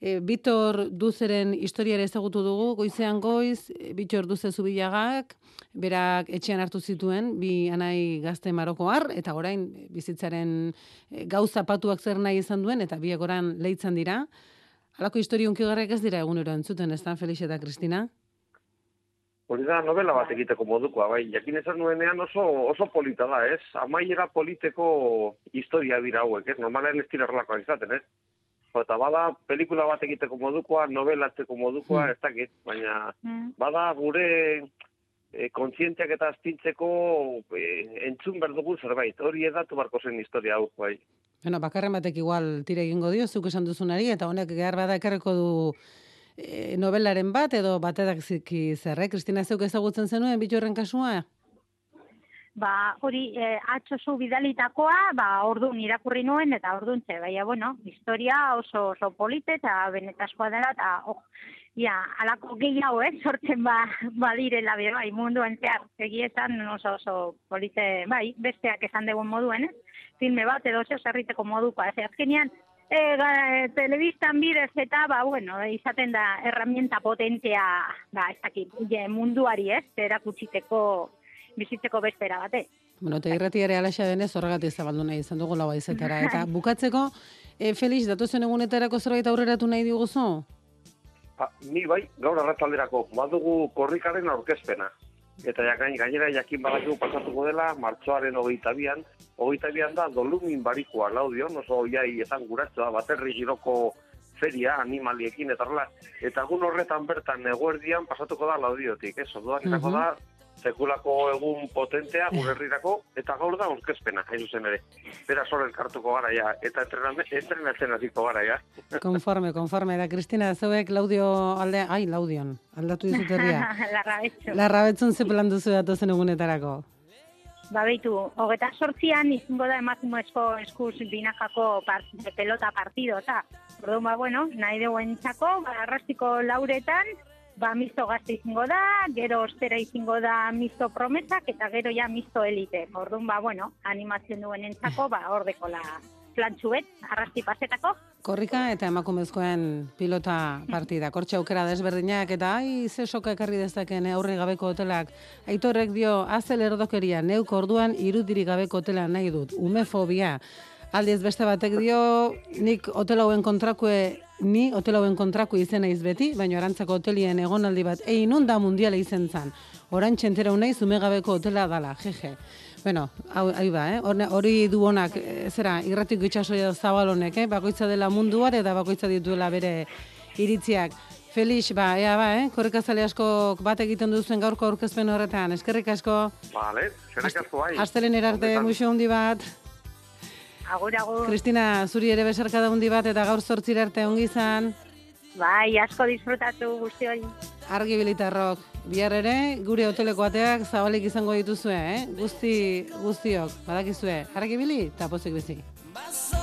E, Bitor Duzeren historiare ezagutu dugu, goizean goiz, Bitor Duze Zubilagak, berak etxean hartu zituen, bi anai gazte marokoar, eta orain bizitzaren gauza patuak zer nahi izan duen, eta biak oran lehitzan dira. Halako historia unkigarrek ez dira egunero entzuten, ez da, Felix eta Kristina? Hori da novela bat egiteko modukoa, bai, jakin esan nuenean oso, oso polita da, ez? Amaiera politeko historia dira hauek, ez? Normalen ez dira izaten, ez? eta bada pelikula bat egiteko modukoa, novelatzeko modukoa, hmm. ez dakit, baina hmm. bada gure e, kontzientziak eta astintzeko e, entzun berdugu zerbait, hori edatu barko zen historia hau, bai. Bueno, bakarren batek igual tire egingo dio, zuk esan duzunari, eta honek gehar bada ekarreko du e, novelaren bat, edo batetak ziki zerre, Kristina zeuk ezagutzen zenuen, bitu kasua? ba, hori e, atxosu bidalitakoa, ba, orduan irakurri nuen, eta orduan ze, baina, bueno, historia oso, oso polite, eta benetazkoa dela, eta, oh, ja, alako gehiago, eh, sortzen ba, badirela, bai, munduan zehar, egietan oso, oso polite, bai, besteak esan dugun moduen, eh? filme bat, edo zeo zerriteko moduko, ez azkenean, e, telebistan bidez eta, ba, bueno, izaten da herramienta potentea, ba, ez dakit, munduari, ez, erakutsiteko bizitzeko bestera bate. Bueno, eta irratiare alaxa denez horregatik zabaldu nahi izan dugu lau izetara. Eta bukatzeko, e, Felix, datuzen egunetarako zerbait aurreratu nahi diguzu? Ha, ni bai, gaur arratzalderako, badugu korrikaren aurkezpena. Eta jakain, gainera jakin badakigu pasatuko dela, martxoaren hogeita bian, hogeita bian da dolumin barikoa laudio, oso oiai esan guratzoa, baterri giroko feria animaliekin eta horrela. Eta gun horretan bertan eguerdian pasatuko da laudiotik, ez? Orduan, uh -huh. da, sekulako egun potentea gurerrirako, eta gaur da aurkezpena, hain zuzen ere. Bera solo elkartuko gara ja, eta entrenatzen aziko gara ja. Konforme, konforme, da Kristina, zeuek laudio alde, ai, laudion, aldatu dizut herria. Larrabetzun. Larrabetzun ze plan duzu datozen egunetarako. Ba, behitu, hogeta sortzian izango da emakumezko eskuz binakako part, pelota partido, eta, orduan, ba, bueno, nahi dugu entzako, ba, arrastiko lauretan, ba, misto gazte izango da, gero ostera izango da misto promesak, eta gero ja misto elite. Orduan, ba, bueno, animazioen duen entzako, ba, ordeko la plantxuet, arrasti pasetako. Korrika eta emakumezkoen pilota partida. Kortxe aukera desberdinak eta ai, ze soka ekarri dezaken aurri gabeko hotelak. Aitorrek dio, azel erdokeria, neuk orduan irudirik gabeko hotela nahi dut. Umefobia. Aldiz beste batek dio, nik hotel hauen kontrakue, ni hotel hauen kontraku izena beti, baina arantzako hotelien egonaldi bat, egin da mundiala izen zan. Horan txentera unai, zumegabeko hotela dala, jeje. Bueno, hau, ba, eh? hori du honak, eh, zera, irratik itxasoia zabalonek, eh? bakoitza dela munduar eta bakoitza dituela bere iritziak. Felix, ba, ea ba, eh? korrek asko bat egiten duzuen gaurko aurkezpen horretan, eskerrik asko. Vale, eskerrik asko bai. Aztelen erarte, muixo hundi bat. Agur, agur. Kristina, zuri ere besarka da hundi bat eta gaur sortzir arte ongi izan. Bai, asko disfrutatu guzti hori. Argi bilitarrok. Bihar ere, gure hoteleko ateak zabalik izango dituzue, eh? Guzti, guztiok, badakizue. Argi bili, eta pozik bizi. Baso